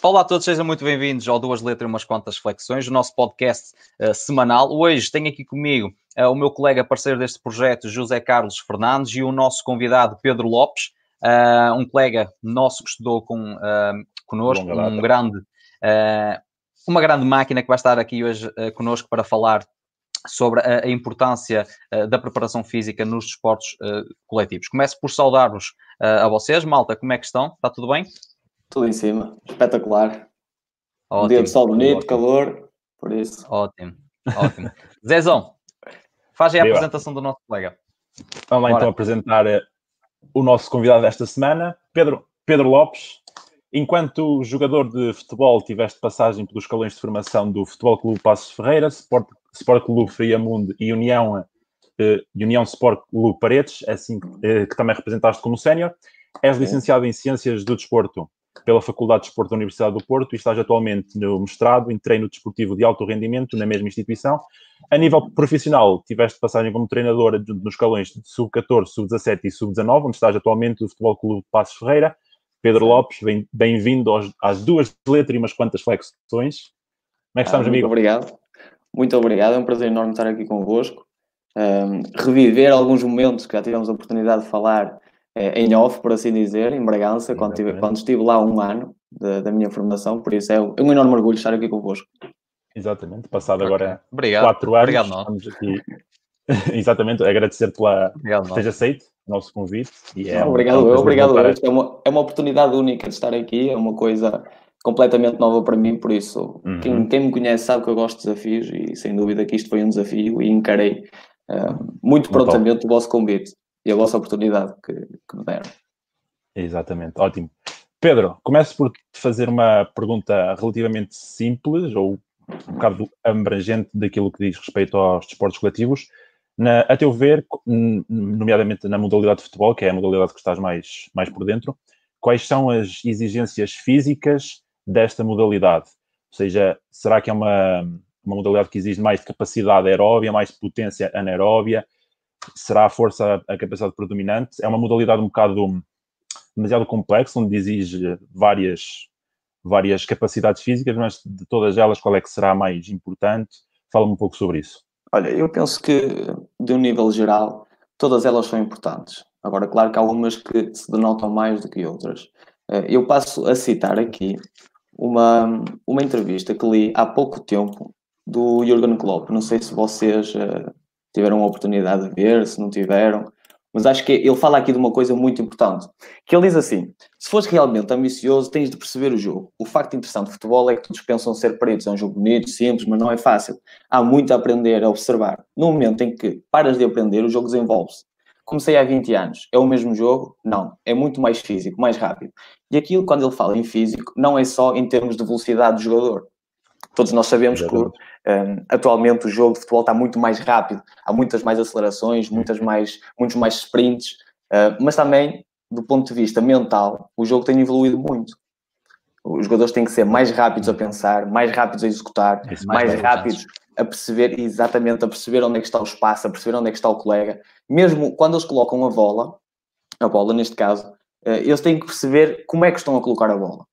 Olá a todos, sejam muito bem-vindos ao Duas Letras e Umas Quantas Flexões, o nosso podcast uh, semanal. Hoje tenho aqui comigo uh, o meu colega parceiro deste projeto, José Carlos Fernandes, e o nosso convidado, Pedro Lopes, uh, um colega nosso que estudou com, uh, connosco, um grande, uma grande máquina que vai estar aqui hoje uh, connosco para falar sobre a, a importância da preparação física nos desportos coletivos. Começo por saudar-vos a vocês, malta, como é que estão? Está tudo bem? Tudo em cima, espetacular. Ótimo. Um dia de sol bonito, ótimo. calor, por isso. Ótimo, ótimo. Zezão, faz aí a Viva. apresentação do nosso colega. Vamos lá Bora. então apresentar o nosso convidado desta semana, Pedro, Pedro Lopes. Enquanto jogador de futebol, tiveste passagem pelos escalões de formação do Futebol Clube Passos Ferreira, Sport, Sport Clube Friamundo e União, eh, União Sport Clube Paredes, assim eh, que também representaste como sénior. És licenciado em Ciências do Desporto pela Faculdade de Desporto da Universidade do Porto e estás atualmente no mestrado em treino desportivo de alto rendimento na mesma instituição. A nível profissional, tiveste passagem como treinadora nos escalões de sub-14, sub-17 e sub-19, onde estás atualmente no Futebol Clube de Passos Ferreira. Pedro Lopes, bem-vindo às duas letras e umas quantas flexões. Como é que estamos, ah, amigo? obrigado. Muito obrigado, é um prazer enorme estar aqui convosco. Um, reviver alguns momentos que já tivemos a oportunidade de falar é, em off, por assim dizer, em Bragança, quando, tive, quando estive lá um ano da, da minha formação, por isso é um, é um, enorme orgulho estar aqui convosco. Exatamente, passado okay. agora Obrigado. quatro anos, Obrigado, estamos aqui. Exatamente, agradecer pela Obrigado, esteja aceito o nosso convite. E é obrigado, um, eu, obrigado. É uma, é uma oportunidade única de estar aqui, é uma coisa completamente nova para mim, por isso uhum. quem, quem me conhece sabe que eu gosto de desafios e sem dúvida que isto foi um desafio e encarei uh, muito prontamente o vosso convite e a vossa oportunidade que, que me deram. Exatamente, ótimo. Pedro, começo por te fazer uma pergunta relativamente simples ou um bocado abrangente daquilo que diz respeito aos desportos coletivos. Na, a teu ver, nomeadamente na modalidade de futebol, que é a modalidade que estás mais, mais por dentro, quais são as exigências físicas desta modalidade? Ou seja, será que é uma, uma modalidade que exige mais capacidade aeróbia, mais potência anaeróbia? será a força a capacidade predominante. É uma modalidade um bocado demasiado complexa, onde exige várias, várias capacidades físicas, mas de todas elas, qual é que será a mais importante? Fala-me um pouco sobre isso. Olha, eu penso que, de um nível geral, todas elas são importantes. Agora, claro que há algumas que se denotam mais do que outras. Eh, eu passo a citar aqui uma, uma entrevista que li há pouco tempo do Jürgen Klopp. Não sei se vocês uh, tiveram a oportunidade de ver, se não tiveram. Mas acho que ele fala aqui de uma coisa muito importante, que ele diz assim, se fores realmente ambicioso, tens de perceber o jogo. O facto interessante de futebol é que todos pensam ser peritos. É um jogo bonito, simples, mas não é fácil. Há muito a aprender, a observar. No momento em que paras de aprender, o jogo desenvolve-se. Comecei há 20 anos. É o mesmo jogo? Não. É muito mais físico, mais rápido. E aquilo, quando ele fala em físico, não é só em termos de velocidade do jogador. Todos nós sabemos Exatamente. que um, atualmente o jogo de futebol está muito mais rápido, há muitas mais acelerações, muitas mais, muitos mais sprints, uh, mas também, do ponto de vista mental, o jogo tem evoluído muito. Os jogadores têm que ser mais rápidos a pensar, mais rápidos a executar, mais, mais rápidos a perceber, exatamente, a perceber onde é que está o espaço, a perceber onde é que está o colega. Mesmo quando eles colocam a bola, a bola neste caso, uh, eles têm que perceber como é que estão a colocar a bola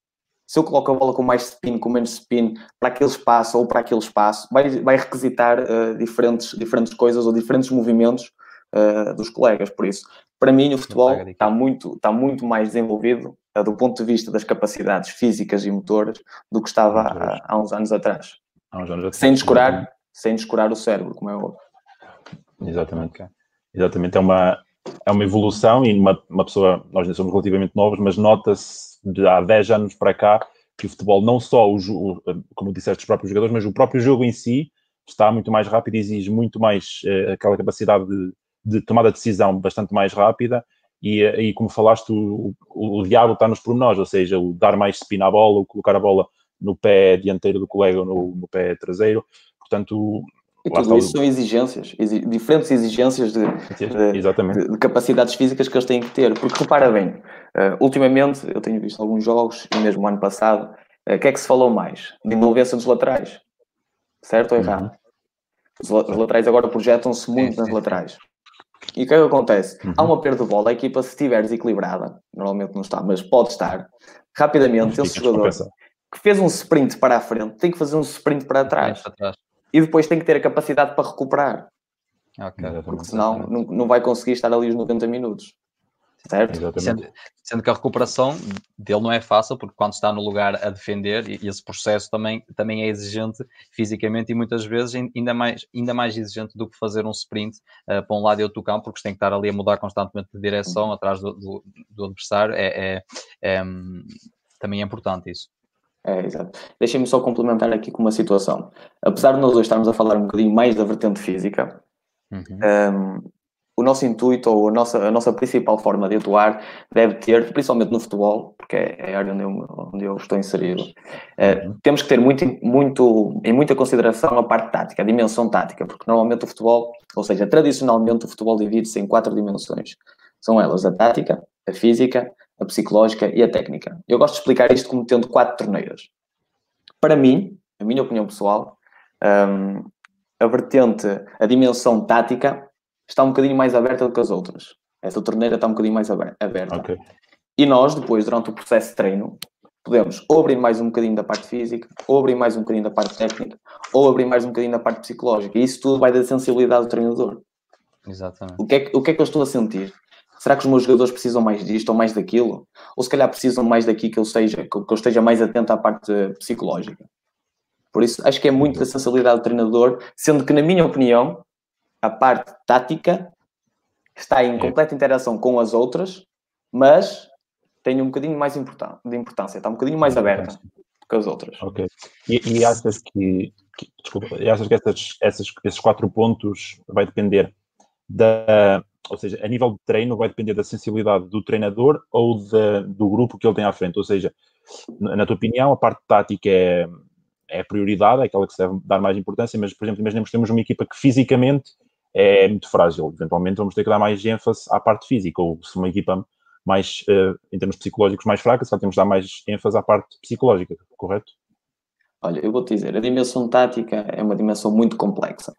se eu coloco a bola com mais spin, com menos spin, para aquele espaço ou para aquele espaço, vai, vai requisitar uh, diferentes, diferentes coisas ou diferentes movimentos uh, dos colegas. Por isso, para mim, o futebol está muito, está muito mais desenvolvido uh, do ponto de vista das capacidades físicas e motoras do que estava há, há, uns anos atrás. Há uns anos atrás. Sem descurar, sem descurar o cérebro, como é óbvio. Exatamente. Exatamente. É uma, é uma evolução e uma, uma pessoa, nós somos relativamente novos, mas nota-se de há 10 anos para cá, que o futebol, não só, o, o, como disseste, os próprios jogadores, mas o próprio jogo em si está muito mais rápido e exige muito mais uh, aquela capacidade de, de tomada de decisão bastante mais rápida. E, eh, e como falaste, o, o, o, diabo está nos pormenores, ou seja, o dar mais spin à bola, o colocar a bola no pé dianteiro do colega ou no, no pé traseiro. Portanto, e tudo isso são exigências, exi diferentes exigências de, de, de, de, capacidades físicas que eles têm que ter. Porque repara bem, uh, ultimamente eu tenho visto alguns jogos, e mesmo ano passado, o uh, que é que se falou mais? De envolvência dos laterais. Certo ou errado? Uhum. Os, os, laterais agora projetam-se muito sim, nas sim. laterais. E o que é que acontece? Uhum. Há uma perda de bola, a equipa, se estiver desequilibrada, normalmente não está, mas pode estar, rapidamente, esse jogador que fez um sprint para a frente tem que fazer um sprint para trás. Para trás. E depois tem que ter a capacidade para recuperar. Okay. Porque senão não, não vai conseguir estar ali os 90 minutos. Certo? Sendo, sendo, que a recuperação dele não é fácil, porque quando está no lugar a defender, e esse processo também, também é exigente fisicamente e muitas vezes ainda mais, ainda mais exigente do que fazer um sprint uh, para um lado e outro do campo, porque tem que estar ali a mudar constantemente de direção uhum. atrás do, do, do adversário. É, é, é, também é importante isso. É, exato. Deixem-me só complementar aqui com uma situação. Apesar de nós hoje estarmos a falar um bocadinho mais da vertente física, uhum. um, o nosso intuito ou a nossa, a nossa principal forma de atuar deve ter, principalmente no futebol, porque é a área onde eu, onde eu estou inserido, uh, temos que ter muito, muito, em muita consideração a parte tática, a dimensão tática, porque normalmente o futebol, ou seja, tradicionalmente o futebol divide-se em quatro dimensões. São elas a tática, a física, a psicológica e a técnica. Eu gosto de explicar isto como tendo quatro torneiras. Para mim, a minha opinião pessoal, um, a vertente, a dimensão tática está um bocadinho mais aberta do que as outras. Essa torneira está um bocadinho mais aberta. Okay. E nós, depois, durante o processo de treino, podemos ou abrir mais um bocadinho da parte física, ou abrir mais um bocadinho da parte técnica, ou abrir mais um bocadinho da parte psicológica. E isso tudo vai da sensibilidade do treinador. Exatamente. O que, é, o que é que eu estou a sentir? Será que os meus jogadores precisam mais disto ou mais daquilo? Ou se calhar precisam mais daqui que eu, seja, que eu esteja mais atento à parte psicológica? Por isso, acho que é muito da sensibilidade do treinador, sendo que, na minha opinião, a parte tática está em completa interação com as outras, mas tem um bocadinho mais de importância, está um bocadinho mais aberta que as outras. Ok. E, e achas que, que, desculpa, achas que essas, essas, esses quatro pontos vai depender da, ou seja, a nível de treino vai depender da sensibilidade do treinador ou de, do grupo que ele tem à frente. Ou seja, na tua opinião, a parte tática é, é a prioridade, é aquela que se deve dar mais importância, mas, por exemplo, imaginemos que temos uma equipa que fisicamente é muito frágil. Eventualmente vamos ter que dar mais ênfase à parte física, ou se uma equipa mais, uh, em termos psicológicos, mais fraca, só temos de dar mais ênfase à parte psicológica, correto? Olha, eu vou-te dizer, a dimensão tática é uma dimensão muito complexa.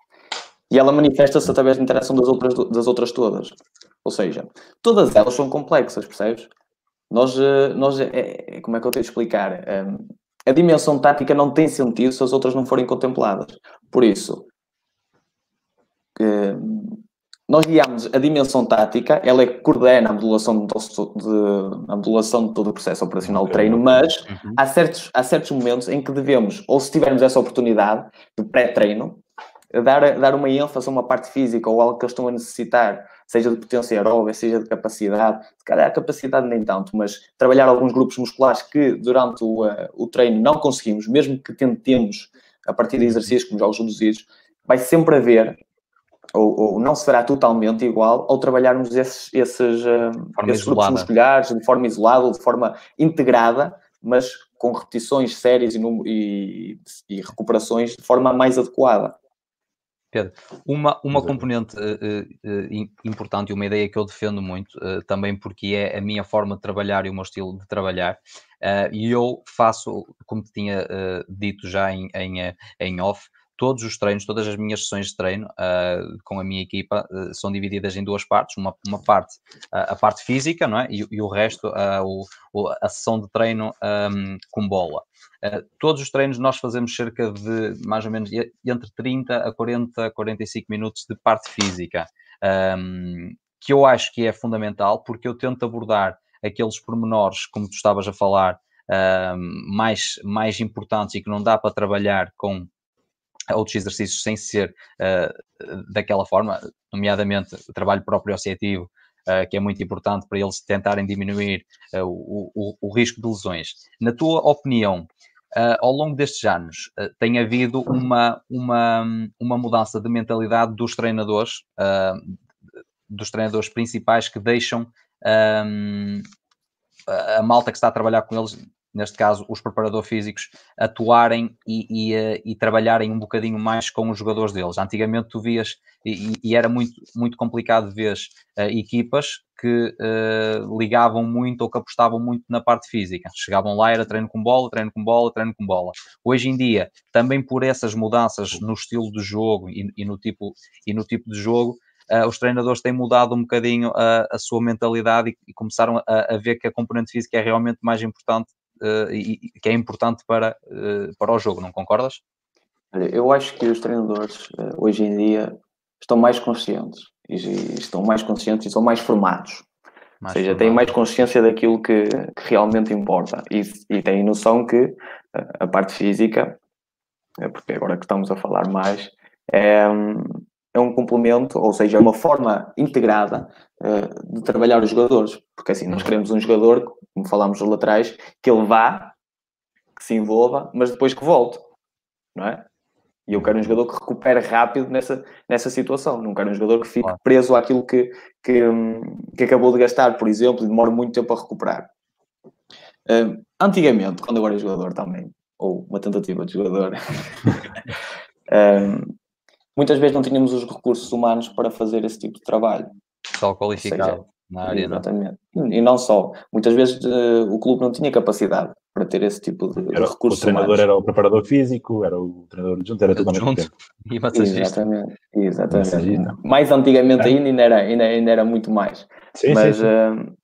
E ela manifesta-se através da interação das outras, das outras todas. Ou seja, todas elas são complexas, percebes? Nós, eh, nós é, como é que eu tenho de explicar? A dimensão tática não tem sentido se as outras não forem contempladas. Por isso, nós guiamos a dimensão tática, ela é que coordena a modulação, de, de, a modulação de todo o processo operacional de treino, mas uhum. há, certos, há certos momentos em que devemos, ou se tivermos essa oportunidade de pré-treino, dar, dar uma ênfase a uma parte física ou algo que eles estão a necessitar, seja de potência aeróbica, seja de capacidade, se calhar a capacidade nem tanto, mas trabalhar alguns grupos musculares que durante o, uh, o treino não conseguimos, mesmo que tentemos a partir de exercícios como jogos reduzidos, vai sempre haver, ou, ou não será totalmente igual ao trabalharmos esses, esses, uh, esses grupos musculares de forma isolada ou de forma integrada, mas com repetições sérias e, e, e recuperações de forma mais adequada. Pedro, uma, uma componente uh, uh, importante e uma ideia que eu defendo muito, também porque é a minha forma de trabalhar e o meu estilo de trabalhar, e eu faço, como te tinha dito já em, em, em off, todos os treinos, todas as minhas sessões de treino uh, com a minha equipa uh, são divididas em duas partes. Uma, uma parte, uh, a parte física, não é? E, e o resto, o, o, a sessão de treino um, com bola. todos os treinos nós fazemos cerca de mais ou menos entre 30 a 40, 45 minutos de parte física, um, que eu acho que é fundamental porque eu tento abordar aqueles pormenores, como tu estavas a falar, mais, mais importantes e que não dá para trabalhar com outros exercícios sem ser uh, daquela forma, nomeadamente o trabalho proprioceptivo, uh, que é muito importante para eles tentarem diminuir uh, o, o, o, risco de lesões. Na tua opinião, ao longo destes anos, tem havido uma, uma, uma mudança de mentalidade dos treinadores, dos treinadores principais que deixam a malta que está a trabalhar com eles neste caso os preparadores físicos, atuarem e, e, eh, e, trabalharem um bocadinho mais com os jogadores deles. Antigamente tu vias, e, e era muito, muito complicado ver uh, equipas que uh, ligavam muito ou que apostavam muito na parte física. Chegavam lá, era treino com bola, treino com bola, treino com bola. Hoje em dia, também por essas mudanças no estilo de jogo e, no, tipo, e no tipo de jogo, uh, os treinadores têm mudado um bocadinho a, a sua mentalidade e, e começaram a, a, ver que a componente física é realmente mais importante uh, e, que é importante para, para o jogo, não concordas? Eu acho que os treinadores hoje em dia estão mais conscientes e, estão mais conscientes e são mais formados. Mais Ou seja, formado. têm mais consciência daquilo que, que realmente importa e, e têm noção que a parte física, porque agora que estamos a falar mais, é, é um complemento, ou seja, é uma forma integrada uh, de trabalhar os jogadores. Porque assim, nós queremos um jogador, como falámos lá atrás, que ele vá, que se envolva, mas depois que volte, não é? E eu quero um jogador que recupere rápido nessa, nessa situação. Não quero um jogador que fique preso àquilo que, que, que acabou de gastar, por exemplo, e demore muito tempo a recuperar. Uh, antigamente, quando eu era jogador também, ou uma tentativa de jogador, uh, muitas vezes não tínhamos os recursos humanos para fazer esse tipo de trabalho. Só qualificado seja, na área. É? Exatamente. Não? E não só. Muitas vezes uh, o clube não tinha capacidade para ter esse tipo de, era, recursos O treinador humanos. era o preparador físico, era o treinador junto, era tudo junto. E exatamente. exatamente. Mais antigamente é. ainda, ainda, era, ainda, ainda era muito mais. Sim, mas, sim, sim. Uh,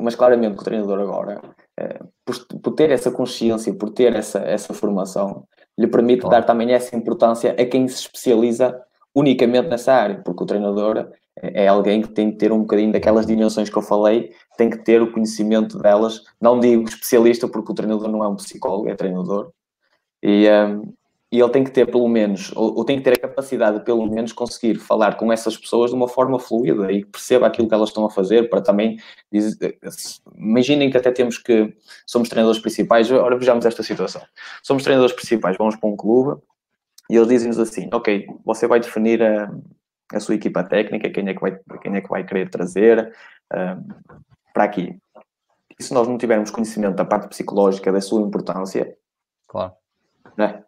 mas claramente o treinador agora, uh, por, por, ter essa consciência, por ter essa, essa formação, lhe permite claro. dar também essa importância a quem se especializa unicamente nessa área, porque o treinador é alguém que tem que ter um bocadinho daquelas dimensões que eu falei, tem que ter o conhecimento delas. Não digo especialista, porque o treinador não é um psicólogo, é treinador. E, um, e ele tem que ter, pelo menos, ou, ou, tem que ter a capacidade de, pelo menos, conseguir falar com essas pessoas de uma forma fluida e que perceba aquilo que elas estão a fazer para também. Imaginem que até temos que. Somos treinadores principais, ora vejamos esta situação. Somos treinadores principais, vamos para um clube e eles dizem-nos assim: Ok, você vai definir a a sua equipa técnica, quem é que vai, quem é que vai querer trazer uh, para aqui. E se nós não tivermos conhecimento da parte psicológica, da sua importância, claro. Né?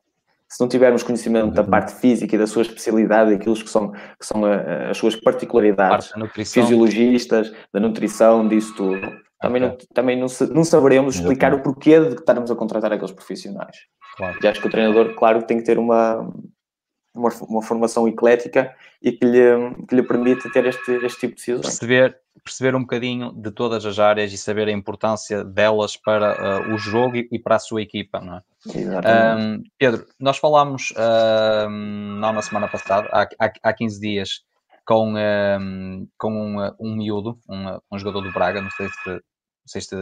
Se não tivermos conhecimento da parte física e da sua especialidade, daquilo que são, que são a, ah, as suas particularidades, fisiologistas, da nutrição, disso tudo, também, okay. não, também não, não saberemos explicar o porquê de estarmos a contratar aqueles profissionais. Claro. E acho que o treinador, claro, tem que ter uma, uma, uma formação eclética e que lhe, que lhe permite ter este, este tipo de decisões. Perceber, perceber um bocadinho de todas as áreas e saber a importância delas para uh, o jogo e, e, para a sua equipa, não é? Um, Pedro, nós falámos uh, não na semana passada, há, há, há 15 dias, com, um, com um, um miúdo, um, um jogador do Braga, não sei se, não sei se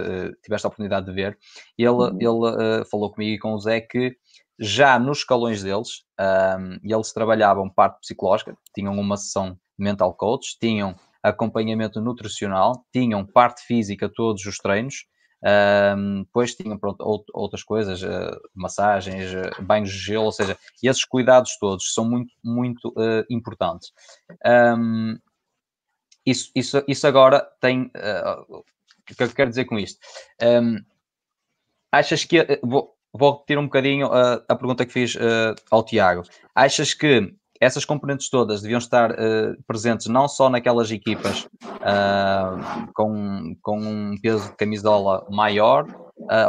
tiveste a oportunidade de ver, ele, uhum. ele uh, falou comigo e com o Zé que já nos escalões deles, um, eles trabalhavam parte psicológica, tinham uma sessão mental coach, tinham acompanhamento nutricional, tinham parte física todos os treinos, um, depois tinham pronto, outras coisas, uh, massagens, uh, banhos de gelo, ou seja, esses cuidados todos são muito, muito uh, importantes. Um, isso, isso, isso agora tem. o que eu quero dizer com isto? Um, achas que. Vou, vou repetir um bocadinho uh, a pergunta que fiz uh, ao Tiago. Achas que essas componentes todas deviam estar uh, presentes não só naquelas equipas com, com um peso de camisola maior,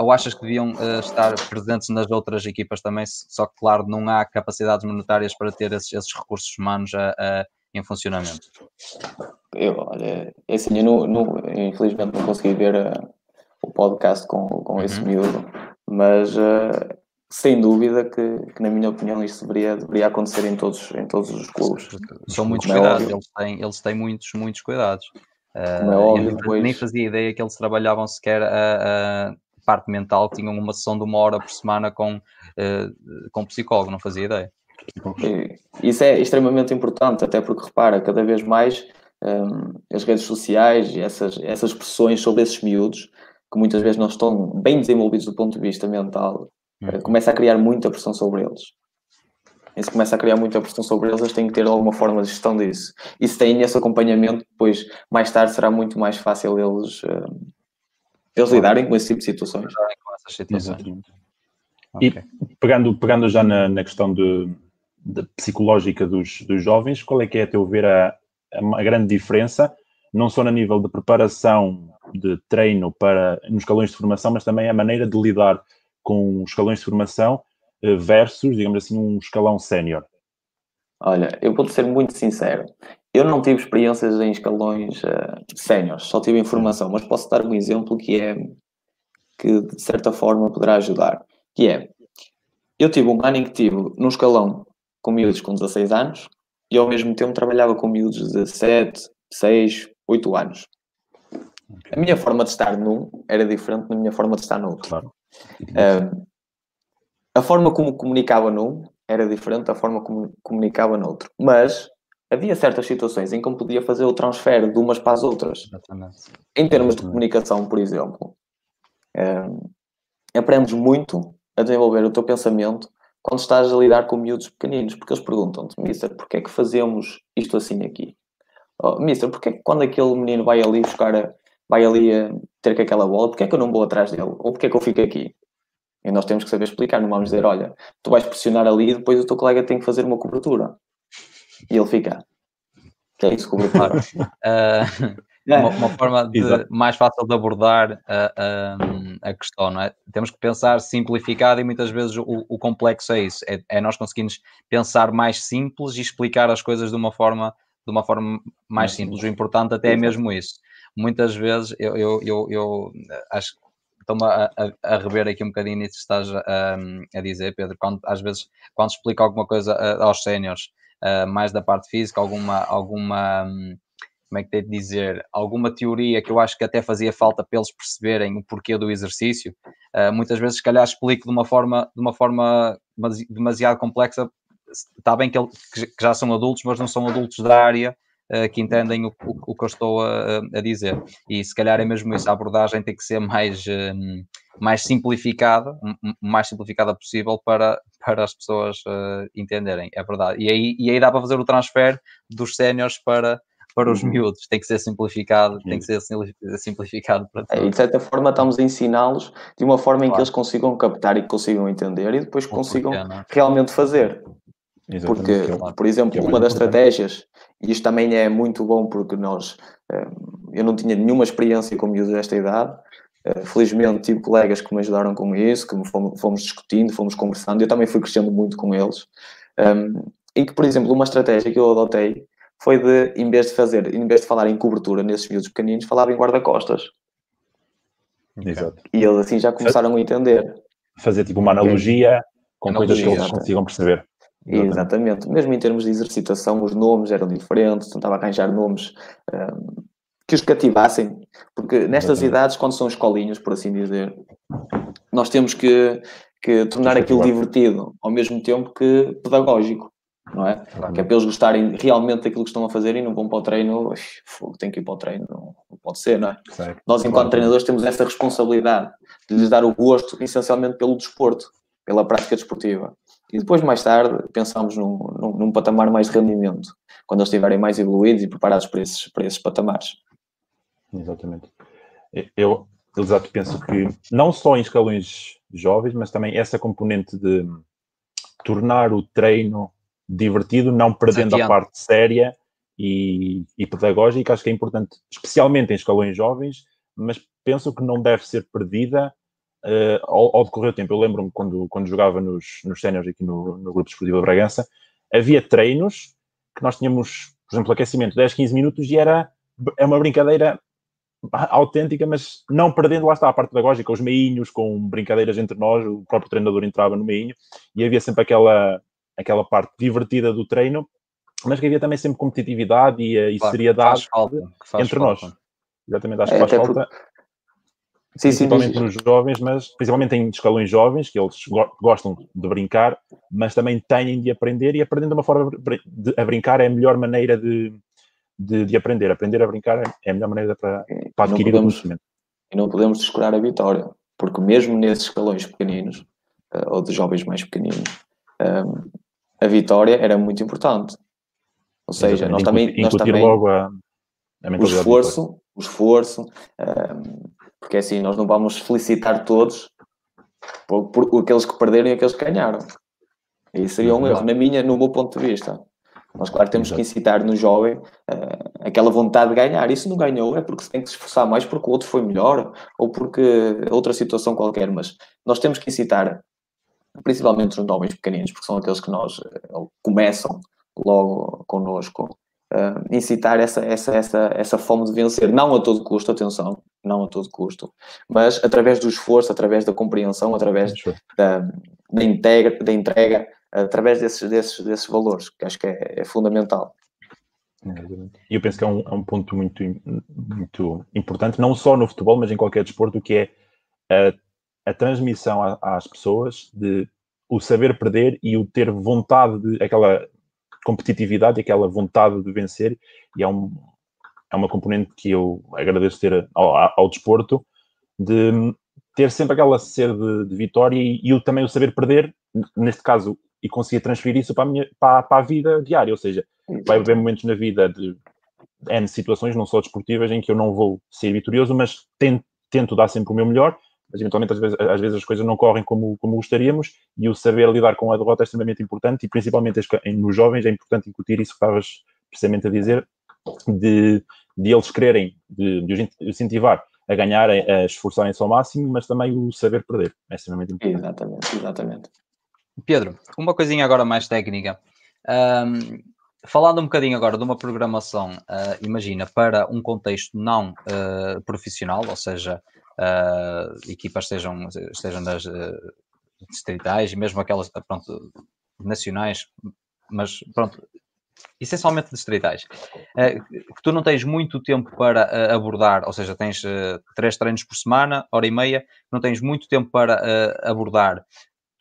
ou achas que deviam estar presentes nas outras equipas também, só que, claro, não há capacidades monetárias para ter esses, esses recursos humanos em funcionamento? Eu, olha, é assim, eu não, não, infelizmente não consegui ver o podcast com, com uhum. esse miúdo, mas uh, sem dúvida que, que, na minha opinião, isso deveria, deveria acontecer em todos, em todos os clubes. São muitos é cuidados, eles têm, eles têm muitos, muitos cuidados. Uh, é óbvio, depois... Nem fazia ideia que eles trabalhavam sequer a, a parte mental, tinham uma sessão de uma hora por semana com, uh, com psicólogo, não fazia ideia. Isso é extremamente importante, até porque repara, cada vez mais um, as redes sociais e essas, essas pressões sobre esses miúdos que muitas vezes não estão bem desenvolvidos do ponto de vista mental, uhum. começa a criar muita pressão sobre eles. E se começa a criar muita pressão sobre eles, eles têm que ter alguma forma de gestão disso. E se têm esse acompanhamento, depois, mais tarde, será muito mais fácil eles, uh, eles lidarem com esse tipo de situações. Com essas situações. E pegando, pegando já na, na questão de, de psicológica dos, dos jovens, qual é que é, a teu ver, a, a, a grande diferença, não só no nível de preparação de treino para nos escalões de formação, mas também a maneira de lidar com os escalões de formação eh, versus, digamos assim, um escalão sénior? Olha, eu vou ser muito sincero. eu não tive experiências em escalões uh, séniores, só tive informação, mas posso dar um exemplo que é que de certa forma poderá ajudar, que é eu tive um ano em que tive num escalão com miúdos com 16 anos e ao mesmo tempo trabalhava com miúdos de 7, 6, 8 anos. A minha forma de estar num era diferente da minha forma de estar no outro. Claro. A forma como comunicava num era diferente da forma como comunicava no outro. Mas havia certas situações em que eu podia fazer o transfer de umas para as outras. Exatamente. Em termos de comunicação, por exemplo, uh, aprendes muito a desenvolver o teu pensamento quando estás a lidar com miúdos pequeninos, porque eles perguntam-te, Mister, porquê é que fazemos isto assim aqui? Oh, Mister, porquê é que quando aquele menino vai ali buscar, a, vai ali a ter com aquela bola, porquê é que eu não vou atrás dele? Ou porquê é que eu fico aqui? E nós temos que saber explicar, não vamos dizer, olha, tu vais pressionar ali e depois o teu colega tem que fazer uma cobertura. E ele fica, que é isso, cobertura? uh, uma, uma, forma de, mais fácil de abordar a, a, a, questão, não é? Temos que pensar simplificado e muitas vezes o, o complexo é isso, é, é, nós conseguirmos pensar mais simples e explicar as coisas de uma forma, de uma forma mais simples. O importante até é mesmo isso. Muitas vezes eu, eu, eu, eu acho que estou-me a, a, a, rever aqui um bocadinho nisso que estás a, a dizer, Pedro, quando, às vezes quando explico alguma coisa aos séniores, mais da parte física, alguma, alguma como é que tem de dizer, alguma teoria que eu acho que até fazia falta para eles perceberem o porquê do exercício, uh, muitas vezes se calhar explico de uma forma, de uma forma demasiado complexa, está bem que, ele, que já são adultos, mas não são adultos da área que entendem o, o, o, que eu estou a, a, dizer, e se calhar é mesmo isso, a abordagem tem que ser mais... Um, mais simplificada, o mais simplificada possível para, para as pessoas uh, entenderem, é verdade. E aí, e aí dá para fazer o transfer dos séniores para, para os uhum. miúdos, tem que ser simplificado, tem que ser simplificado para todos. É, e de certa forma estamos a ensiná-los de uma forma em claro. que eles consigam captar e consigam entender e depois consigam é? realmente fazer. Exatamente. Porque, por exemplo, é uma das estratégias, e isto também é muito bom porque nós, eh, eu não tinha nenhuma experiência com miúdos desta idade, eh, felizmente tive colegas que me ajudaram com isso, que fomos, fomos discutindo, fomos conversando, eu também fui crescendo muito com eles, em que, por exemplo, uma estratégia que eu adotei foi de, em vez de fazer, em vez de falar em cobertura nesses miúdos pequeninos, falava em guarda-costas. Exato. E eles assim já começaram a entender. Fazer tipo uma analogia com analogia, coisas que eles consigam perceber. Exatamente. Mesmo em termos de exercitação, os nomes eram diferentes, tentava arranjar nomes um, que os cativassem, porque nestas Exatamente. idades, quando são escolinhas, por assim dizer, nós temos que, que tornar aquilo divertido, ao mesmo tempo que pedagógico não é? Claro. Que é para eles gostarem realmente daquilo que estão a fazer e não vão para o treino, fogo, tem que ir para o treino, não, não pode ser, não é? Certo. Nós, enquanto claro. treinadores, temos essa responsabilidade de lhes dar o gosto, essencialmente pelo desporto, pela prática desportiva. E depois, mais tarde, pensamos num, num, num patamar mais de rendimento, quando eles estiverem mais evoluídos e preparados para esses, para esses patamares. Exatamente. Eu, exato, penso que não só em escalões jovens, mas também essa componente de tornar o treino divertido, não perdendo a parte séria e, e, pedagógica. Acho que é importante, especialmente em escalões jovens, mas penso que não deve ser perdida uh, ao, ao, decorrer do tempo. Eu lembro-me quando, quando jogava nos, nos séniores aqui no, no Grupo Esportivo Bragança, havia treinos que nós tínhamos, por exemplo, aquecimento 10, 15 minutos e era é uma brincadeira autêntica, mas não perdendo, lá está, a parte pedagógica, os meinhos, com brincadeiras entre nós, o próprio treinador entrava no meinho e havia sempre aquela, aquela parte divertida do treino, mas que havia também sempre competitividade e, eh, e claro, seriedade falta, entre falta. nós. Exatamente, acho é, que faz falta. Porque... Sim, principalmente sim, nos jovens, mas principalmente em escalões jovens, que eles gostam de brincar, mas também têm de aprender e aprendendo de uma forma de, a brincar é a melhor maneira de, de, de, aprender. Aprender a brincar é a melhor maneira para, para adquirir podemos, o conhecimento. E não podemos descurar a vitória, porque mesmo nesses escalões pequeninos, uh, ou de jovens mais pequeninos, ehm, a vitória era muito importante. Ou seja, nós também, nós também logo a, a o esforço, o esforço, um, porque assim nós não vamos felicitar todos por, por, aqueles que perderam e aqueles que ganharam. Isso seria um erro, na minha, no meu ponto de vista. Nós, claro, temos que incitar no jovem uh, aquela vontade de ganhar. E se não ganhou, é porque se tem que se esforçar mais porque o outro foi melhor ou porque outra situação qualquer. Mas nós temos que incitar principalmente os jovens pequeninos, porque são aqueles que nós eh, começam logo connosco uh, incitar essa, essa, essa, essa fome de vencer, não a todo custo, atenção, não a todo custo, mas através do esforço, através da compreensão, através da, da, integra, da entrega, através desses, desses, desses valores, que acho que é, é fundamental. E eu penso que é um, é um, ponto muito, muito importante, não só no futebol, mas em qualquer desporto, que é a, a transmissão às pessoas de o saber perder e o ter vontade de aquela competitividade, aquela vontade de vencer, e é, um, é uma componente que eu agradeço ter ao, ao desporto, de ter sempre aquela sede de, de vitória e, e também o saber perder, neste caso, e conseguir transferir isso para a, minha, para, para a vida diária, ou seja, vai haver momentos na vida de N situações, não só desportivas, em que eu não vou ser vitorioso, mas tento, tento dar sempre o meu melhor, mas eventualmente às vezes, às vezes as coisas não correm como, como gostaríamos e o saber lidar com a derrota é extremamente importante e principalmente nos jovens é importante incutir isso que estavas precisamente a dizer, de, de eles quererem, de, de os incentivar a ganhar, a esforçarem-se ao máximo, mas também o saber perder é extremamente importante. Exatamente, exatamente. Pedro, uma coisinha agora mais técnica. Um, falando um bocadinho agora de uma programação, uh, imagina, para um contexto não uh, profissional, ou seja, uh, equipas estejam, estejam nas distritais, mesmo aquelas pronto, nacionais, mas pronto, essencialmente distritais, que tu não tens muito tempo para abordar, ou seja, tens três treinos por semana, hora e meia, não tens muito tempo para abordar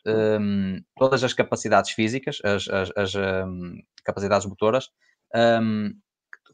um, todas as capacidades físicas, as, as, as um, capacidades motoras, um,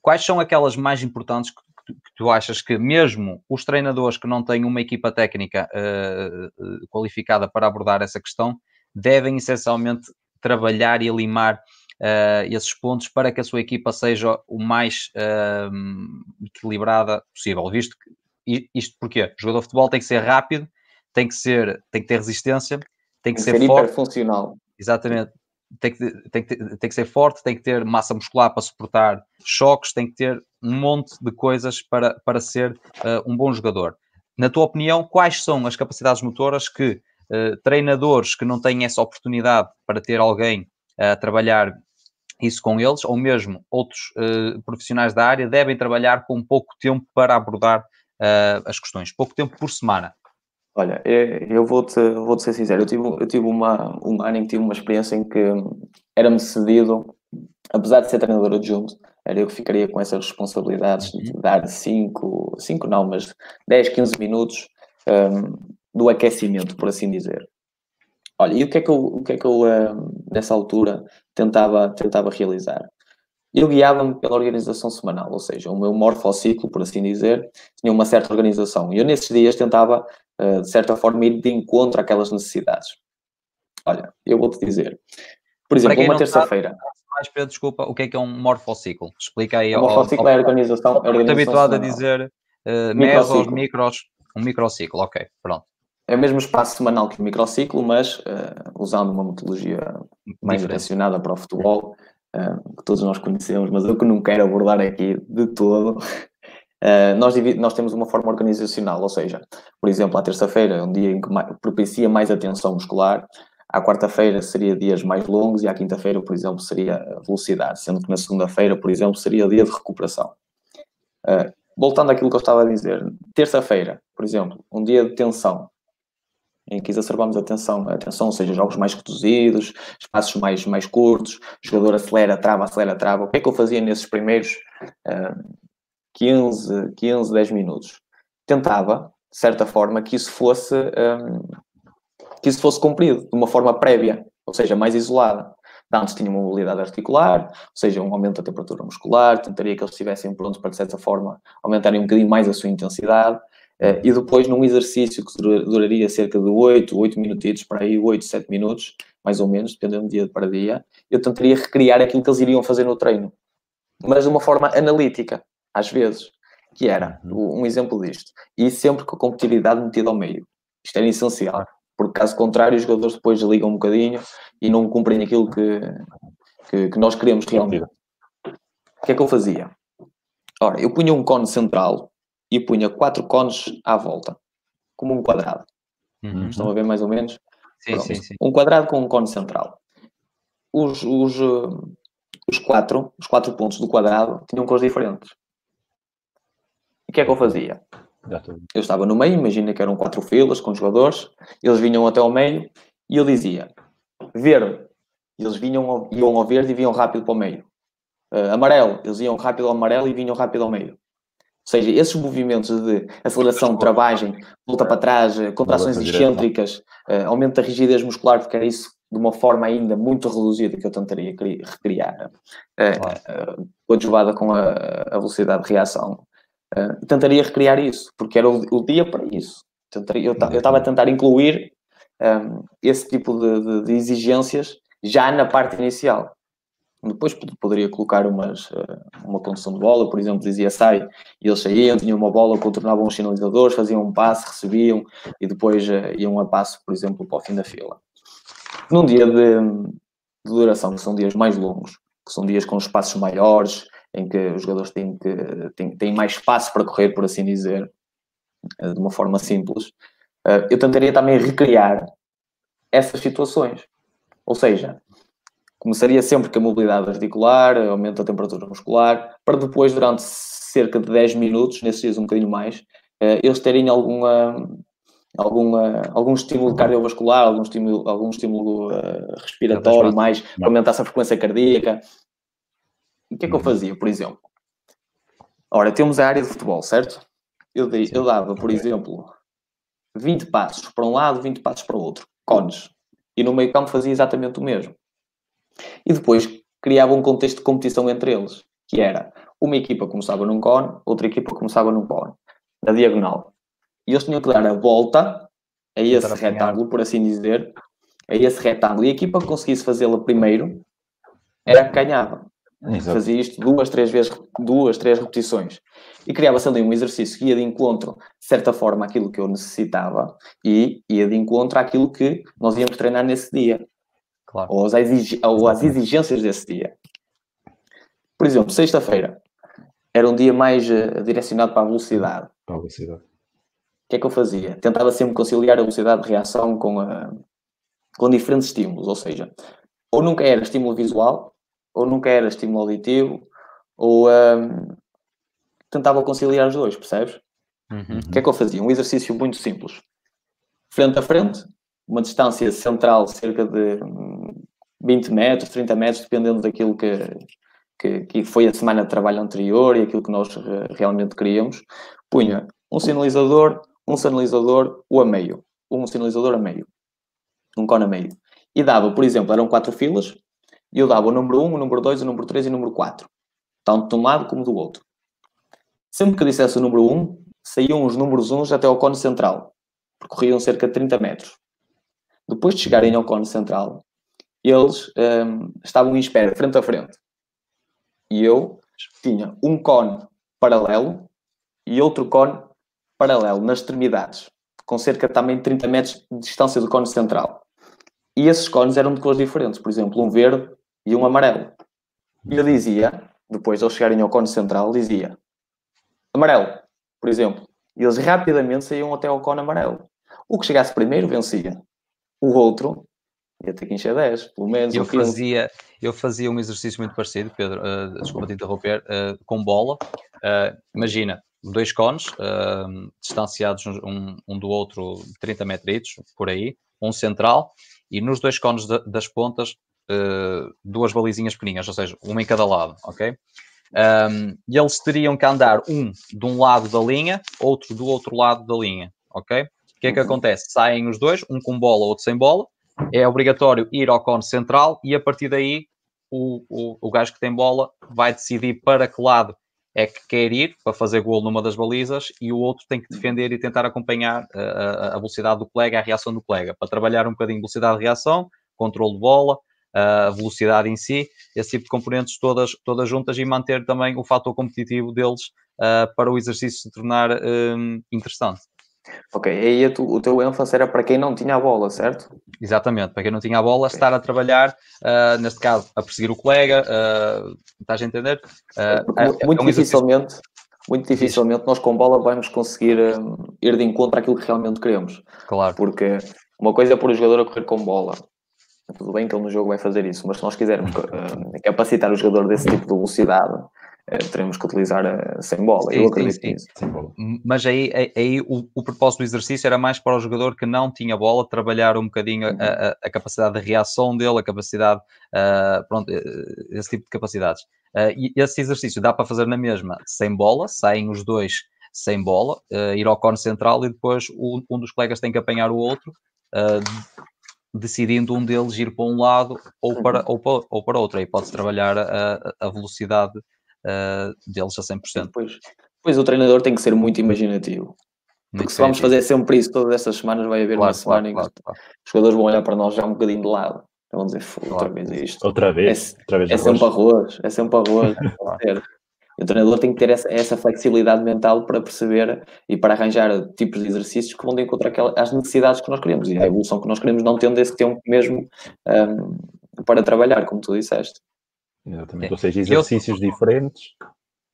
quais são aquelas mais importantes que, que, tu achas que mesmo os treinadores que não têm uma equipa técnica uh, qualificada para abordar essa questão devem essencialmente trabalhar e limar uh, esses pontos para que a sua equipa seja o mais uh, equilibrada possível, visto que isto porque o jogador de futebol tem que ser rápido, tem que ser, tem que ter resistência, tem que ser, ser forte. funcional. Exatamente. Tem que, tem, que, tem que ser forte, tem que ter massa muscular para suportar choques, tem que ter um monte de coisas para, para ser uh, um bom jogador. Na tua opinião, quais são as capacidades motoras que uh, treinadores que não têm essa oportunidade para ter alguém a trabalhar isso com eles, ou mesmo outros uh, profissionais da área, devem trabalhar com pouco tempo para abordar as questões, pouco tempo por semana? Olha, é, eu vou-te vou -te ser sincero, eu tive, eu tive uma, um ano em que tive uma experiência em que era-me cedido, apesar de ser treinador adjunto, era eu que ficaria com essas responsabilidades de uhum. dar 5, 5 não, mas 10, 15 minutos um, do aquecimento, por assim dizer. Olha, e o que é que eu, o que é que eu um, nessa altura, tentava, tentava realizar? Eu guiava-me pela organização semanal, ou seja, o meu morfociclo, por assim dizer, tinha uma certa organização. E eu nesses dias tentava eh, de certa forma, ir de encontro àquelas necessidades. Olha, eu vou-te dizer, por exemplo, uma terça-feira. Mais Pedro, desculpa, o que é que é um morfociclo? Explica aí. O morfociclo é a organização. Estou muito habituado a dizer uh, mesos, micros, um microciclo, ok, pronto. É o mesmo espaço semanal que o microciclo, mas uh, usando uma metodologia mais direcionada para o futebol, uh, que todos nós conhecemos, mas eu que não quero abordar aqui de todo, Uh, nós, nós, temos uma forma organizacional, ou seja, por exemplo, à terça-feira é um dia em que propicia mais atenção muscular, à quarta-feira seria dias mais longos e à quinta-feira, por exemplo, seria velocidade, sendo que na segunda-feira, por exemplo, seria dia de recuperação. Uh, voltando àquilo que eu estava a dizer, terça-feira, por exemplo, um dia de tensão, em que exacerbamos a tensão, a tensão, ou seja, jogos mais reduzidos, espaços mais, mais curtos, jogador acelera, trava, acelera, trava. O que é que eu fazia nesses primeiros uh, 15, 15, 10 minutos. Tentava, de certa forma, que isso fosse, um, que isso fosse cumprido de uma forma prévia, ou seja, mais isolada. Antes tinha uma mobilidade articular, ou seja, um aumento da temperatura muscular, tentaria que eles estivessem prontos para, de certa forma, aumentarem um bocadinho mais a sua intensidade. Uh, e depois, num exercício que duraria cerca de 8, 8 minutitos, para aí 8, 7 minutos, mais ou menos, dependendo do dia para dia, eu tentaria recriar aquilo que eles iriam fazer no treino, mas de uma forma analítica às vezes, que era uhum. um exemplo disto. E sempre com a competitividade metida ao meio. Isto era essencial, porque caso contrário, os jogadores depois ligam um bocadinho e não cumprem aquilo que, que, que nós queremos realmente. O que é que eu fazia? Ora, eu punha um cone central e punha quatro cones à volta, como um quadrado. Uhum. Estão a ver mais ou menos? Sim, sim, sim. Um quadrado com um cone central. Os, os, os quatro, os quatro pontos do quadrado tinham cores diferentes. O que é que eu fazia? Eu estava no meio, imagina que eram quatro filas com jogadores, eles vinham até ao meio e eu dizia verde, eles vinham, iam ao verde e vinham rápido para o meio. Uh, amarelo, eles iam rápido ao amarelo e vinham rápido ao meio. Ou seja, esses movimentos de aceleração, travagem, volta para trás, eh, contrações excêntricas, uh, aumento da rigidez muscular, porque era isso de uma forma ainda muito reduzida que eu tentaria recriar, uh, uh, coadjuvada com a, a, velocidade de reação. Uh, tentaria recriar isso, porque era o, o dia para isso. Eu estava a tentar incluir um, esse tipo de, de, de, exigências já na parte inicial. Depois poderia colocar umas, uma condução de bola, por exemplo, dizia sai, e eles saíam, tinham uma bola, contornavam os sinalizadores, faziam um passe, recebiam, e depois iam a passo, por exemplo, para o fim da fila. Num dia de, de duração, que são dias mais longos, que são dias com espaços maiores, em que os jogadores têm, que, têm, têm mais espaço para correr, por assim dizer, eh, de uma forma simples, eh, eu tentaria também recriar essas situações. Ou seja, começaria sempre com a mobilidade articular, aumento da temperatura muscular, para depois, durante cerca de 10 minutos, nesses dias um bocadinho mais, eh, eles terem alguma alguma, algum estímulo cardiovascular, algum estímulo, algum estímulo uh, respiratório, mais para aumentar essa frequência cardíaca. O que é que eu fazia, por exemplo? Ora, temos a área de futebol, certo? Eu, dei, eu dava, por exemplo, 20 passos para um lado, 20 passos para o outro, cones. E no meio campo fazia exatamente o mesmo. E depois criava um contexto de competição entre eles, que era uma equipa começava num cone, outra equipa começava num cone, na diagonal e eles tinham que dar a volta a esse retângulo, por assim dizer, a esse retângulo. E a equipa que conseguisse fazê-la primeiro era que ganhava. Exato. Fazia isto duas, três vezes, duas, três repetições. E criava-se ali um exercício que ia de encontro, de certa forma, àquilo que eu necessitava e ia de encontro àquilo que nós íamos treinar nesse dia. Claro. Ou, às ou às exigências desse dia. Por exemplo, sexta-feira era um dia mais uh, direcionado para a velocidade. Para a velocidade que é que eu fazia? Tentava sempre conciliar a velocidade de reação com, a, com diferentes estímulos, ou seja, ou nunca era estímulo visual, ou nunca era estímulo auditivo, ou um, tentava conciliar os dois, percebes? Uhum. O que é que eu fazia? Um exercício muito simples. Frente a frente, uma distância central cerca de 20 hum, metros, 30 metros, dependendo daquilo que, que, que foi a semana de trabalho anterior e aquilo que nós realmente queríamos. Punha um sinalizador um sinalizador o a meio, um sinalizador a meio, um cone a meio. E dava, por exemplo, eram quatro filas, e eu dava o número 1, o número 2, o número 3 e o número 4, tanto de um lado como do outro. Sempre que dissesse o número 1, saíam os números 1 até ao cone central, percorriam cerca de 30 metros. Depois de chegarem ao cone central, eles um, estavam em espera, frente a frente. E eu tinha um cone paralelo e outro cone paralelo nas extremidades, com cerca também de 30 metros de distância do cone central. E esses cones eram de cores diferentes, por exemplo, um verde e um amarelo. E eu dizia, depois de eles chegarem ao cone central, dizia amarelo, por exemplo. E eles rapidamente saíam até ao cone amarelo. O que chegasse primeiro vencia. O outro ia ter que encher 10, pelo menos. Eu fazia, eu fazia um exercício muito parecido, Pedro, uh, desculpa te interromper, uh, com bola. Uh, imagina, dois cones uh, distanciados um, um, do outro 30 metros por aí, um central, e nos dois cones de, das pontas uh, duas balizinhas pequeninhas, ou seja, uma em cada lado, ok? Um, e eles teriam que andar um de um lado da linha, outro do outro lado da linha, ok? O que é que uhum. acontece? Saem os dois, um com bola, outro sem bola, é obrigatório ir ao cone central e a partir daí o, o, o gajo que tem bola vai decidir para que lado é que quer ir para fazer gol numa das balizas e o outro tem que defender e tentar acompanhar a, eh, a, a velocidade do colega, a reação do colega, para trabalhar um bocadinho velocidade de reação, controle de bola, a velocidade em si, esse tipo de componentes todas, todas juntas e manter também o fator competitivo deles uh, para o exercício se tornar um, interessante. Ok, aí tu, o teu ênfase era para quem não tinha a bola, certo? Exatamente, para quem não tinha a bola, okay. estar a trabalhar, uh, neste caso, a perseguir o colega, uh, estás a entender? Uh, muito, é um dificilmente, muito dificilmente nós com bola vamos conseguir um, ir de encontro àquilo que realmente queremos. Claro. Porque uma coisa é pôr o jogador a correr com bola, tudo bem que ele no jogo vai fazer isso, mas se nós quisermos uh, capacitar o jogador desse tipo de velocidade, uh, teremos que utilizar uh, sem bola. Sim, Eu acredito sim, nisso. Mas aí, aí o, o, propósito do exercício era mais para o jogador que não tinha bola, trabalhar um bocadinho uhum. a, a, capacidade de reação dele, a capacidade, pronto, esse tipo de capacidades. e esse exercício dá para fazer na mesma, sem bola, saem os dois sem bola, ir ao cone central e depois um, um dos colegas tem que apanhar o outro. Uh, decidindo um deles ir para um lado ou para, ou para, ou para outro. Aí pode-se trabalhar a, a velocidade uh, deles a 100%. Pois, pois o treinador tem que ser muito imaginativo. Porque muito se vamos fazer sempre isso todas estas semanas, vai haver claro, uma semana claro, em que claro, os jogadores vão olhar para nós já um bocadinho de lado. Vão dizer, outra vez isto. Outra vez. É, outra vez é sempre arroz, é sempre arroz. O treinador tem que ter essa, essa, flexibilidade mental para perceber e para arranjar tipos de exercícios que vão de encontrar aquelas, as necessidades que nós queremos e a evolução que nós queremos, não tendo esse tempo mesmo um, para trabalhar, como tu disseste. Exatamente, é. ou seja, exercícios Eu... diferentes,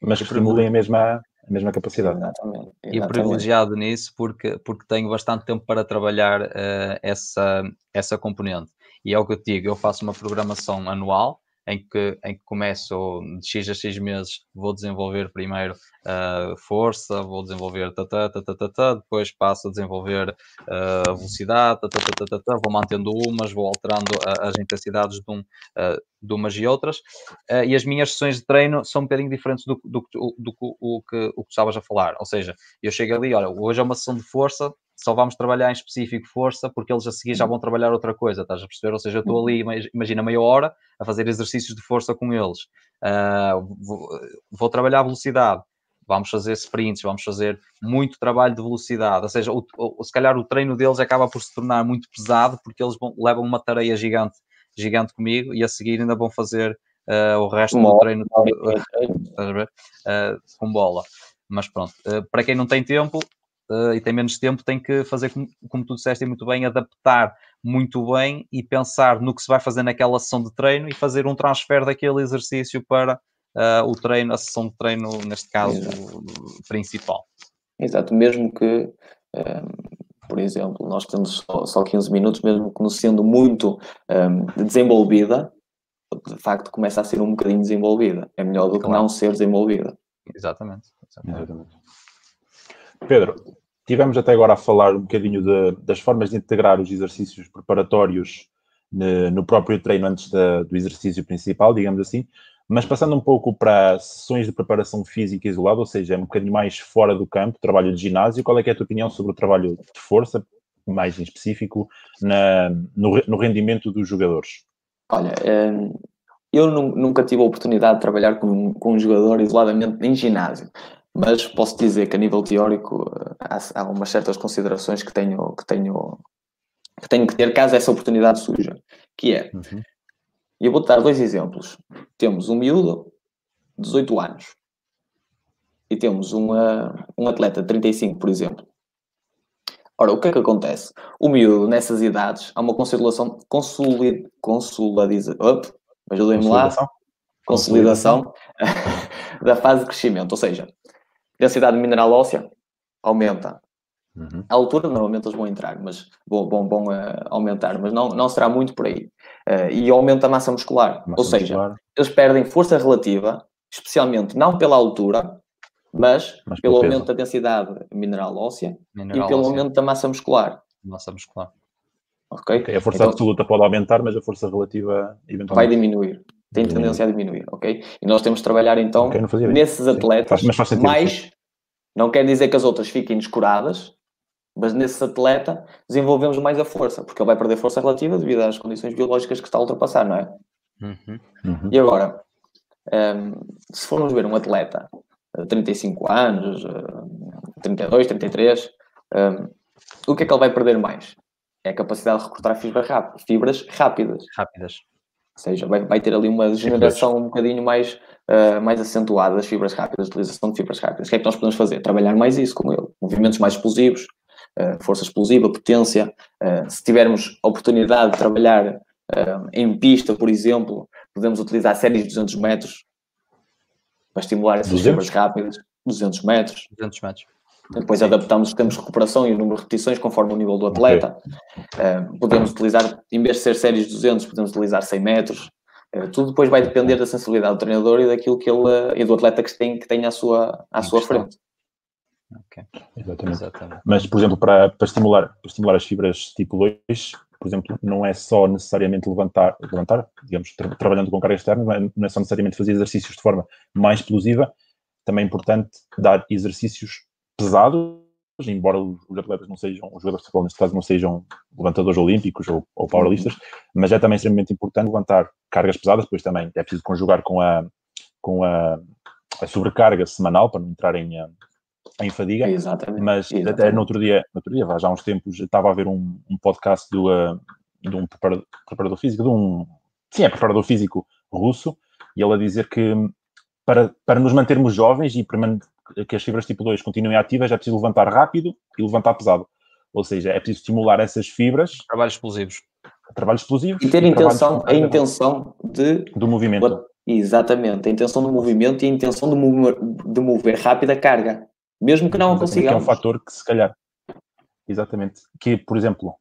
mas que estimulem a mesma, a mesma capacidade. Exatamente. Exatamente. E privilegiado nisso porque, porque tenho bastante tempo para trabalhar uh, essa, essa componente. E é o que eu te digo, eu faço uma programação anual em que, em que começo de X a X meses, vou desenvolver primeiro uh, força, vou desenvolver tata, tata, tata, depois passo a desenvolver uh, velocidade, vou mantendo umas, vou alterando as intensidades de, um, uh, de umas e outras, e as minhas sessões de treino são um bocadinho diferentes do, do, do, do, do o, que, o que estavas a falar, ou seja, eu chego ali, olha, hoje é uma sessão de força, só vamos trabalhar em específico força, porque eles a seguir já vão trabalhar outra coisa, estás a perceber? Ou seja, eu estou ali, imagina, meia hora a fazer exercícios de força com eles, uh, vou, vou, trabalhar velocidade, vamos fazer sprints, vamos fazer muito trabalho de velocidade, ou seja, o, o, se calhar o treino deles acaba por se tornar muito pesado, porque eles vão, levam uma tarefa gigante, gigante comigo, e a seguir ainda vão fazer uh, o resto do treino uh, com bola. Mas pronto, para quem não tem tempo, uh, e tem menos tempo, tem que fazer, como, como tu disseste muito bem, adaptar muito bem e pensar no que se vai fazer naquela sessão de treino e fazer um transfer daquele exercício para uh, o treino, a sessão de treino, neste caso, Exato. principal. Exato, mesmo que, um, ehm, por exemplo, nós temos só, só 15 minutos, mesmo que sendo muito um, desenvolvida, de facto começa a ser um bocadinho desenvolvida. É melhor do que não ser desenvolvida. Exatamente. Exatamente. Exatamente. Pedro, tivemos até agora a falar um bocadinho de, das formas de integrar os exercícios preparatórios ne, no próprio treino antes da, do exercício principal, digamos assim, mas passando um pouco para sessões de preparação física isolada, ou seja, um bocadinho mais fora do campo, trabalho de ginásio, qual é, é a tua opinião sobre o trabalho de força, mais em específico, na, no, no rendimento dos jogadores? Olha, hum, eu nunca tive a oportunidade de trabalhar com, com um jogador isoladamente em ginásio mas posso dizer que a nível teórico há, há umas certas considerações que tenho, que tenho que tenho que ter caso essa oportunidade surja, que é, uhum. eu vou dar dois exemplos. Temos um miúdo, 18 anos, e temos uma, um atleta de 35, por exemplo. Ora, o que é que acontece? O miúdo, nessas idades, há uma consolidação, consolid, consoladiza, op, ajudem-me lá, consolidação, consolidação da fase de crescimento, ou seja, densidade mineral óssea aumenta. Uhum. A altura, normalmente eles vão entrar, mas vão, vão, vão uh, aumentar, mas não, não será muito por aí. Uh, e aumenta a massa muscular. Massa Ou seja, muscular. eles perdem força relativa, especialmente não pela altura, mas, mas pelo aumento da densidade mineral óssea mineral e pelo óssea. aumento da massa muscular. Massa muscular. Ok. okay a força então, absoluta pode aumentar, mas a força relativa eventualmente vai diminuir tem tendência a diminuir, ok? E nós temos de trabalhar então okay, nesses atletas faz, faz mais, não quer dizer que as outras fiquem descuradas, mas nesse atleta desenvolvemos mais a força, porque ele vai perder força relativa devido às condições biológicas que está a ultrapassar, não é? Uhum. Uhum. E agora, um, ehm, se formos ver um atleta de 35 anos, 32, 33, um, o que é que ele vai perder mais? É a capacidade de recrutar fibras, fibras rápidas. Rápidas. Ou seja, vai, vai ter ali uma degeneração um bocadinho mais, uh, mais acentuada das fibras rápidas, utilização de fibras rápidas. O que é que nós podemos fazer? Trabalhar mais isso, como ele. Movimentos mais explosivos, uh, força explosiva, potência. Uh, se tivermos a oportunidade de trabalhar em pista, por exemplo, podemos utilizar séries de 200 metros para estimular essas 200? fibras rápidas. 200 metros. 200 metros. Depois adaptamos os tempos de recuperação e o número de repetições conforme o nível do atleta. Uh, podemos utilizar, em vez de ser séries de 200, podemos utilizar 100 metros. Uh, tudo depois vai depender da sensibilidade do treinador e daquilo que ele e do atleta que tem, que tem à sua, à sua frente. Okay. Exatamente. Exatamente. Mas, por exemplo, para, para, estimular, para estimular as fibras tipo 2, por exemplo, não é só necessariamente levantar, levantar digamos, tra trabalhando com carga externa, não é só necessariamente fazer exercícios de forma mais explosiva, também é importante dar exercícios pesados, embora os atletas não sejam, os jogadores de futebol neste caso não sejam levantadores olímpicos ou, ou powerlifters, mas é também extremamente importante levantar cargas pesadas, depois também é preciso conjugar com a, com a, a sobrecarga semanal para não entrar em, em fadiga. Exatamente. Mas Exatamente. até no outro dia, no outro dia, já há uns tempos, estava a ver um, um podcast do, uh, de um preparador, preparador, físico, de um. Sim, é preparador físico russo, e ele a dizer que para, para nos mantermos jovens e para que as fibras tipo 2 continuem ativas, é preciso levantar rápido e levantar pesado. Ou seja, é preciso estimular essas fibras. Trabalhos explosivos. Trabalhos explosivos. E ter e intenção, a intenção de. Do movimento. Exatamente, a intenção do movimento e a intenção de mover, de mover rápido a carga. Mesmo que não a consigamos. Que é um fator que, se calhar, exatamente, que, por exemplo,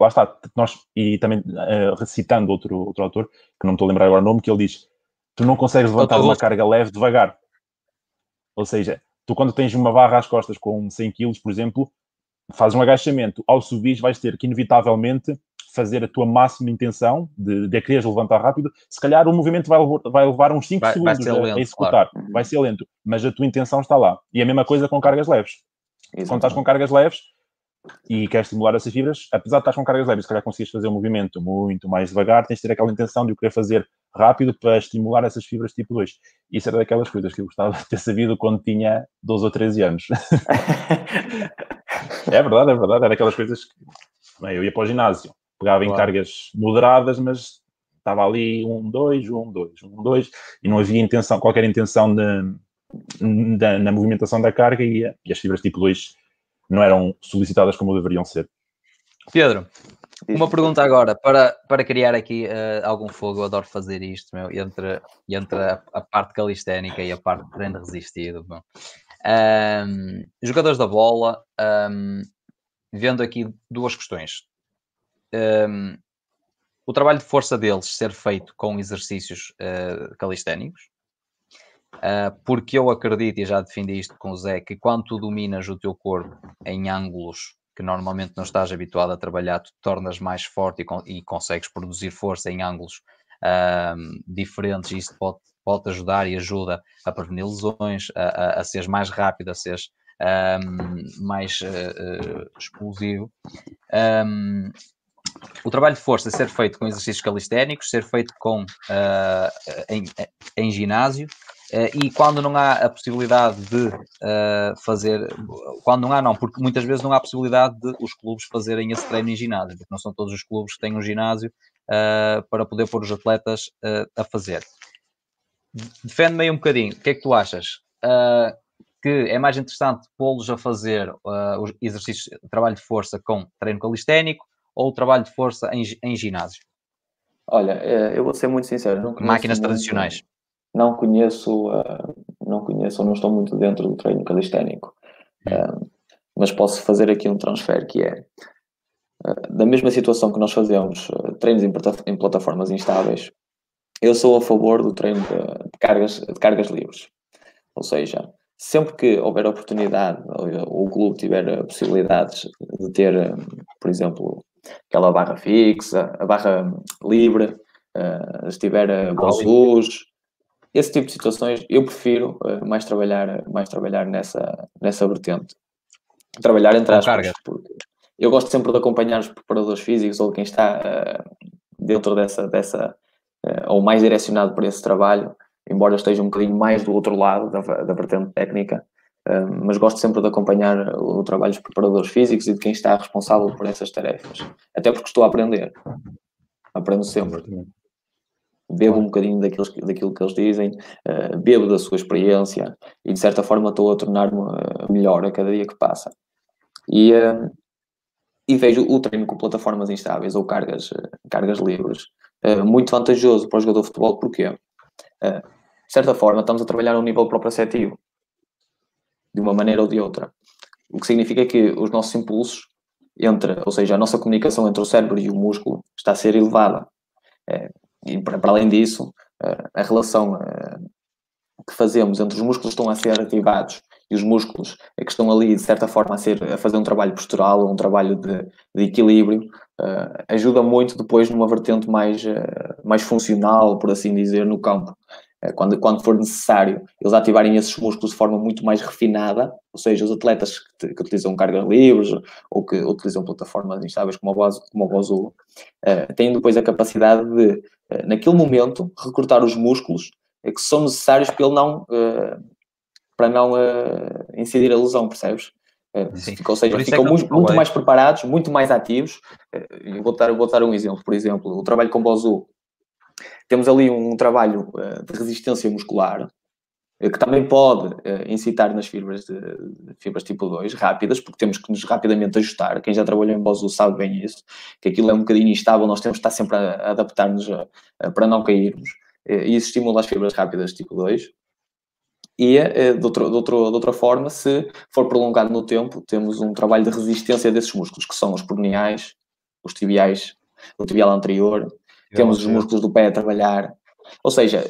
lá está, nós, e também uh, recitando outro, outro autor, que não me estou a lembrar agora o nome, que ele diz: tu não consegues levantar uma carga leve devagar. Ou seja, tu quando tens uma barra às costas com 100 kg, por exemplo, fazes um agachamento, ao subir vais ter que inevitavelmente fazer a tua máxima intenção de, de quereres levantar rápido, se calhar o movimento vai, vai levar uns 5 vai, segundos vai lento, a, executar. Claro. Vai ser lento, mas a tua intenção está lá. E a mesma coisa com cargas leves. Exatamente. Quando estás com cargas leves e queres estimular essas fibras, apesar de estar com cargas leves, se calhar conseguires fazer um movimento muito mais devagar, tens de ter aquela intenção de o querer fazer rápido para estimular essas fibras tipo 2. Isso era daquelas coisas que eu gostava de ter sabido quando tinha 12 ou 13 anos. é verdade, é verdade. Era aquelas coisas que bem, eu ia para o ginásio pegava claro. em cargas moderadas, mas estava ali um, dois, um, dois, um, dois, e não havia intenção, qualquer intenção de, de, na movimentação da carga e, e, as fibras tipo 2 não eram solicitadas como deveriam ser. Pedro, uma pergunta agora, para, para criar aqui uh, algum fogo, eu adoro fazer isto, meu, entre, entre a, a parte calisténica e a parte de treino resistido. Um, jogadores da bola, um, vendo aqui duas questões um, o trabalho de força deles ser feito com exercícios uh, calisténicos, uh, porque eu acredito, e já defendi isto com o Zé, que quando tu dominas o teu corpo em ângulos que normalmente não estás habituado a trabalhar, tu te tornas mais forte e, e consegues produzir força em ângulos uh, diferentes, e isso pode, pode ajudar e ajuda a prevenir lesões, a, a, a seres mais rápido, a seres um, mais uh, explosivo. Um, o trabalho de força ser feito com exercícios calisténicos, ser feito com, uh, em, em, ginásio, e quando não há a possibilidade de uh, fazer, quando não há, não, porque muitas vezes não há a possibilidade de os clubes fazerem esse treino em ginásio, porque não são todos os clubes que têm um ginásio para poder pôr os atletas a fazer. Defende-me aí um bocadinho, o que é que tu achas? que é mais interessante pô-los a fazer os exercícios, trabalho de força com treino calisténico ou o trabalho de força em, em ginásio? Olha, eu vou ser muito sincero. Máquinas tradicionais. Não conheço, uh, não conheço ou não estou muito dentro do treino calisténico. Uh, mas posso fazer aqui um transfer que é uh, da mesma situação que nós fazemos treinos em, em, plataformas instáveis. Eu sou a favor do treino de, de, cargas, de cargas livres. Ou seja, sempre que houver oportunidade ou o clube tiver possibilidades de ter, por exemplo, aquela barra fixa, a barra livre, uh, estiver uh, luz, esse tipo de situações eu prefiro uh, mais trabalhar mais trabalhar nessa nessa vertente trabalhar entre aspas porque eu gosto sempre de acompanhar os preparadores físicos ou quem está uh, dentro dessa dessa uh, ou mais direcionado para esse trabalho embora esteja um bocadinho mais do outro lado da, da vertente técnica mas gosto sempre de acompanhar o trabalho dos preparadores físicos e de quem está responsável por essas tarefas. Até porque estou a aprender. Aprendo sempre. Bebo um bocadinho daquilo, daquilo que eles dizem, uh, bebo da sua experiência e de certa forma estou a tornar-me uh, melhor a cada dia que passa. E, uh, e vejo o treino com plataformas instáveis ou cargas, cargas livres muito vantajoso para o jogador de futebol, porque de certa forma estamos a trabalhar a um nível proprioceptivo de uma maneira ou de outra. O que significa que os nossos impulsos entre, ou seja, a nossa comunicação entre o cérebro e o músculo está a ser elevada. É, e para, para, além disso, a relação que fazemos entre os músculos que estão a ser ativados e os músculos que estão ali, de certa forma, a, ser, a fazer um trabalho postural, um trabalho de, de equilíbrio, uh, ajuda muito depois numa vertente mais, uh, mais funcional, por assim dizer, no campo. Uh, quando, quando for necessário, eles ativarem esses músculos de forma muito mais refinada, ou seja, os atletas que, que utilizam cargas livres ou que utilizam plataformas instáveis como o, como Bozu, têm depois a capacidade de, naquele momento, recrutar os músculos que são necessários para não para não uh, incidir a lesão, percebes? Uh, fica, ou seja, é ficam é muito, muito mais preparados, muito mais ativos. Uh, vou, dar, vou dar um exemplo, por exemplo, o trabalho com Bozu. Temos ali um trabalho uh, de resistência muscular, que também pode incitar nas fibras, de, de, fibras tipo 2, rápidas, porque temos que nos rapidamente ajustar. Quem já trabalhou em Bozu sabe bem isso, que aquilo é um bocadinho instável, nós temos que estar sempre a, adaptar-nos para não cairmos. E isso estimula as fibras rápidas tipo 2 e, eh, de, outro, de, outro, de outra forma, se for prolongado no tempo, temos um trabalho de resistência desses músculos, que são os perneais, os tibiais, o tibial anterior, temos os músculos do pé a trabalhar. Ou seja,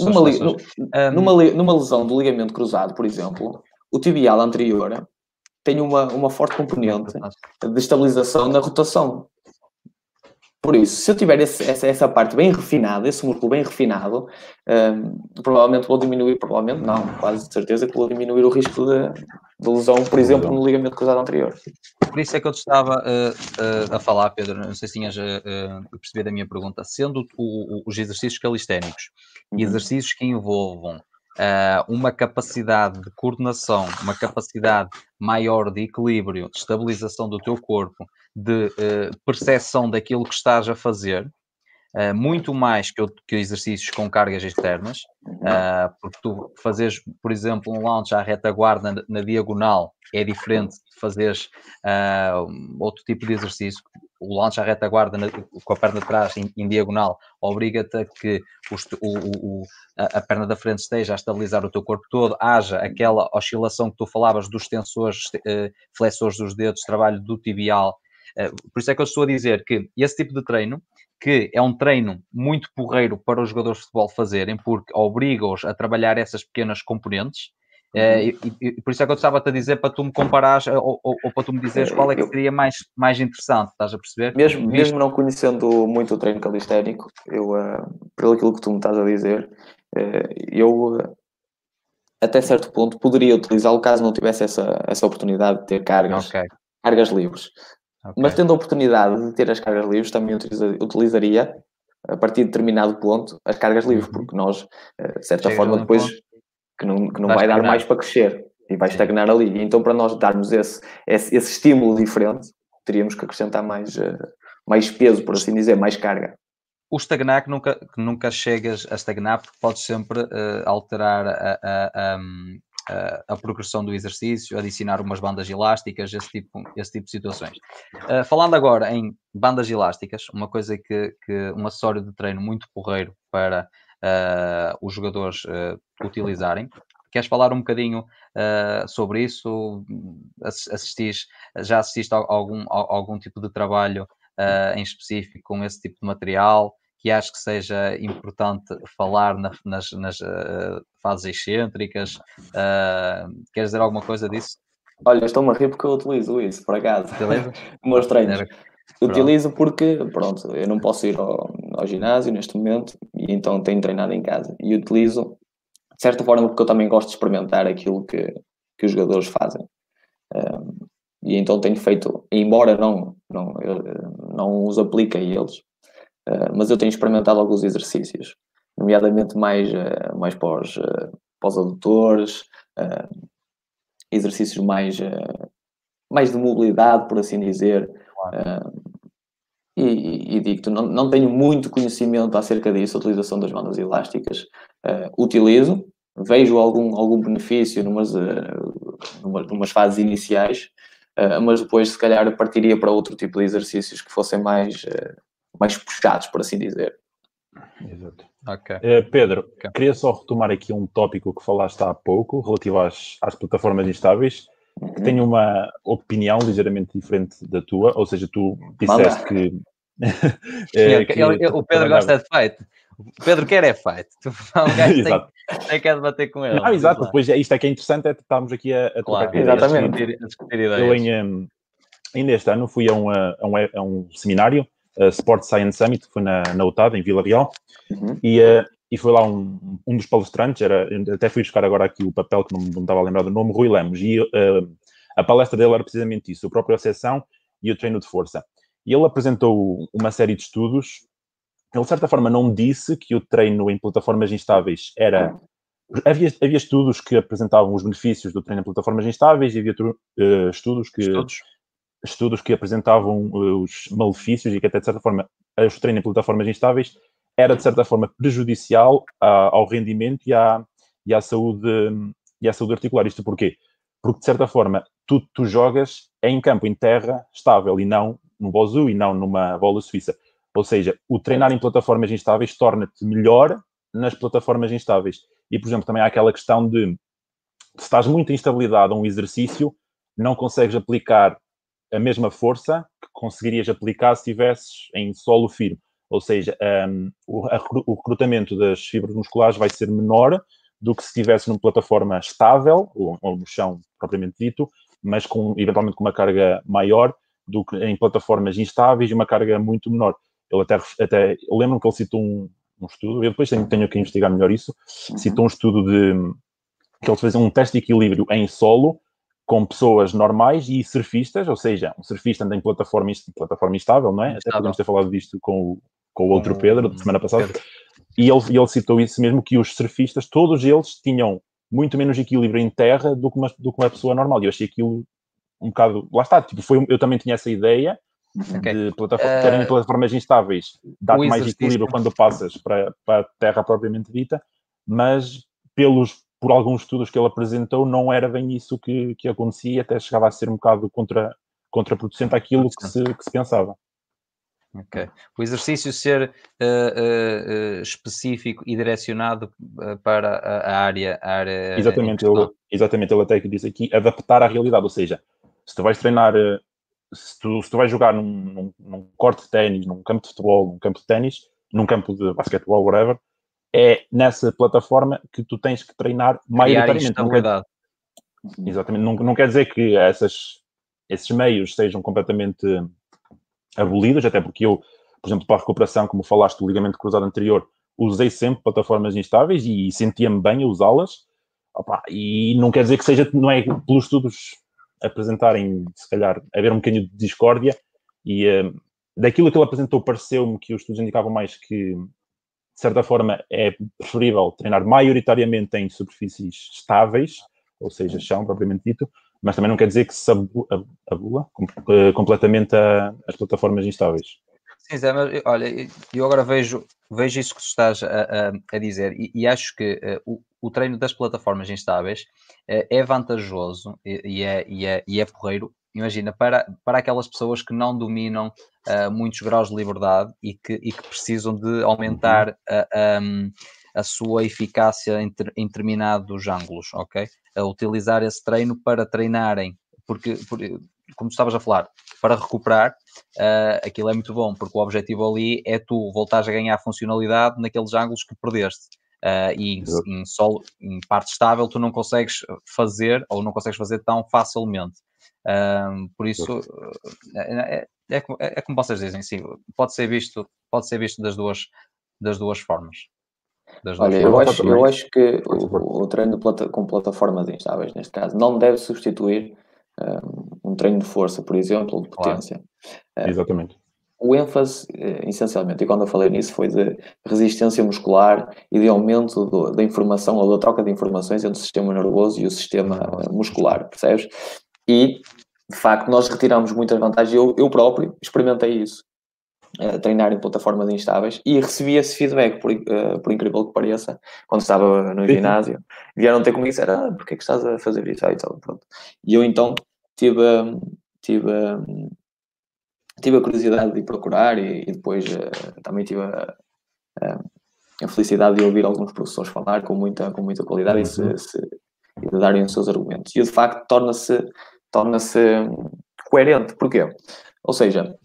numa, numa, numa lesão do ligamento cruzado, por exemplo, o tibial anterior tem uma, uma forte componente de estabilização na rotação. Por isso, se eu tiver esse, essa, essa parte bem refinada, esse músculo bem refinado, um, provavelmente vou diminuir, provavelmente não, quase de certeza que vou diminuir o risco de, de lesão, por exemplo, no ligamento cruzado anterior. Por isso é que eu te estava uh, uh, a falar, Pedro, não sei se tinhas uh, percebido a minha pergunta, sendo o, o, os exercícios calisténicos uhum. exercícios que envolvam uh, uma capacidade de coordenação, uma capacidade maior de equilíbrio, de estabilização do teu corpo, de uh, percepção daquilo que estás a fazer, Uh, muito mais que, que, exercícios com cargas externas, uh, porque tu fazes, por exemplo, um launch à retaguarda na, na diagonal é diferente de fazeres uh, outro tipo de exercício. O launch à retaguarda na, com a perna de trás em, em diagonal obriga-te a que o, o, a, a, perna da frente esteja a estabilizar o teu corpo todo, haja aquela oscilação que tu falavas dos tensores, flexores dos dedos, trabalho do tibial. por isso é que eu estou a dizer que esse tipo de treino que é um treino muito porreiro para os jogadores de futebol fazerem, porque obriga-os a trabalhar essas pequenas componentes. Eh, uhum. e, e, por isso é que eu estava-te a dizer para tu me comparares ou, ou, ou, para tu me dizeres qual é que seria mais, mais interessante, estás a perceber? Mesmo, mesmo não conhecendo muito o treino calisténico, eu, uh, pelo aquilo que tu me estás a dizer, uh, eu uh, até certo ponto poderia utilizá-lo caso não tivesse essa, essa oportunidade de ter cargas, okay. cargas livres. Okay. Mas tendo a oportunidade de ter as cargas livres, também utilizaria, a partir de determinado ponto, as cargas livres, uhum. porque nós, eh, de certa Chega forma, depois ponto. que não, que não vai dar mais para crescer e vai estagnar ali. Então, para nós darmos esse, esse, esse estímulo diferente, teríamos que acrescentar mais, eh, mais peso, por assim dizer, mais carga. O estagnar que nunca, que nunca chegas a estagnar, porque podes sempre uh, alterar a, a, a, a progressão do exercício, adicionar umas bandas elásticas, esse tipo, esse tipo de situações. Uh, falando agora em bandas elásticas, uma coisa que, que um acessório de treino muito porreiro para uh, os jogadores uh, utilizarem. Queres falar um bocadinho sobre isso? Assistis, já assististe a algum, a algum tipo de trabalho em específico com esse tipo de material? Que acho que seja importante falar na, nas, nas uh, fases excêntricas. Uh, queres dizer alguma coisa disso? Olha, estou-me a rir porque eu utilizo isso, por acaso. Meus treinos. Utilizo porque, pronto, eu não posso ir ao, ao, ginásio neste momento e então tenho treinado em casa. E utilizo, de certa forma, porque eu também gosto de experimentar aquilo que, que os jogadores fazem. Um, e então tenho feito, embora não, não, não os aplique a eles, Uh, mas eu tenho experimentado alguns exercícios, nomeadamente mais, uh, mais para, os, uh, para os adutores, exercícios mais, mais de mobilidade, por assim dizer. Claro. e, e digo-te, não, não tenho muito conhecimento acerca disso, a utilização das bandas elásticas. utilizo, vejo algum, algum benefício numas, numas, numas fases iniciais, mas depois, se calhar, partiria para outro tipo de exercícios que fossem mais mais puxados, por assim dizer. Exato. Okay. Uh, Pedro, okay. queria só retomar aqui um tópico que falaste há pouco, relativo às, às plataformas instáveis. que tenho uma opinião ligeiramente diferente da tua, ou seja, tu disseste Manda. que. Ele- que ele- o Pedro gosta de fight. O Pedro quer é fight. Tu, um gajo tem, Exato. tem que é debater com ele. Não, exato, pois é, isto é que é interessante, é estarmos aqui a, a trocar Claro, ideias. Exatamente. A discutir, a discutir Eu ideias. em, um, ainda este ano fui a um, a um, a um seminário, a Sport Science Summit, que foi na, na UTAD, em Vila Real, Uhum. e, eh, e foi lá um, um dos palestrantes, era, até fui buscar agora aqui o papel que não, não estava a lembrar do nome, Rui Lemos, e eh, a palestra dele era precisamente isso, a própria seção e o treino de força. E ele apresentou uma série de estudos, ele de certa forma não disse que o treino em plataformas instáveis era... Havia, havia estudos que apresentavam os benefícios do treino em plataformas instáveis e havia eh, estudos que Estudos. Estudos que apresentavam uh, os malefícios e que até, de certa forma, treino em plataformas instáveis era, de certa forma, prejudicial ao rendimento e à, e, à saúde, e à saúde articular. Isto porquê? Porque, de certa forma, tu, tu jogas em campo, em terra estável e não num bozu e não numa bola suíça. Ou seja, o treinar em plataformas instáveis torna-te melhor nas plataformas instáveis. E, por exemplo, também há aquela questão de se estás muito em instabilidade a um exercício, não consegues aplicar a mesma força que conseguirias aplicar se estivesses em solo firme. Ou seja, um, o, a o recrutamento das fibras musculares vai ser menor do que se estivesse numa plataforma estável, ou, ou no chão propriamente dito, mas com, eventualmente com uma carga maior do que em plataformas instáveis e uma carga muito menor. Ele até, até lembro-me que ele citou um, um estudo, eu depois tenho, tenho que investigar melhor isso, citou um estudo de que eles faziam um teste de equilíbrio em solo com pessoas normais e surfistas, ou seja, um surfista anda em plataforma, plataforma instável, não é? Até Instável. podemos ter falado disto com o, com o outro o Pedro, da semana passada. Pedro. E ele, ele citou isso mesmo, que os surfistas, todos eles tinham muito menos equilíbrio em terra do que uma, do que uma pessoa normal. E eu achei aquilo um bocado... Lá está, tipo, foi, eu também tinha essa ideia Ok. de plataforma, Eh, terem plataformas instáveis, dá-te mais equilíbrio quando passas para, para a terra propriamente dita, mas pelos, por alguns estudos que ele apresentou, não era bem isso que, que acontecia, até chegava a ser um bocado contra, contraproducente àquilo que se, que se pensava. Ok. O exercício ser eh, eh, específico e direcionado para a, área, a área. Exatamente, ele, exatamente, ele até que diz aqui, adaptar à realidade, ou seja, se tu vais treinar, se tu, se tu vais jogar num, num, num corte de ténis, num campo de futebol, num campo de ténis, num campo de basquetebol, whatever, é nessa plataforma que tu tens que treinar maioritariamente. Não quer, instabilidade. exatamente, não, não quer dizer que essas, esses meios sejam completamente abolidos, até porque eu, por exemplo, para a recuperação, como falaste do ligamento cruzado anterior, usei sempre plataformas instáveis e sentia-me bem a usá-las. Opa, e não quer dizer que seja, não é pelos estudos apresentarem, se calhar, haver um bocadinho de discórdia e eh, daquilo que ele apresentou pareceu-me que os estudos indicavam mais que, de certa forma, é preferível treinar maioritariamente em superfícies estáveis, ou seja, chão propriamente dito, mas também não quer dizer que se abu- ab- abula eh, completamente a- as plataformas instáveis. Sim, Zé, mas olha, eu agora vejo, vejo isso que tu estás a, a- a dizer e, e acho que eh, o, o treino das plataformas instáveis eh, é vantajoso e, e é, e, é, e é porreiro, imagina, para, para aquelas pessoas que não dominam ah, muitos graus de liberdade e que, e que precisam de aumentar a, a, a sua eficácia em, ter- em determinados ângulos, ok? A utilizar esse treino para treinarem, porque, por- como tu estavas a falar, para recuperar, ah, aquilo é muito bom, porque o objetivo ali é tu voltares a ganhar funcionalidade naqueles ângulos que perdeste. Ah, e em solo, em parte estável, tu não consegues fazer ou não consegues fazer tão facilmente. Ah, por isso, é, é- é como- é- é como vocês dizem, sim, pode ser visto, pode ser visto das duas, das duas formas. Das duas Olha, eu formas. acho, eu acho que o, o treino plata- com plataformas instáveis, neste caso, não deve substituir um, um treino de força, por exemplo, ou de Claro. potência. É. Exatamente. O ênfase, eh, essencialmente, e quando eu falei nisso, foi de resistência muscular e de aumento do- da informação ou da troca de informações entre o sistema nervoso e o sistema eh, muscular, percebes? E, de facto, nós retiramos muitas vantagens. Eu, eu próprio experimentei isso, eh, treinar em plataformas instáveis, e recebi esse feedback, por, eh, por incrível que pareça, quando estava no ginásio. Vieram ter comigo e disseram, ah, porquê que estás a fazer isso? Ah, e tal, pronto. E eu, então, tive, hum, tive, hum, tive a curiosidade de procurar e, e depois eh, também tive a, a- a felicidade de ouvir alguns professores falar com muita, com muita qualidade e se, Uhum. se- e de darem os seus argumentos. E de facto torna-se torna-se coerente. Porquê? Ou seja,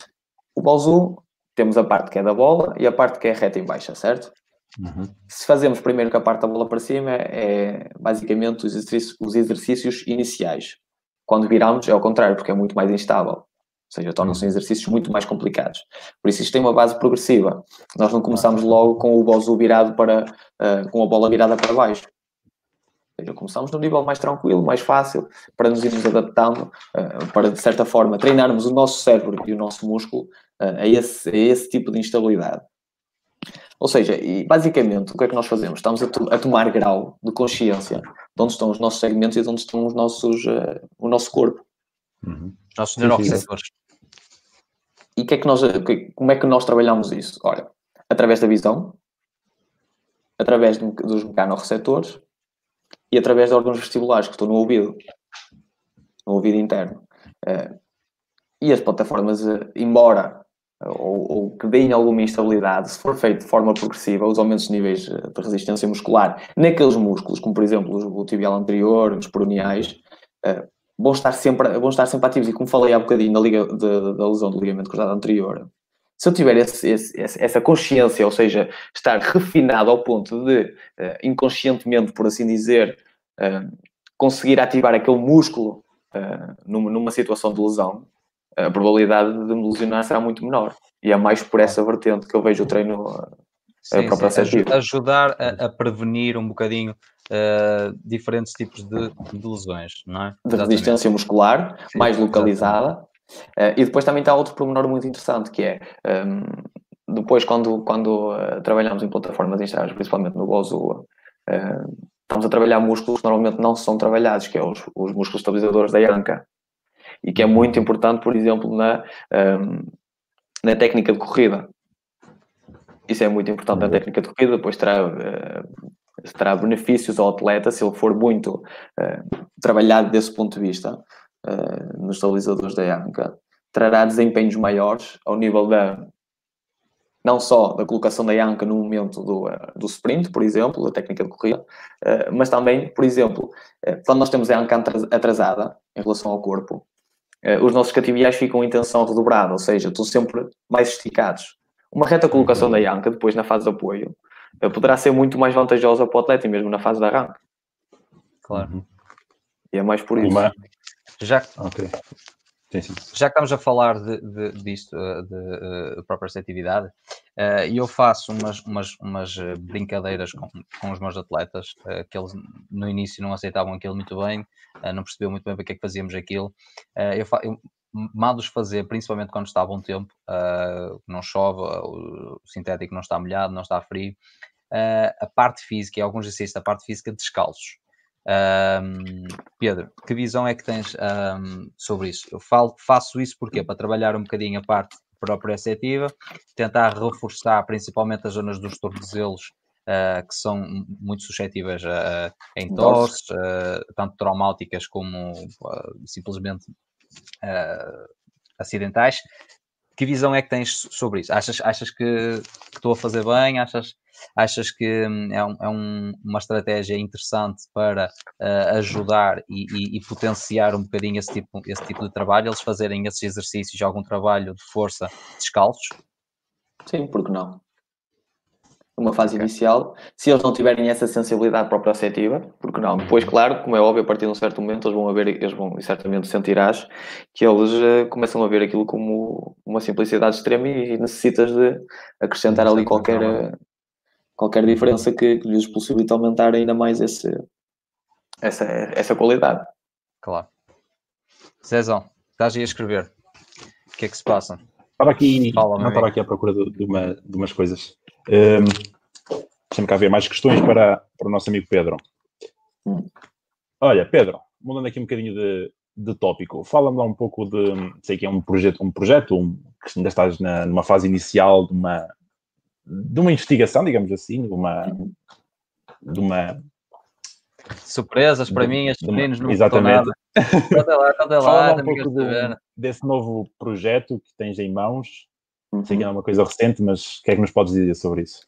o Balzu temos a parte que é da bola e a parte que é reta em baixa, certo? Uhum. Se fazemos primeiro com a parte da bola para cima, é basicamente os exercícios, os exercícios iniciais. Quando viramos, é ao contrário, porque é muito mais instável. Ou seja, tornam-se uhum. exercícios muito mais complicados. Por isso, isto tem uma base progressiva. Nós não começamos logo com o Bozu virado para, uh, com a bola virada para baixo. Ou seja, começamos num nível mais tranquilo, mais fácil, para nos irmos adaptando, uh, para, de certa forma, treinarmos o nosso cérebro e o nosso músculo uh, a, esse, a esse tipo de instabilidade. Ou seja, e basicamente, o que é que nós fazemos? Estamos a, to a, tomar grau de consciência de onde estão os nossos segmentos e de onde estão os nossos, uh, o nosso corpo. Uhum. Nossos neuroreceptores. E que é que nós, como é que nós trabalhamos isso? Ora, através da visão, através de, dos mecanorreceptores e através de órgãos vestibulares que estão no ouvido, no ouvido interno. Uh, e as plataformas, uh, embora ou, ou, que deem alguma instabilidade, se for feito de forma progressiva, os aumentos de níveis eh, de resistência muscular naqueles músculos, como por exemplo o tibial anterior, os peroneais, vão, estar sempre, vão estar sempre ativos. E como falei há bocadinho da, da lesão do ligamento cruzado anterior, se eu tiver esse, esse, essa consciência, ou seja, estar refinado ao ponto de, uh, inconscientemente, por assim dizer, uh, conseguir ativar aquele músculo numa, numa situação de lesão, a probabilidade de me lesionar será muito menor. E é mais por essa vertente que eu vejo o treino sim, própria sim, ajudar a, a, prevenir um bocadinho uh, diferentes tipos de, de, lesões, não é? De resistência muscular, sim, mais localizada. Uh, e depois também está outro pormenor muito interessante, que é um, ehm, depois quando, quando uh, trabalhamos em plataformas instáveis, principalmente no Bozu, estamos a trabalhar músculos que normalmente não são trabalhados, que é os, os músculos estabilizadores da anca e que é muito importante, por exemplo, na, um, na técnica de corrida. Isso é muito importante na técnica de corrida, depois terá, uh, terá benefícios ao atleta se ele for muito uh, trabalhado desse ponto de vista uh, nos estabilizadores da anca. Trará desempenhos maiores ao nível da não só da colocação da anca no momento do, do sprint, por exemplo, da técnica de corrida, mas também, por exemplo, quando nós temos a anca atrasada em relação ao corpo, os nossos cativiais ficam em tensão redobrada, ou seja, estão sempre mais esticados. Uma reta colocação da anca, depois na fase de apoio, poderá ser muito mais vantajosa para o atleta, mesmo na fase de arranque. Claro. E é mais por isso. Uma... Já, okay. sim, sim. já que estamos a falar de, de, disto, eh, de, de própria receptividade, e eu faço umas, umas, umas brincadeiras com, com os meus atletas, que eles no início não aceitavam aquilo muito bem, não percebeu muito bem para que é que fazíamos aquilo. Eu, eu mando-os fazer, principalmente quando está a bom tempo, não chove, o sintético não está molhado, não está frio. a parte física, e alguns exercícios da parte física descalços. Um, Pedro, que visão é que tens um, sobre isso? Eu falo, faço isso porque para trabalhar um bocadinho a parte proprioceptiva, tentar reforçar principalmente as zonas dos tornozelos uh, que são muito suscetíveis a, a entorses, uh, tanto traumáticas como uh, simplesmente acidentais. Que visão é que tens sobre isso? Achas, achas que, que estou a fazer bem? Achas, achas que hum, é, um, é um, uma estratégia interessante para uh, ajudar e, e, e, potenciar um bocadinho esse tipo, esse tipo de trabalho? Eles fazerem esses exercícios, algum trabalho de força descalços? Sim, porque não? Uma fase okay. inicial, se eles não tiverem essa sensibilidade proprioceptiva, porque não? Depois, uhum. claro, como é óbvio, a partir de um certo momento eles vão ver, eles vão, e certamente sentirás, que eles uh, começam a ver aquilo como uma simplicidade extrema e necessitas de acrescentar ali qualquer, uh, qualquer diferença que, que, lhes possibilite aumentar ainda mais esse, essa, essa qualidade. Claro. Cezão, estás aí a escrever. O que é que se passa? Estava aqui, Fala, não estava aqui à procura de, de, uma, de umas coisas. Um, Deixa-me cá ver mais questões para, para o nosso amigo Pedro. Olha, Pedro, mudando aqui um bocadinho de, de tópico, fala-me lá um pouco de, sei que é um projeto, um projeto um, que ainda estás na, numa fase inicial de uma, de uma investigação, digamos assim, de uma, de uma surpresas para de, mim, estes meninos não Exatamente. Conta lá, conta lá. Fala um pouco de, desse novo projeto que tens em mãos Uhum. Sei que é uma coisa recente, mas o que é que nos podes dizer sobre isso?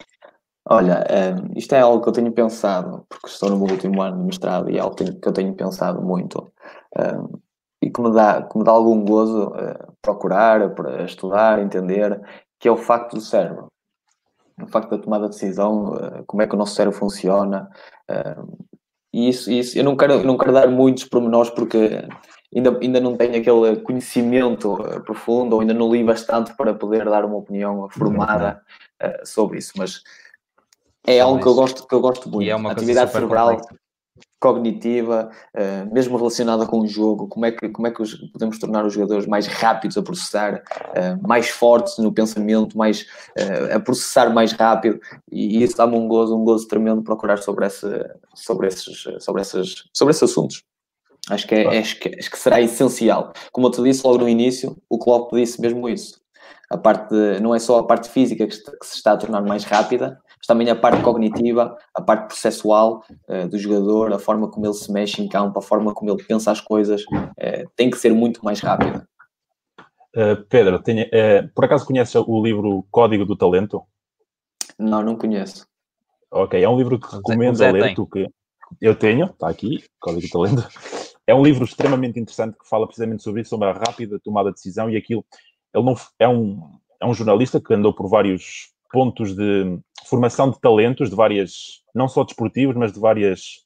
Olha, um, isto é algo que eu tenho pensado, porque estou no meu último ano de mestrado e é algo que eu tenho pensado muito um, e que me dá, que me dá algum gozo uh, procurar, para estudar, entender, que é o facto do cérebro. O facto da tomada de decisão, uh, como é que o nosso cérebro funciona. Uh, e isso, isso eu não quero, eu não quero dar muitos pormenores porque ainda, ainda não tenho aquele conhecimento profundo ou ainda não li bastante para poder dar uma opinião formada sobre isso, mas é algo que eu gosto, que eu gosto muito. é uma Atividade cerebral complexa. cognitiva, uh, mesmo relacionada com o jogo, como é que, como é que os, podemos tornar os jogadores mais rápidos a processar, uh, mais fortes no pensamento, mais, uh, a processar mais rápido, e, e isso dá-me um gozo, um gozo tremendo procurar sobre, esse, sobre, esses, sobre, esses, sobre esses assuntos. Acho que, é, acho, que, acho que será essencial. Como eu te disse logo no início, o Klopp disse mesmo isso. A parte de, não é só a parte física que, que se está a tornar mais rápida, mas também a parte cognitiva, a parte processual uh, do jogador, a forma como ele se mexe em campo, a forma como ele pensa as coisas, uh, tem que ser muito mais rápida. Uh, Pedro, tenho, por acaso conheces o livro Código do Talento? Não, não conheço. Ok, é um livro que recomendo a ler, tu que eu tenho, está aqui, Código do Talento. É um livro extremamente interessante que fala precisamente sobre isso, sobre a rápida tomada de decisão e aquilo. Ele não é um, é um jornalista que andou por vários pontos de formação de talentos de várias, não só desportivos, mas de várias,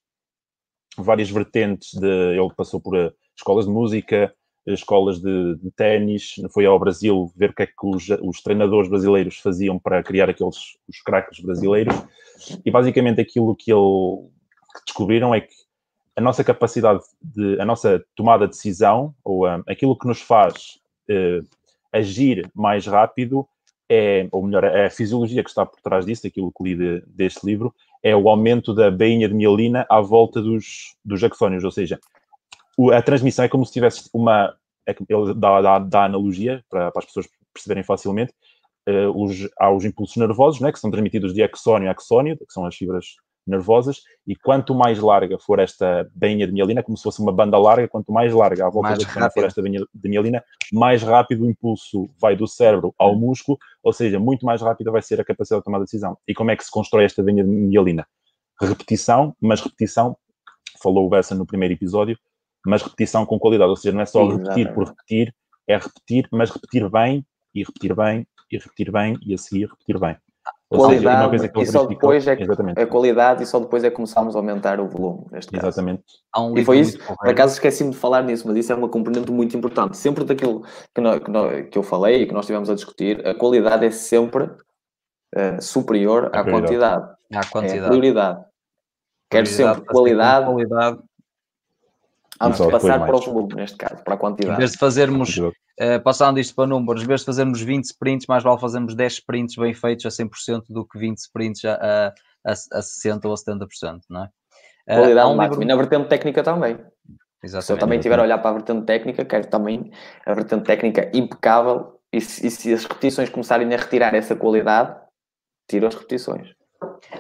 várias vertentes. De, ele passou por eh, escolas de música, escolas de, de ténis, foi ao Brasil ver o que é que os, os treinadores brasileiros faziam para criar aqueles os craques brasileiros. E basicamente aquilo que ele que descobriram é que a nossa capacidade de, a nossa tomada de decisão, ou um, aquilo que nos faz uh, agir mais rápido, é, ou melhor, a fisiologia que está por trás disso, aquilo que li de, deste livro, é o aumento da bainha de mielina à volta dos, dos axónios, ou seja, o, a transmissão é como se tivesse uma, é, ele dá, dá, dá analogia para, para, as pessoas perceberem facilmente, uh, os, há os impulsos nervosos, né, que são transmitidos de axónio a axónio, que são as fibras nervosas, e quanto mais larga for esta bainha de mielina, como se fosse uma banda larga, quanto mais larga a volta mais da for esta bainha de mielina, mais rápido o impulso vai do cérebro ao hum. músculo, ou seja, muito mais rápida vai ser a capacidade de tomar decisão. E como é que se constrói esta bainha de mielina? Repetição, mas repetição, falou o Bessa no primeiro episódio, mas repetição com qualidade, ou seja, não é só repetir por repetir, é repetir, mas repetir bem, e repetir bem, e repetir bem, e a seguir repetir bem qualidade seja, e só depois é exatamente. a qualidade e só depois é que começamos a aumentar o volume neste caso. Exatamente. Um e foi isso, por acaso esqueci-me de falar nisso, mas isso é uma componente muito importante. Sempre daquilo que, nós, que, nós, que eu falei e que nós estivemos a discutir, a qualidade é sempre uh, superior à quantidade. À quantidade. É a prioridade. Quero sempre qualidade, qualidade Antes de passar para o volume, neste caso, para a quantidade. Em vez de fazermos, uh, passando isto para números, em vez de fazermos 20 sprints, mais vale fazermos 10 sprints bem feitos a 100% do que 20 sprints a, a, a 60% ou a 70%, não é? Uh, Qualidade um máxima. Livro... E na vertente técnica também. Exatamente. Se eu também estiver a olhar para a vertente técnica, quero também a vertente técnica impecável e se, e se as repetições começarem a retirar essa qualidade, tiro as repetições.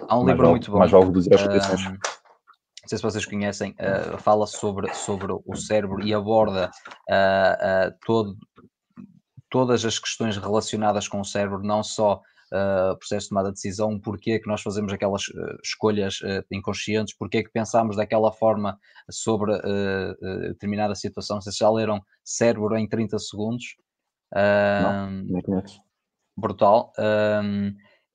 Há um mais livro vale, muito bom. Mais vale reduzir as repetições. Uh, não sei se vocês conhecem, uh, fala sobre, sobre o cérebro e aborda uh, uh, todo, todas as questões relacionadas com o cérebro, não só o processo de tomada de decisão, porquê é que nós fazemos aquelas escolhas inconscientes, porquê é que pensamos daquela forma sobre determinada situação. Vocês já leram Cérebro em 30 segundos? não, não conheço. Brutal.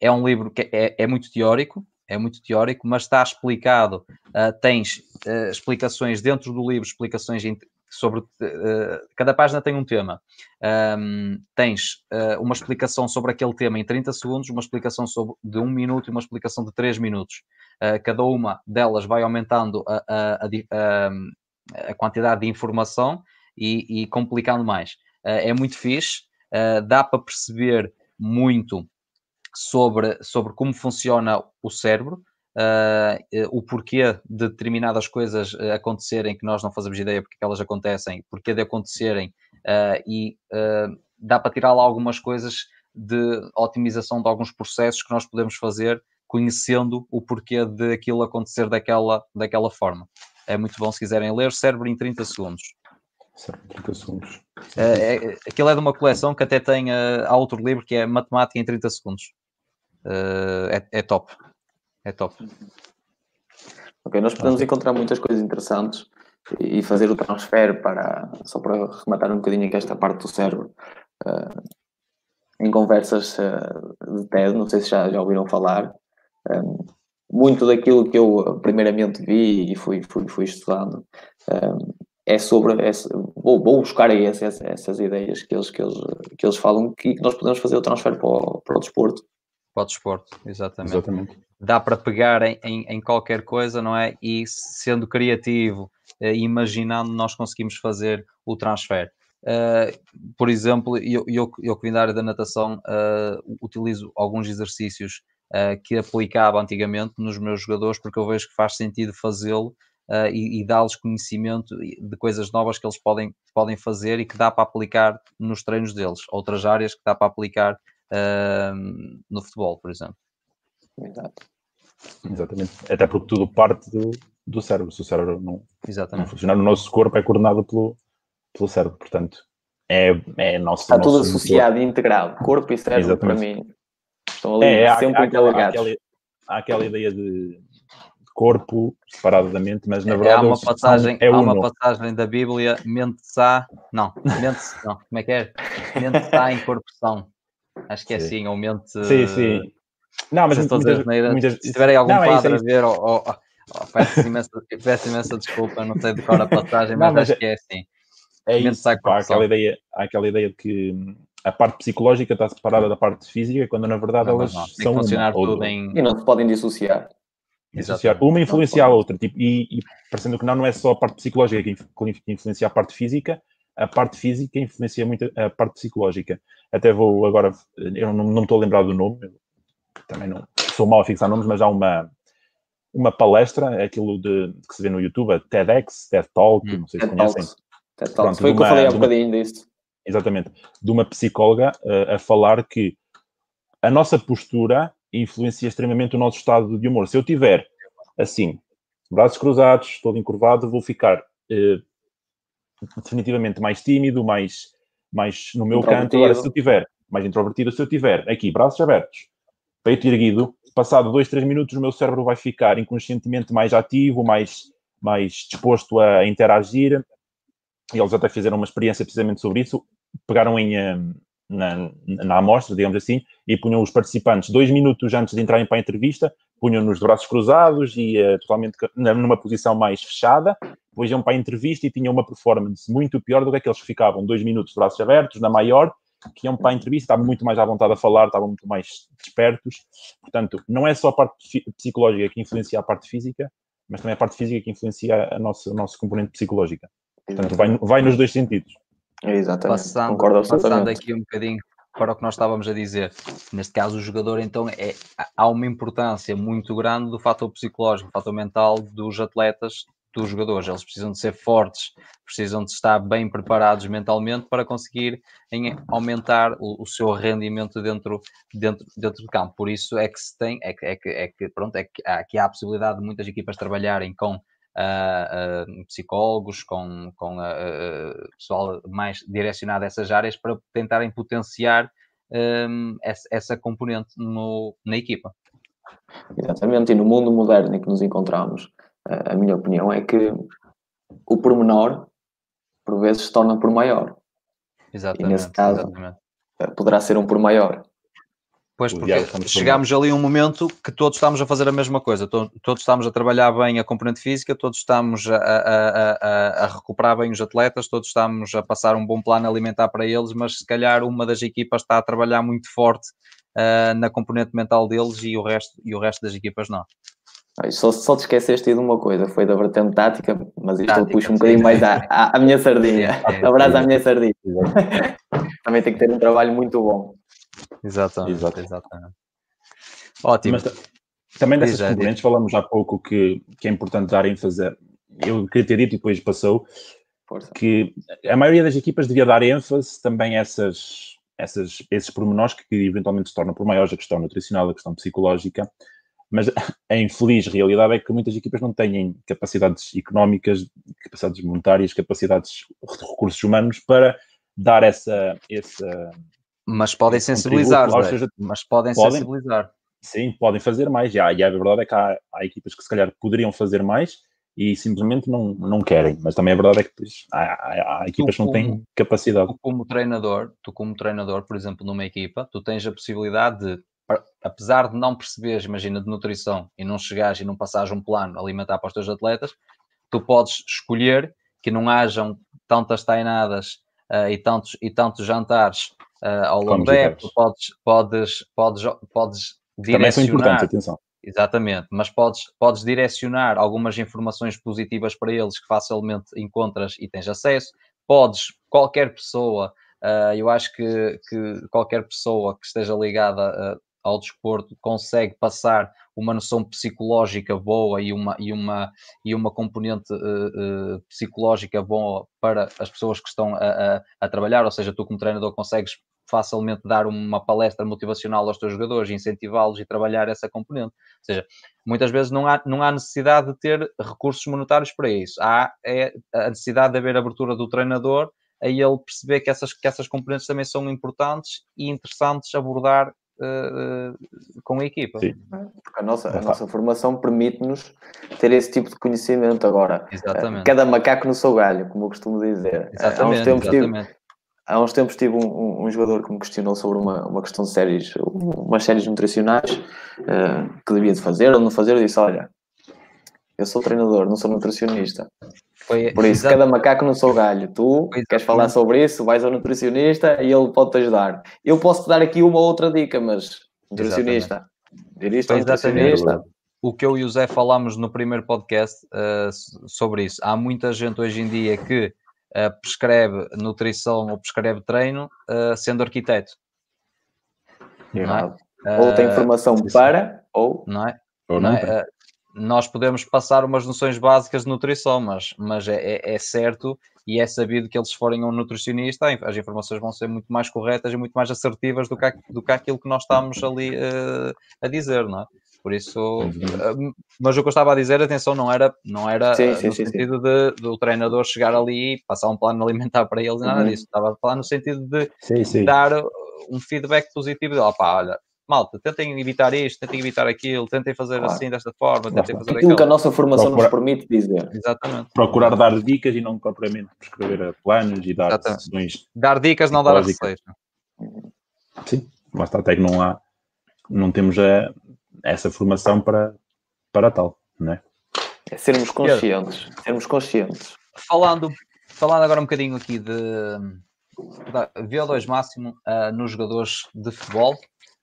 é um livro que é, é muito teórico, é muito teórico, mas está explicado. Uh, tens uh, explicações dentro do livro, explicações sobre. Uh, cada página tem um tema. Um, tens uma explicação sobre aquele tema em 30 segundos, uma explicação sobre, de um minuto e uma explicação de 3 minutos. cada uma delas vai aumentando a, a, a, a quantidade de informação e, e complicando mais. é muito fixe, dá para perceber muito sobre, sobre como funciona o cérebro, uh, o porquê de determinadas coisas eh, acontecerem que nós não fazemos ideia porque elas acontecem, porquê de acontecerem, uh, e uh, dá para tirar lá algumas coisas de otimização de alguns processos que nós podemos fazer conhecendo o porquê de aquilo acontecer daquela, daquela forma. É muito bom se quiserem ler Cérebro em 30 segundos. 30 segundos. É, é, aquilo é de uma coleção que até tem uh, há outro livro que é Matemática em 30 segundos. Uh, é, é, top. É top. Ok, nós podemos encontrar muitas coisas interessantes e fazer o transfer para, só para rematar um bocadinho aqui esta parte do cérebro, uh, em conversas uh, de TED, não sei se já, já ouviram falar, um, muito daquilo que eu primeiramente vi e fui, fui, fui estudando um, é sobre, é, vou, vou buscar aí essas, essas ideias que eles, que, eles, que eles falam que nós podemos fazer o transfer para o, para o desporto. Para o desporto, exatamente. exatamente. Dá para pegar em, em, em, qualquer coisa, não é? E sendo criativo, eh, imaginando, nós conseguimos fazer o transfer. Uh, por exemplo, eu, eu, eu que vim da área da natação, uh, utilizo alguns exercícios uh, que aplicava antigamente nos meus jogadores, porque eu vejo que faz sentido fazê-lo e, e dá-lhes conhecimento de coisas novas que eles podem, podem fazer e que dá para aplicar nos treinos deles, outras áreas que dá para aplicar uh, no futebol, por exemplo. Exato. Exatamente. Até porque tudo parte do, do cérebro. Se o cérebro não, não funcionar, o nosso corpo é coordenado pelo, pelo cérebro, portanto. É, é nosso, Está tudo associado e integrado. Corpo e cérebro, Exatamente. para mim, estão ali é, sempre há, há, aquela, há aquela ideia de corpo separado da mente, mas na verdade há uma passagem, é há uma passagem da Bíblia, mente sá, não, mente, não, como é que é? Mente sá em corpo são. Acho que é sim. assim, ou mente. Sim, sim. Não, mas muitas, muitas, muitas, se tiverem algum não, é padre é isso, é a ver, ou, ou, ou, peço, imensa, peço imensa desculpa, não sei decorar a passagem, mas, não, mas acho é, que é assim. É isso, há aquela, ideia, há aquela ideia de que a parte psicológica está separada da parte física, quando na verdade não, elas não, são funcionar uma, tudo em... E não se podem dissociar. Dissociar. Uma influencia a outra. Tipo, e, e parecendo que não, não é só a parte psicológica que influencia a parte física, a parte física influencia muito a parte psicológica. Até vou agora, eu não, não estou a lembrar do nome, também não sou mal a fixar nomes, mas há uma, uma palestra, é aquilo de, que se vê no YouTube, a TEDx, TED Talk, hum, não sei se TED conhecem. TED Talks. Foi o que eu falei há um bocadinho disso. Exatamente. De uma psicóloga uh, a falar que a nossa postura influencia extremamente o nosso estado de humor. Se eu tiver assim, braços cruzados, todo encurvado, vou ficar eh, definitivamente mais tímido, mais, mais no meu canto. Agora, se eu tiver mais introvertido, se eu tiver aqui braços abertos, peito erguido, passado dois, três minutos, o meu cérebro vai ficar inconscientemente mais ativo, mais, mais disposto a interagir. E eles até fizeram uma experiência precisamente sobre isso. Pegaram em, eh, na, na amostra, digamos assim, e punham os participantes dois minutos antes de entrarem para a entrevista, punham-nos de braços cruzados e uh, totalmente numa posição mais fechada, depois iam para a entrevista e tinham uma performance muito pior do que aqueles que ficavam dois minutos de braços abertos, na maior, que iam para a entrevista, estavam muito mais à vontade a falar, estavam muito mais despertos. Portanto, não é só a parte psicológica que influencia a parte física, mas também a parte física que influencia a nossa, a nossa componente psicológica. Portanto, vai, vai nos dois sentidos. Exatamente. Passando, Concordo passando aqui um bocadinho para o que nós estávamos a dizer. Neste caso, o jogador, então, é, há uma importância muito grande do fator psicológico, do fator mental dos atletas, dos jogadores. Eles precisam de ser fortes, precisam de estar bem preparados mentalmente para conseguir aumentar o, o, seu rendimento dentro, dentro, dentro do campo. Por isso é que se tem, é que, é que, é que pronto, é que, que há a possibilidade de muitas equipas trabalharem com uh, psicólogos, com, com pessoal mais direcionado a essas áreas para tentarem potenciar um, essa, essa, componente no, na equipa. Exatamente, e no mundo moderno em que nos encontramos, a minha opinião é que o pormenor, por vezes, se torna por maior. Exatamente. E nesse caso, exatamente. poderá ser um por maior. Pois, porque chegámos ali a um momento que todos estamos a fazer a mesma coisa, todos estamos a trabalhar bem a componente física, todos estamos a, a, a, a, recuperar bem os atletas, todos estamos a passar um bom plano alimentar para eles, mas se calhar uma das equipas está a trabalhar muito forte uh, na componente mental deles e o resto, e o resto das equipas não. Só, só te esqueceste de uma coisa, foi da vertente tática, mas isto tática, eu puxo um bocadinho mais à, à, à minha sardinha. Abraço à minha sardinha. Também tem que ter um trabalho muito bom. Exatamente. Exato. exatamente. Ótimo. Mas, também dessas Diz, componentes falamos há pouco que, que é importante dar ênfase. Eu queria ter dito e depois passou Força. que a maioria das equipas devia dar ênfase também a essas, essas, esses pormenores que eventualmente se tornam por maiores a questão nutricional, a questão psicológica, mas a infeliz realidade é que muitas equipas não têm capacidades económicas, capacidades monetárias, capacidades de recursos humanos para dar essa, essa mas podem sensibilizar, seja, mas podem, podem, sensibilizar. sim, podem fazer mais. E, há, e a verdade é que há, há, equipas que se calhar poderiam fazer mais e simplesmente não, não querem. Mas também a verdade é que pois, há, há, há, equipas que não têm capacidade. Tu como treinador, tu como treinador, por exemplo, numa equipa, tu tens a possibilidade de, apesar de não perceberes, imagina, de nutrição e não chegares e não passares um plano alimentar para os teus atletas, tu podes escolher que não hajam tantas tainadas uh, e, tantos, e tantos jantares uh, ao longo da época, podes, podes, podes, podes direcionar. Também são importantes, atenção. Exatamente, mas podes, podes direcionar algumas informações positivas para eles que facilmente encontras e tens acesso. Podes, qualquer pessoa, uh, eu acho que, que, qualquer pessoa que esteja ligada uh, ao desporto consegue passar uma noção psicológica boa e uma, e uma, e uma componente uh, uh, psicológica boa para as pessoas que estão a, a, a, trabalhar, ou seja, tu como treinador consegues facilmente dar uma palestra motivacional aos teus jogadores, incentivá-los e trabalhar essa componente. Ou seja, muitas vezes não há, não há necessidade de ter recursos monetários para isso. Há é, a necessidade de haver abertura do treinador a ele perceber que essas, que essas componentes também são importantes e interessantes abordar uh, com a equipa. Sim. Porque a nossa, a nossa formação permite-nos ter esse tipo de conhecimento agora. Exatamente. Cada macaco no seu galho, como eu costumo dizer. Exatamente, há uns tempos exatamente. Tive, há uns tempos tive um, um, um, jogador que me questionou sobre uma, uma questão de séries, umas séries nutricionais uh, que devia de fazer ou não fazer. Eu disse: Olha, eu sou treinador, não sou nutricionista. Foi, Por isso, cada macaco no seu galho. Tu queres falar sobre isso, vais ao nutricionista e ele pode te ajudar. Eu posso te dar aqui uma outra dica, mas nutricionista, dirige ao nutricionista. O que eu e o Zé falámos no primeiro podcast uh, sobre isso. Há muita gente hoje em dia que uh, prescreve nutrição ou prescreve treino uh, sendo arquiteto. É? Ou tem formação para, ou não é? Ou não, não é? Nós podemos passar umas noções básicas de nutrição, mas, mas é, é, é, certo e é sabido que eles forem um nutricionista, as informações vão ser muito mais corretas e muito mais assertivas do que, do que aquilo que nós estamos ali uh, a dizer, não é? Por isso, uhum. uh, mas o que eu estava a dizer, atenção, não era, não era sim, sim, no sim, sentido de, do treinador chegar ali e passar um plano alimentar para eles, nada uhum. disso. Estava a falar no sentido de dar um feedback positivo de, opa, olha, malta, tentem evitar isto, tentem evitar aquilo, tentem fazer claro. assim, desta forma, tentem fazer aquilo. que a nossa formação Procurar, nos permite dizer. Exatamente. Procurar dar dicas e não propriamente prescrever planos e dar decisões. Dar dicas, não dar a receita. Sim, mas está até que não há, não temos a, essa formação para, para tal, não é? É sermos conscientes, sermos conscientes. Falando, falando agora um bocadinho aqui de, de VO2 máximo uh, nos jogadores de futebol,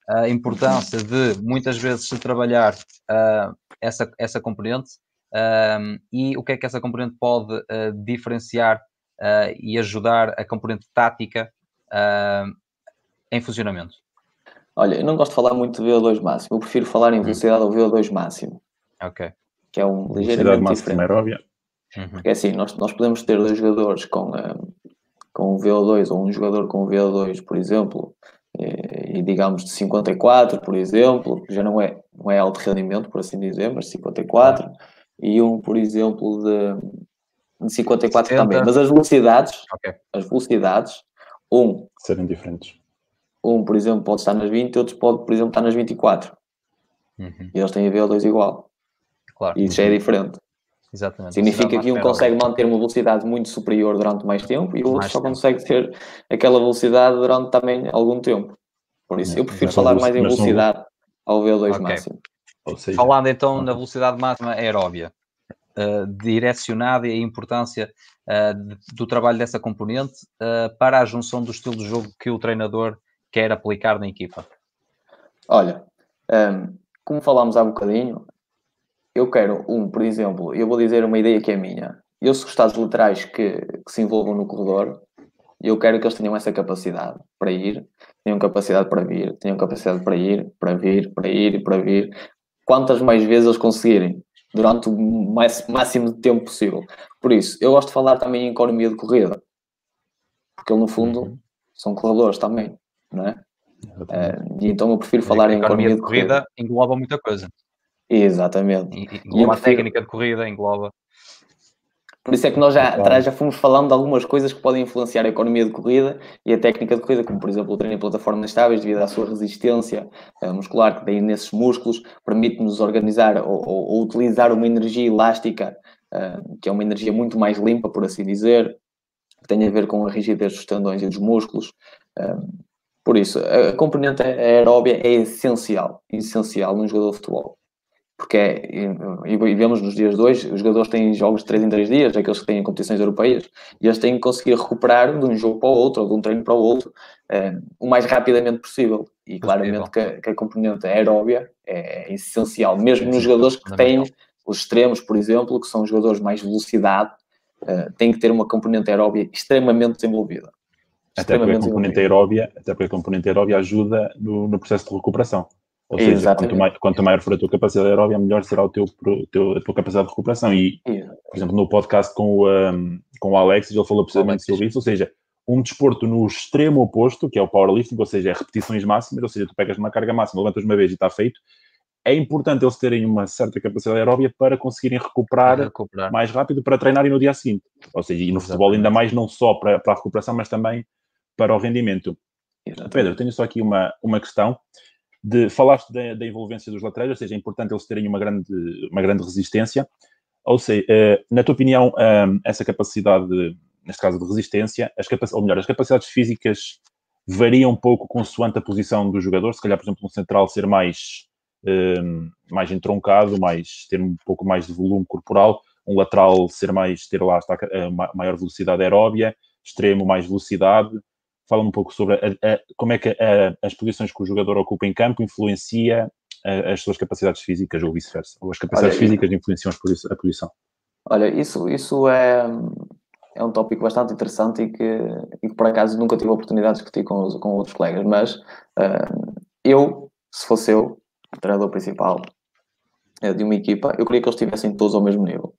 a importância de muitas vezes se trabalhar uh, essa, essa componente um, e o que é que essa componente pode uh, diferenciar uh, e ajudar a componente tática em funcionamento? Olha, eu não gosto de falar muito de VO2 máximo, eu prefiro falar em uhum. velocidade ao VO2 máximo. Ok. Que é um ligeiramente diferente. Aeróbia. Uhum. Porque é assim, nós, nós podemos ter dois jogadores com, com um VO2 ou um jogador com um VO2, por exemplo, e digamos de 54, por exemplo, já não é, não é alto rendimento, por assim dizer, mas 54, e um, por exemplo, de, de 54 70. também. Mas as velocidades, okay. as velocidades, um. Serem diferentes. Um, por exemplo, pode estar nas 20, outros pode, por exemplo, estar nas 24. Uhum. E eles têm a VO2 igual. Claro. E isso já é diferente. Exatamente. Significa que um consegue manter uma velocidade muito superior durante mais tempo e o outro mais só tempo. consegue ter aquela velocidade durante também algum tempo. Por isso, eu prefiro falar mais em velocidade ao VO2 okay. máximo. Seja, Falando então na velocidade máxima aeróbia, uh, direcionada e a importância uh, do trabalho dessa componente uh, para a junção do estilo de jogo que o treinador quer aplicar na equipa. Olha, um, ehm, como falámos há bocadinho, eu quero um, por exemplo, eu vou dizer uma ideia que é minha. Eu, se gostar dos laterais que, que se envolvam no corredor, eu quero que eles tenham essa capacidade para ir, tenham capacidade para vir, tenham capacidade para ir, para vir, para ir e para vir. Quantas mais vezes eles conseguirem, durante o máximo de tempo possível. Por isso, eu gosto de falar também em economia de corrida, porque no fundo uhum. são corredores também, não é? é e então eu prefiro falar em economia de corrida. corrida engloba muita coisa. Exatamente. Engloba a técnica de corrida, engloba. Por isso é que nós já atrás já fomos falando de algumas coisas que podem influenciar a economia de corrida e a técnica de corrida, como por exemplo o treino em plataformas estáveis, devido à sua resistência uh, muscular que tem nesses músculos, permite-nos organizar ou, ou, ou, utilizar uma energia elástica, uh, que é uma energia muito mais limpa, por assim dizer, que tem a ver com a rigidez dos tendões e dos músculos. Uh, por isso, a componente aeróbia é essencial, essencial num jogador de futebol porque é, e, vemos nos dias de hoje, os jogadores têm jogos de 3 em 3 dias, aqueles que têm competições europeias, e eles têm que conseguir recuperar de um jogo para o outro, ou de um treino para o outro, eh, o mais rapidamente possível. E claramente que a, que a, componente aeróbia é, é essencial, mesmo nos jogadores que têm os extremos, por exemplo, que são jogadores mais velocidade, uh, têm que ter uma componente aeróbia extremamente desenvolvida. Até porque, a componente aeróbia, até porque a componente aeróbia ajuda no, no processo de recuperação. Ou seja, quanto, mais, quanto maior for a tua capacidade aeróbia, melhor será o teu, teu, a tua capacidade de recuperação. E, por exemplo, no podcast com o, um, com o Alex, ele falou precisamente sobre isso. Ou seja, um desporto no extremo oposto, que é o powerlifting, ou seja, é repetições máximas, ou seja, tu pegas uma carga máxima, levantas uma vez e está feito. É importante eles terem uma certa capacidade aeróbia para conseguirem recuperar, recuperar, mais rápido para treinarem no dia seguinte. Ou seja, e no Exatamente. futebol ainda mais não só para, para a recuperação, mas também para o rendimento. Exatamente. Pedro, tenho só aqui uma, uma questão de falaste da, da, envolvência dos laterais, ou seja, é importante eles terem uma grande, uma grande resistência. Ou seja, uh, na tua opinião, ehm, essa capacidade, neste caso de resistência, as ou melhor, as capacidades físicas variam um pouco consoante a posição do jogador. Se calhar, por exemplo, um central ser mais, ehm, mais entroncado, mais, ter um pouco mais de volume corporal, um lateral ser mais, ter lá está, eh, maior velocidade aeróbia, extremo mais velocidade, fala um pouco sobre a, a, como é que a, as posições que o jogador ocupa em campo influencia as suas capacidades físicas ou vice-versa, ou as capacidades Olha, físicas influenciam a posição. Olha, isso, isso é, é um tópico bastante interessante e que, e que por acaso nunca tive a oportunidade de discutir com, com outros colegas, mas uh, eu, se fosse eu, o treinador principal uh, de uma equipa, eu queria que eles estivessem todos ao mesmo nível.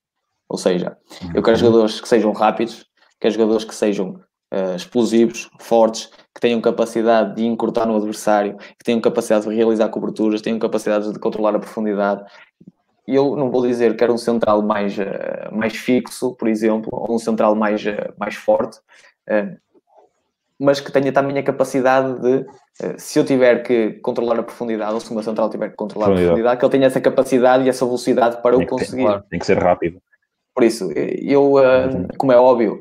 Ou seja, eu quero uhum. jogadores que sejam rápidos, quero jogadores que sejam uh, explosivos, fortes, que tenham capacidade de encurtar no adversário, que tenham capacidade de realizar coberturas, tenham capacidade de controlar a profundidade. Eu não vou dizer que era um central mais, uh, mais fixo, por exemplo, ou um central mais, uh, mais forte, mas que tenha também a capacidade de, se eu tiver que controlar a profundidade, ou se o meu central tiver que controlar a profundidade, que ele tenha essa capacidade e essa velocidade para tem o conseguir. Ter, claro. Tem que ser rápido. Por isso, eu, como é óbvio,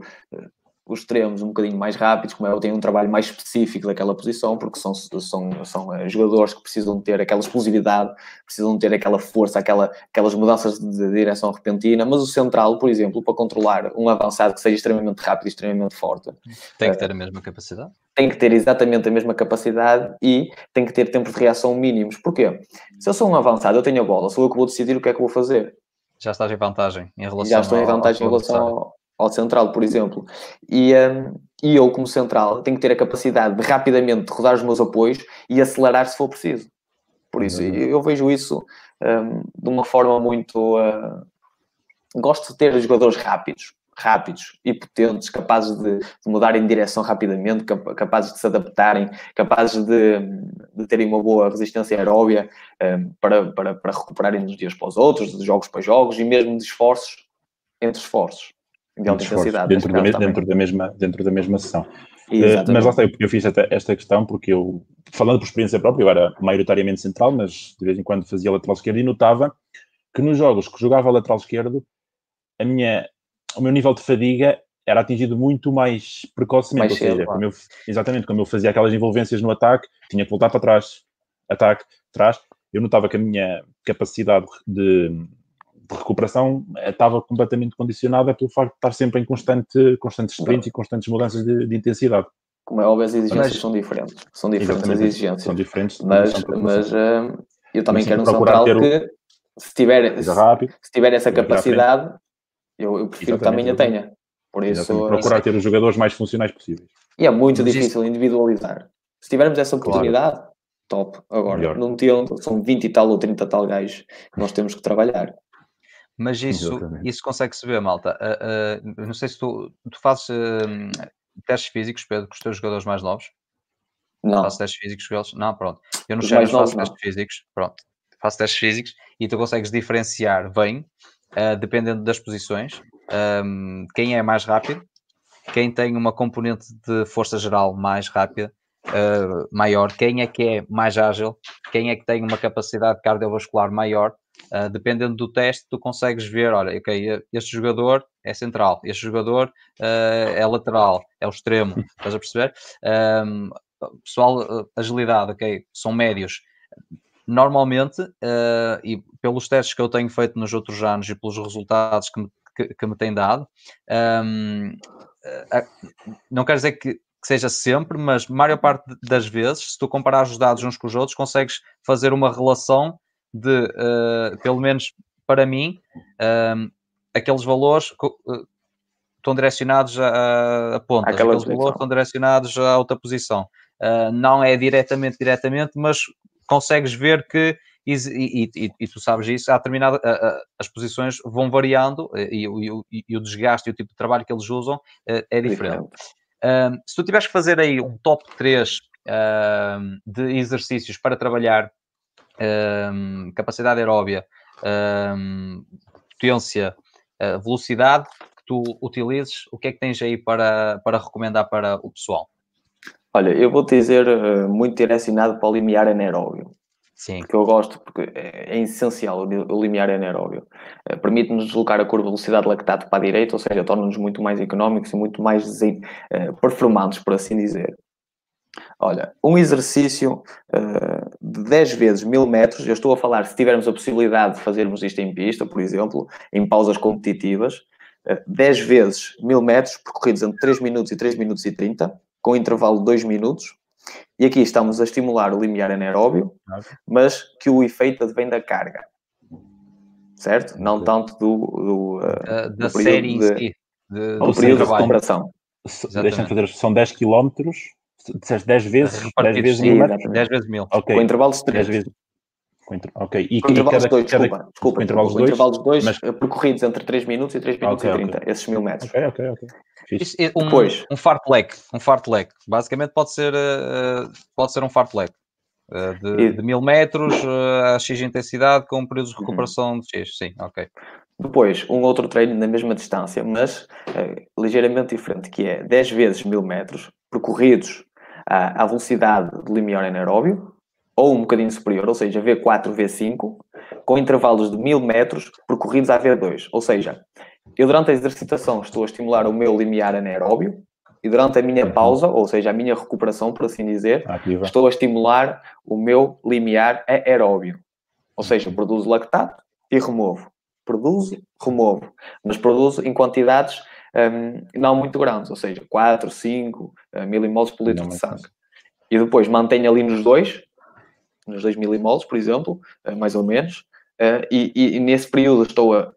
os extremos um bocadinho mais rápidos, como é, eu tenho um trabalho mais específico daquela posição, porque são, são, são eh, jogadores que precisam ter aquela explosividade, precisam ter aquela força, aquela, aquelas mudanças de, de direção repentina, mas o central, por exemplo, para controlar um avançado que seja extremamente rápido e extremamente forte. Tem que ter a mesma capacidade? Tem que ter exatamente a mesma capacidade e tem que ter tempos de reação mínimos. Porquê? Se eu sou um avançado, eu tenho a bola, sou eu que vou decidir o que é que vou fazer. Já estás em vantagem em relação Já estou em vantagem ao, ao em relação ao, ao central, por exemplo. E, um, e eu, como central, tenho que ter a capacidade de rapidamente rodar os meus apoios e acelerar se for preciso. Por isso, uhum. eu vejo isso um, de uma forma muito. Uh, gosto de ter jogadores rápidos, rápidos e potentes, capazes de, de mudarem de direção rapidamente, capazes de se adaptarem, capazes de, de terem uma boa resistência aeróbia um, para, para, para recuperarem uns dias para os outros, de jogos para jogos e mesmo de esforços entre esforços de alta intensidade. Dentro da, dentro, da mesma, dentro da mesma sessão. Uh, mas lá está, eu, eu fiz esta, esta questão porque eu, falando por experiência própria, eu era maioritariamente central, mas de vez em quando fazia lateral esquerdo e notava que nos jogos que jogava lateral esquerdo, a minha, o meu nível de fadiga era atingido muito mais precocemente. Mais ou seja, como eu, exatamente, como eu fazia aquelas envolvências no ataque, tinha que voltar para trás, ataque, trás, eu notava que a minha capacidade de, de recuperação estava completamente condicionada pelo facto de estar sempre em constante, constantes sprints e constantes mudanças de, de, intensidade. Como é óbvio, as exigências mas, são diferentes. São diferentes as exigências. São diferentes. Mas, mas uh, eu também mas, quero um central que, o... se tiver, se, rápido, se tiver essa capacidade, eu, eu prefiro que também a tenha. Por isso, procurar ter os jogadores mais funcionais possíveis. E é muito mas difícil isso... individualizar. Se tivermos essa oportunidade, claro. top. Agora, Melhor. não tendo, são 20 e tal ou 30 tal gajos que nós temos que trabalhar. Mas isso, isso consegue-se ver, malta. Uh, uh, não sei se tu, tu fazes uh, testes físicos, Pedro, com os teus jogadores mais novos? Não. Faço testes físicos com eles? Não, pronto. Eu não sei, mas faço testes físicos, pronto. Faço testes físicos e tu consegues diferenciar bem uh, dependendo das posições. Um, quem é mais rápido, quem tem uma componente de força geral mais rápida, uh, maior, quem é que é mais ágil, quem é que tem uma capacidade cardiovascular maior. Uh, dependendo do teste, tu consegues ver, olha, ok, este jogador é central, este jogador uh, é lateral, é o extremo, estás a perceber? Um, pessoal, agilidade, ok, são médios. Normalmente, e pelos testes que eu tenho feito nos outros anos e pelos resultados que me, que, que me têm dado, um, uh, não quer dizer que, que, seja sempre, mas a maior parte das vezes, se tu comparar os dados uns com os outros, consegues fazer uma relação de, uh, pelo menos para mim, aqueles valores estão direcionados a, a pontas, aqueles valores estão direcionados a outra posição. Uh, não é diretamente, diretamente, mas consegues ver que, e, e, e, e tu sabes isso, há determinada, as posições vão variando e, o desgaste e o tipo de trabalho que eles usam é diferente. Se tu tiveres que fazer aí um top 3 de exercícios para trabalhar capacidade aeróbia, potência, velocidade que tu utilizes, o que é que tens aí para, para recomendar para o pessoal? Olha, eu vou te dizer uh, muito direcionado para o limiar anaeróbio. Sim. Porque eu gosto, porque é, é essencial o limiar anaeróbio. Uh, Permite-nos deslocar a curva de velocidade lactato para a direita, ou seja, torna-nos muito mais económicos e muito mais uh, performantes, por assim dizer. Olha, um exercício uh, de 10 vezes 1000 metros, eu estou a falar se tivermos a possibilidade de fazermos isto em pista, por exemplo, em pausas competitivas, uh, 10 vezes 1000 metros percorridos entre 3 minutos e 3 minutos e 30, com intervalo de 2 minutos. E aqui estamos a estimular o limiar anaeróbio, mas que o efeito advém da carga. Certo? Não tanto do, do, uh, da do série em si. De, do período de recuperação. Deixa-me fazer, são 10 km, disseste 10 vezes, 10 vezes 1000 10 vezes 1000. Okay. Com intervalos de 3. Vezes... Ok, e, com intervalos de 2, desculpa, desculpa, com intervalos de 2, intervalos de 2 mas... percorridos entre 3 minutos e 3 minutos okay, e 30, okay. esses 1000 metros. Ok, ok, ok. É um, Depois. um fartlek, um fartlek. Basicamente pode ser, uh, pode ser um fartlek. Uh, de, e... de mil metros uh, a X intensidade com um período de uhum. recuperação uhum. de X, sim, ok. Depois, um outro treino na mesma distância, mas uh, ligeiramente diferente, que é 10 vezes mil metros percorridos à, à velocidade de limiar anaeróbio, ou um bocadinho superior, ou seja, V4, V5, com intervalos de mil metros percorridos à V2. Ou seja, eu, durante a exercitação, estou a estimular o meu limiar anaeróbio e durante a minha uhum. pausa, ou seja, a minha recuperação, por assim dizer, Ativa. estou a estimular o meu limiar aeróbio. Ou seja, produzo lactato e removo. Produzo, removo. Mas produzo em quantidades um, não muito grandes, ou seja, 4, 5 uh, milimoles por litro não de sangue. E depois mantenho ali nos dois, nos 2 milimoles, por exemplo, uh, mais ou menos, uh, e, e, nesse período estou a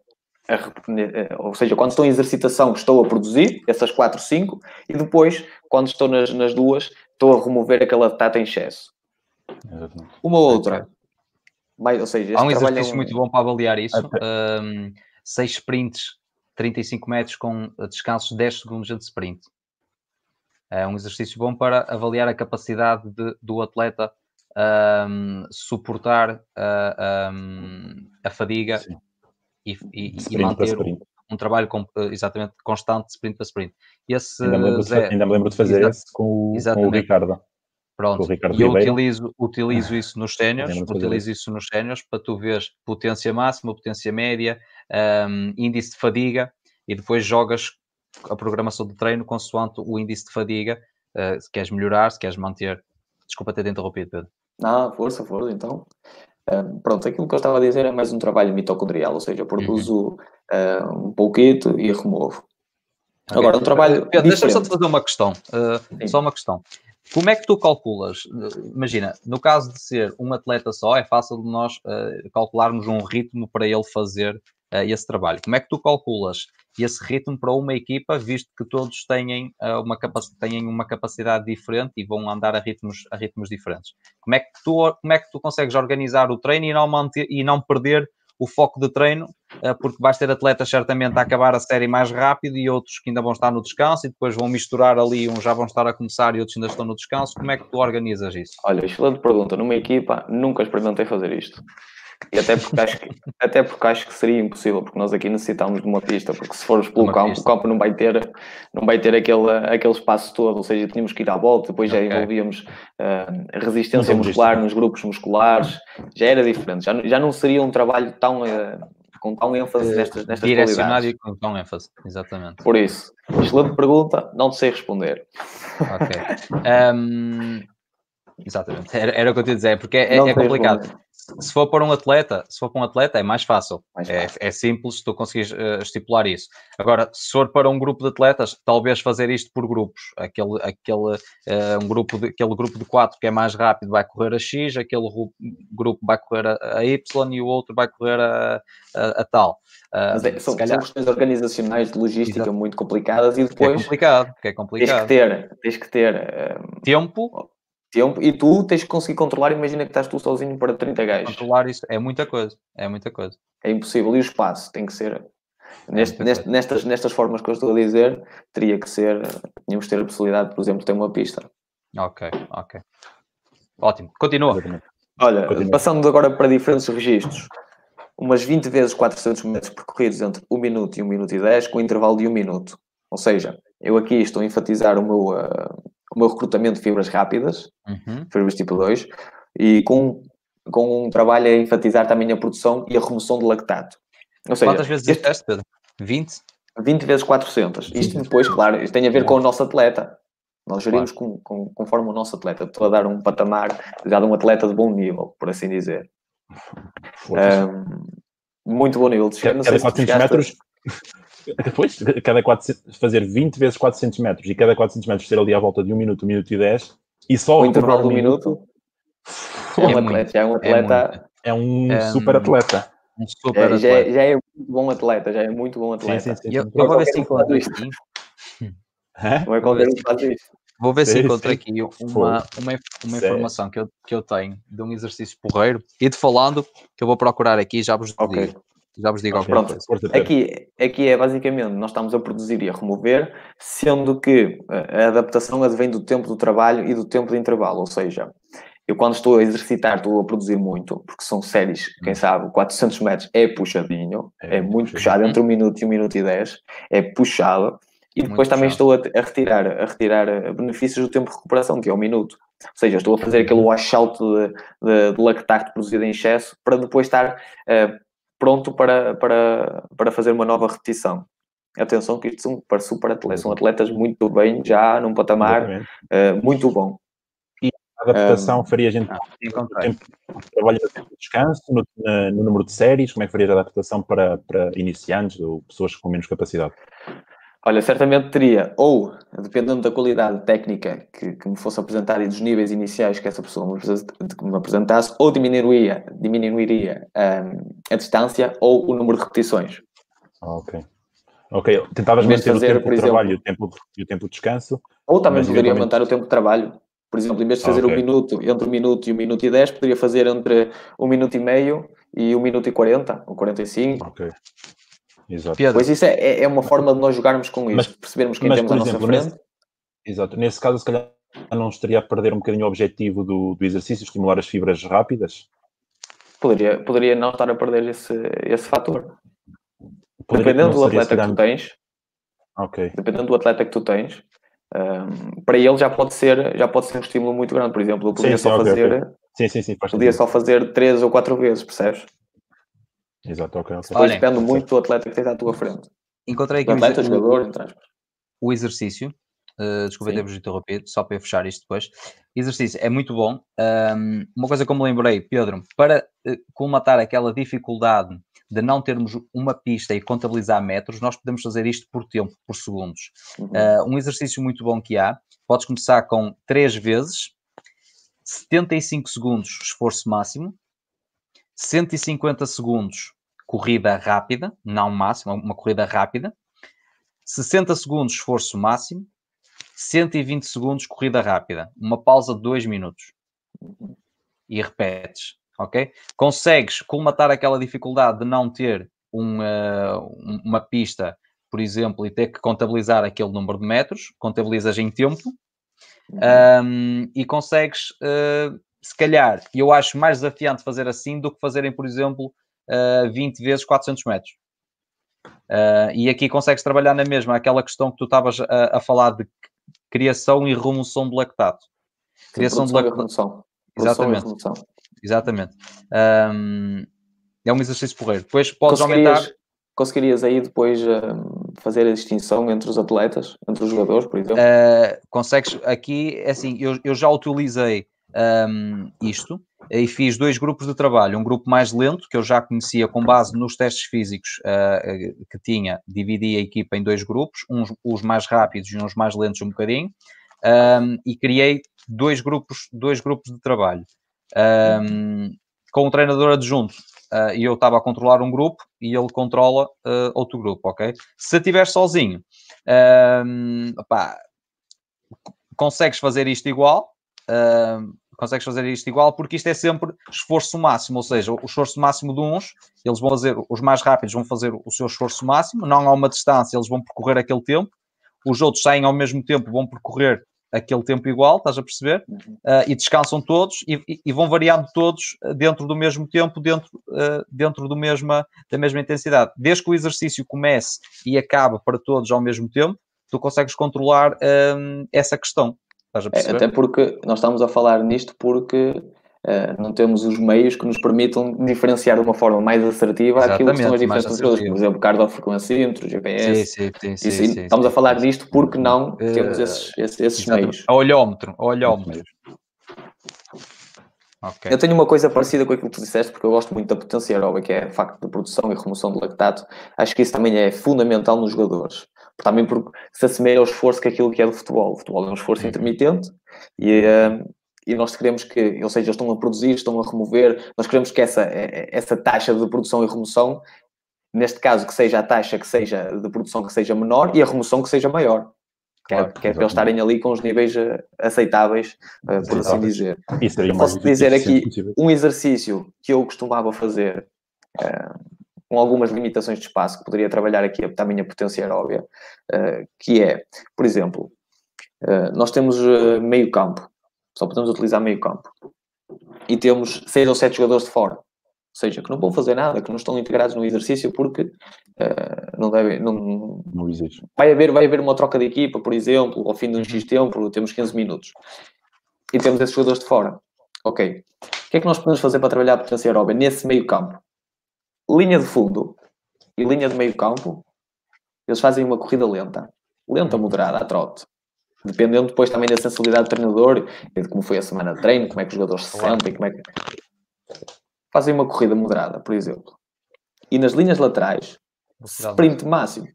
a, ou seja, quando estou em exercitação estou a produzir essas 4, 5 e depois, quando estou nas, nas duas, estou a remover aquela data em excesso. Uma outra. Mais, ou seja, Há um exercício é um... muito bom para avaliar isso. Um, 6 sprints, 35 metros com descansos de 10 segundos de sprint. É um exercício bom para avaliar a capacidade de, do atleta um, suportar a, a, a fadiga Sim e, e, e manter um trabalho com, eh, exatamente constante de sprint para sprint. Esse ainda, me lembro, Zé, de, ainda me lembro de fazer esse com, com, o Ricardo. Pronto, e eu utilizo, utilizo isso nos séniores, utilizo isso nos séniores para tu veres potência máxima, potência média, um, índice de fadiga e depois jogas a programação do treino consoante o índice de fadiga, uh, se queres melhorar, se queres manter. Desculpa ter interrompido, Pedro. Não, força, força, então pronto, aquilo que eu estava a dizer é mais um trabalho mitocondrial, ou seja, produzo uhum. uh, um pouquito e removo. Okay. Agora, um trabalho. Deixa-me só te fazer uma questão. Uh, só uma questão. Como é que tu calculas? Imagina, no caso de ser um atleta só, é fácil de nós uh, calcularmos um ritmo para ele fazer uh, esse trabalho. Como é que tu calculas esse ritmo para uma equipa, visto que todos têm, uh, uma, têm uma capacidade diferente e vão andar a ritmos, a ritmos diferentes? Como é, que tu, como é que tu consegues organizar o treino e não, manter, e não perder o foco de treino, uh, porque vais ter atletas certamente a acabar a série mais rápido e outros que ainda vão estar no descanso e depois vão misturar ali, uns já vão estar a começar e outros ainda estão no descanso. Como é que tu organizas isso? Olha, excelente pergunta. Numa equipa, nunca experimentei fazer isto. E até porque, acho que, até porque acho que seria impossível, porque nós aqui necessitamos de uma pista, porque se formos pelo uma campo, pista. o campo não vai ter, não vai ter aquele, aquele espaço todo, ou seja, tínhamos que ir à volta, depois okay. já envolvíamos uh, resistência muscular nos grupos musculares, já era diferente, já, já não seria um trabalho tão, uh, com tão ênfase nestas, nestas Direcionado e com tão ênfase, exatamente. Por isso, excelente pergunta, não te sei responder. Ok. Um, exatamente, era, era o que eu te ia dizer, porque é, é complicado. Responder se for para um atleta, se for para um atleta é mais fácil. Mais é, fácil. É, é, simples, tu consegues uh, estipular isso. Agora, se for para um grupo de atletas, talvez fazer isto por grupos. Aquele, aquele, uh, um grupo de, aquele grupo de quatro que é mais rápido vai correr a X, aquele grupo vai correr a, a Y e o outro vai correr a, a, a tal. Uh, Mas é, são, calhar... são, questões organizacionais de logística Exato. muito complicadas e depois é complicado, é complicado. tens que ter, tens que ter tempo tempo e tu tens que conseguir controlar. Imagina que estás tu sozinho para 30 gajos. Controlar isso é muita coisa, é muita coisa. É impossível. E o espaço tem que ser. Neste, neste, nestas, nestas formas que eu estou a dizer, teria que ser. Tínhamos que ter a possibilidade, por exemplo, de ter uma pista. Ok, ok. Ótimo. Continua. Olha, Continua. passando agora para diferentes registros. Umas 20 vezes 400 metros percorridos entre 1 minuto e 1 minuto e 10, com intervalo de 1 minuto. Ou seja, eu aqui estou a enfatizar o meu, uh, o meu recrutamento de fibras rápidas, uhum. fibras tipo 2, e com, com um trabalho a enfatizar também a produção e a remoção de lactato. Ou seja, Quantas vezes este teste, Pedro? 20? 20 vezes 400. Isto depois, claro, isto tem a ver com o nosso atleta. Nós gerimos claro. com, com, conforme o nosso atleta. Estou a dar um patamar já de um atleta de bom nível, por assim dizer. Um, muito bom nível de chegar. Cada 400 metros, depois, cada 400, fazer 20 vezes 400 metros e cada 400 metros ter ali à volta de 1 minuto, 1 minuto e 10 e só o intervalo de um minuto, é, um atleta, é um atleta. É, um é super atleta. Um super atleta. Já, é, já, é muito bom atleta, já é muito bom atleta. Sim, sim, sim. Eu, eu vou ver se encontro aqui. Não é qualquer um faz. Vou ver se encontro aqui uma, uma, uma informação que eu, que eu tenho de um exercício porreiro e de falando que eu vou procurar aqui já vos digo. Okay. Já vos digo okay. Pronto, aqui, aqui é basicamente, nós estamos a produzir e a remover, sendo que a adaptação advém do tempo do trabalho e do tempo de intervalo, ou seja, eu quando estou a exercitar estou a produzir muito, porque são séries, quem hum. sabe, 400 metros é puxadinho, é, é muito puxado, entre um minuto e um minuto e dez, é puxado, e depois também estou a, a, retirar, a retirar eh, benefícios do tempo de recuperação, que é um minuto. Ou seja, estou a fazer aquele washout de, de, de lactato produzido em excesso para depois estar uh, pronto para, para, para fazer uma nova repetição. Atenção que isto são para super atletas, são atletas muito bem já num patamar uh, muito bom. E a adaptação um, faria a gente ah, tempo, trabalho tempo de descanso, no, no, número de séries, como é que faria a adaptação para, para iniciantes ou pessoas com menos capacidade? Olha, certamente teria, ou, dependendo da qualidade técnica que, que me fosse apresentar e dos níveis iniciais que essa pessoa me apresentasse, ou diminuiria, diminuiria um, a distância ou o número de repetições. Ah, ok. Ok, tentavas manter fazer, o tempo de exemplo, trabalho e o tempo, e o tempo de descanso. Ou também poderia aumentar o tempo de trabalho. Por exemplo, em vez de fazer ah, okay. um minuto, entre um minuto e um minuto e dez, poderia fazer entre um minuto e meio e um minuto e quarenta, ou quarenta e cinco. Ok. Exato. Pois isso é, é, é uma forma de nós jogarmos com isso, mas, percebermos quem mas, temos à nossa exemplo, frente. Nesse, exato. Nesse caso, se calhar não estaria a perder um bocadinho o objetivo do, do exercício, estimular as fibras rápidas? Poderia, poderia não estar a perder esse, esse fator. Poderia, dependendo do atleta que tu tens, okay. dependendo do atleta que tu tens, um, para ele já pode ser já pode ser um estímulo muito grande. Por exemplo, eu podia sim, só sim, fazer okay, okay. Sim, sim, sim, podia só fazer três ou quatro vezes, percebes? Exato, ok. okay. Depois depende muito do atleta que tens à tua frente. Encontrei aqui o atleta, o, jogador, entre o exercício. Uh, desculpa ter-vos interrompido, só para eu fechar isto depois. Exercício é muito bom. Um, uma coisa que eu me lembrei, Pedro, para uh, colmatar aquela dificuldade de não termos uma pista e contabilizar metros, nós podemos fazer isto por tempo, por segundos. Uhum. Uh, um exercício muito bom que há, podes começar com 3 vezes, 75 segundos esforço máximo, 150 segundos corrida rápida, não máximo, uma corrida rápida, 60 segundos esforço máximo, 120 segundos corrida rápida, uma pausa de 2 minutos. E repetes, ok? Consegues colmatar aquela dificuldade de não ter uma, uma pista, por exemplo, e ter que contabilizar aquele número de metros, contabilizas em tempo, uhum. um, e consegues uh, se calhar, eu acho mais desafiante fazer assim do que fazerem, por exemplo, uh, 20 vezes 400 metros. Uh, e aqui consegues trabalhar na mesma, aquela questão que tu estavas a, a, falar de criação e remoção de lactato. Criação de lactato. Exatamente. Exatamente. Um, é um exercício porreiro. Depois podes aumentar. Conseguirias aí depois um, fazer a distinção entre os atletas, entre os jogadores, por exemplo? Uh, consegues. Aqui, é assim, eu, eu já utilizei um, isto e fiz dois grupos de trabalho. Um grupo mais lento, que eu já conhecia com base nos testes físicos uh, que tinha, dividi a equipa em dois grupos, uns os mais rápidos e uns mais lentos um bocadinho, um, e criei dois grupos, dois grupos de trabalho. Um, com o treinador adjunto, uh, e eu estava a controlar um grupo e ele controla uh, outro grupo, ok? Se estiver sozinho, um, consegues fazer isto igual, uh, consegues fazer isto igual, porque isto é sempre esforço máximo, ou seja, o esforço máximo de uns, eles vão fazer, os mais rápidos vão fazer o seu esforço máximo, não há uma distância, eles vão percorrer aquele tempo, os outros saem ao mesmo tempo, vão percorrer aquele tempo igual, estás a perceber? Uh, e descansam todos e, e, vão variando todos dentro do mesmo tempo, dentro, uh, dentro do mesma, da mesma intensidade. Desde que o exercício comece e acabe para todos ao mesmo tempo, tu consegues controlar um, essa questão. Estás a é, perceber? Até porque nós estamos a falar nisto porque uh, não temos os meios que nos permitam diferenciar de uma forma mais assertiva Exatamente, aquilo que são as diferenças eles, por exemplo, cardiofrequencímetro, GPS. Sim, sim, sim, sim, sim estamos a falar disto porque não uh, temos esses, esses, esses meios. A olhómetro, a olhómetro. Okay. Eu tenho uma coisa parecida com aquilo que tu disseste, porque eu gosto muito da potência aeróbica, que é o facto de produção e remoção de lactato. Acho que isso também é fundamental nos jogadores também porque se assemelha ao esforço que aquilo que é do futebol. O futebol é um esforço uhum. intermitente e, uh, e nós queremos que, ou seja, eles estão a produzir, estão a remover, nós queremos que essa, essa taxa de produção e remoção, neste caso, que seja a taxa que seja de produção que seja menor e a remoção que seja maior. Que é, que é para eles estarem ali com os níveis eh, aceitáveis, uh, por assim dizer. Posso dizer aqui um exercício que eu costumava fazer com algumas limitações de espaço que poderia trabalhar aqui a minha potência aeróbia, uh, que é, por exemplo, uh, nós temos uh, meio campo, só podemos utilizar meio campo, e temos seis ou sete jogadores de fora, ou seja, que não vão fazer nada, que não estão integrados no exercício porque não deve, não, não existe. Vai haver, vai haver uma troca de equipa, por exemplo, ao fim de um X tempo, temos 15 minutos, e temos esses jogadores de fora. Ok. O que é que nós podemos fazer para trabalhar a potência aeróbia nesse meio campo? Linha de fundo e linha de meio campo, eles fazem uma corrida lenta. Lenta, moderada, a trote. Dependendo depois também da sensibilidade do treinador e de como foi a semana de treino, como é que os jogadores se sentem, como é que... Fazem uma corrida moderada, por exemplo. E nas linhas laterais, sprint máximo.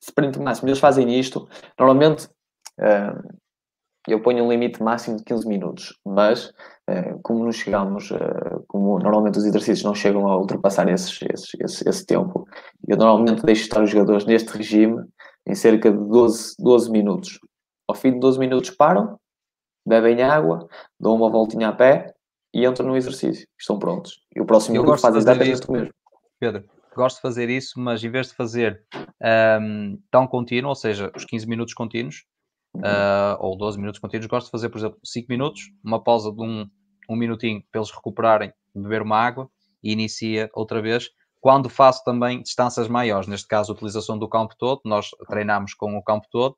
Sprint máximo. Eles fazem isto. Normalmente, uh, eu ponho um limite máximo de 15 minutos, mas como não chegamos, uh, como normalmente os exercícios não chegam a ultrapassar esses, esses, esse, esse tempo, eu normalmente deixo estar os jogadores neste regime em cerca de 12, 12 minutos. Ao fim de 12 minutos param, bebem água, dão uma voltinha a pé e entram no exercício. Estão prontos. E o próximo grupo faz exatamente o mesmo. Pedro, gosto de fazer isso, mas em vez de fazer um, tão contínuo, ou seja, os 15 minutos contínuos, uh, ou 12 minutos contínuos, gosto de fazer, por exemplo, 5 minutos, uma pausa de um, um minutinho para eles recuperarem, beber uma água e inicia outra vez. Quando faço também distâncias maiores, neste caso utilização do campo todo, nós treinamos com o campo todo,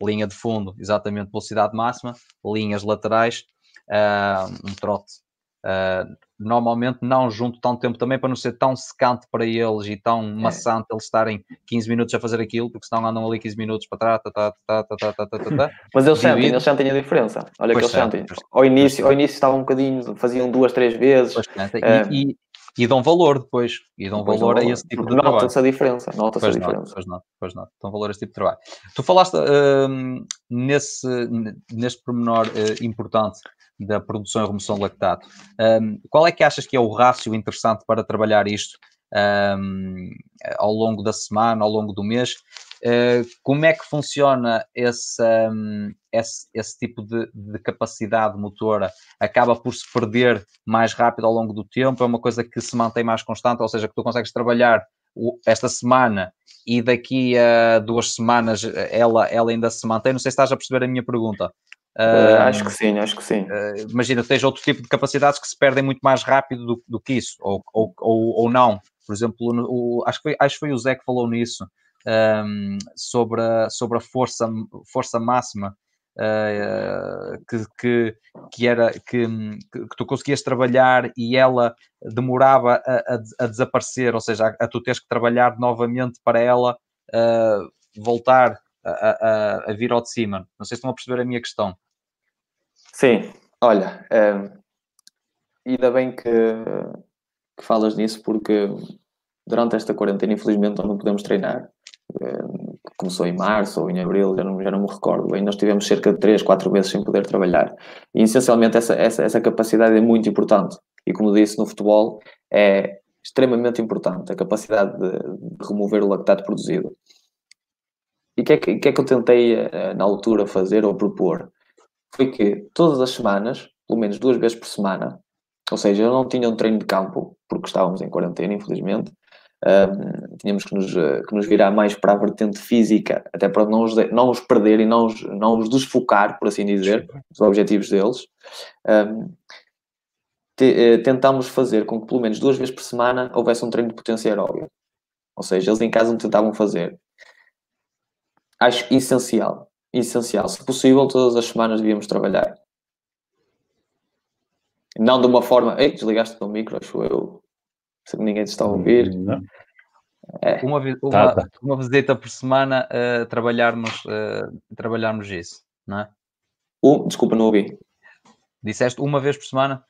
linha de fundo, exatamente velocidade máxima, linhas laterais, uh, um trote Uh, normalmente não junto tanto tempo também para não ser tão secante para eles e tão é. maçante eles estarem 15 minutos a fazer aquilo, porque senão andam ali 15 minutos para trás. Tá, tá, tá, tá, tá, tá, tá, tá. Mas eles sentem, eles sentem a diferença. Olha pois que eles sentem. Ao início, ao início estavam um bocadinho, faziam duas, três vezes. Uh, e, e, e, dão valor depois. E dão valor, valor a esse tipo de nota trabalho. Nota-se a diferença. Nota-se a diferença. Pois não, pois não. Dão valor a esse tipo de trabalho. Tu falaste uh, nesse, neste pormenor uh, importante da produção e remoção de lactato. Um, qual é que achas que é o rácio interessante para trabalhar isto um, ao longo da semana, ao longo do mês? Uh, como é que funciona esse, um, esse, esse tipo de, de, capacidade motora? Acaba por se perder mais rápido ao longo do tempo? É uma coisa que se mantém mais constante, ou seja, que tu consegues trabalhar esta semana e daqui a duas semanas ela, ela ainda se mantém? Não sei se estás a perceber a minha pergunta. Uh, acho que sim, acho que sim. Uh, imagina, tens outro tipo de capacidades que se perdem muito mais rápido do, do que isso, ou, ou, ou, ou não. Por exemplo, o, acho, que foi, acho que foi o Zé que falou nisso, um, sobre, a, sobre a força, força máxima. Uh, que, que, que, era que, que, tu conseguias trabalhar e ela demorava a, a, a desaparecer, ou seja, a, a, tu teres que trabalhar novamente para ela voltar a, vir ao de cima. Não sei se estão a perceber a minha questão. Sim, olha, é, ainda bem que, que falas nisso, porque durante esta quarentena, infelizmente, não podemos treinar. É, começou em março ou em abril, já não, já não me recordo bem. Nós tivemos cerca de 3, 4 meses sem poder trabalhar. E essencialmente essa, essa, essa capacidade é muito importante. E como disse, no futebol é extremamente importante a capacidade de, de remover o lactato produzido. E o que, é que, que, é que eu tentei eh, na altura fazer ou propor? foi que todas as semanas, pelo menos duas vezes por semana, ou seja, eu não tinha um treino de campo, porque estávamos em quarentena, infelizmente, um, tínhamos que nos, eh, que nos virar mais para a vertente física, até para não os, não os perder e não os, não os desfocar, por assim dizer, dos objetivos deles. Um, te, uh, tentámos fazer com que pelo menos duas vezes por semana houvesse um treino de potência aeróbica. Ou seja, eles em casa não tentavam fazer. Acho essencial essencial. Se possível, todas as semanas devíamos trabalhar. Não de uma forma. Ei, desligaste o micro, acho eu. Se ninguém te está a ouvir. Não. É. Uma, uma, tá, tá. uma, visita por semana uh, trabalharmos, uh, trabalharmos isso, não é? Um, desculpa, não ouvi. Disseste uma vez por semana?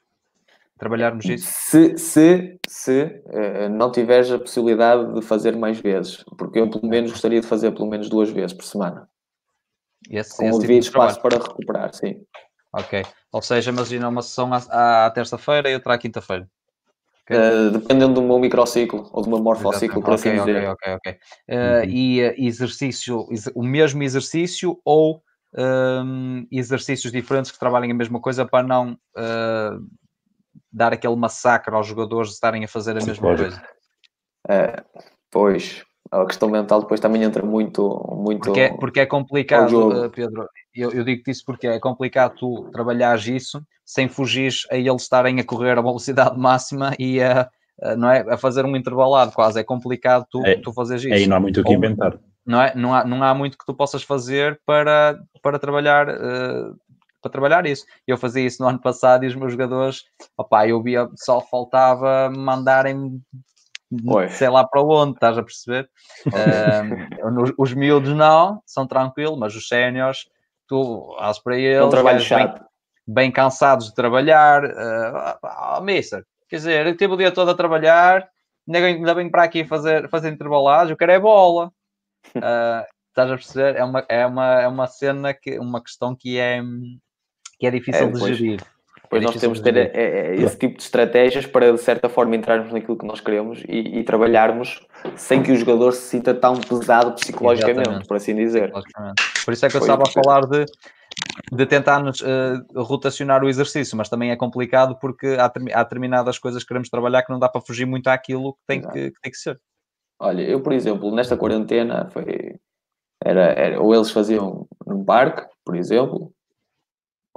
Trabalharmos isso? Se, se, se uh, não tiveres a possibilidade de fazer mais vezes, porque eu pelo menos gostaria de fazer pelo menos duas vezes por semana. Esse, com esse o devido tipo espaço para recuperar, sim. Ok. Ou seja, imagina uma sessão à, à terça-feira e outra à quinta-feira. Okay. Uh, dependendo do meu microciclo ou do meu morfociclo, por assim okay, dizer. Ok, ok. Uh, uhum. E uh, exercício, o mesmo exercício ou um, exercícios diferentes que trabalhem a mesma coisa para não dar aquele massacre aos jogadores de estarem a fazer a mesma coisa? pois, a questão mental depois também entra muito. muito porque, é, porque é complicado, eh, Pedro. Eu, eu digo-te isso porque é complicado tu trabalhares isso sem fugir a eles estarem a correr a velocidade máxima e a, a, não é, a fazer um intervalado quase. É complicado tu, é, tu fazeres isso. Aí não há muito o que inventar. Não, é, não, há, não há muito que tu possas fazer para, para trabalhar. Uh, para trabalhar isso. Eu fazia isso no ano passado e os meus jogadores, opá, eu via, só faltava mandarem Oi. sei lá para onde, estás a perceber? Um, os miúdos não, são tranquilos, mas os séniores, tu has para eles, um trabalho chato. Bem, bem, cansados de trabalhar. Uh, oh, mister, quer dizer, eu tive o dia todo a trabalhar, ainda venho para aqui fazer, fazer intervalados, eu quero é bola. Uh, estás a perceber? É uma, é uma, é uma cena, que, uma questão que é, que é difícil é, de gerir. Pois nós temos de ter é, é, esse tipo de estratégias para, de certa forma, entrarmos naquilo que nós queremos e, e trabalharmos sem que o jogador se sinta tão pesado psicologicamente, Exatamente. por assim dizer. Por isso é que eu estava a falar de, de tentarmos uh, rotacionar o exercício, mas também é complicado porque há, há determinadas coisas que queremos trabalhar que não dá para fugir muito àquilo que tem, que, que, tem que ser. Olha, eu, por exemplo, nesta quarentena foi. Era, era, ou eles faziam num parque, por exemplo,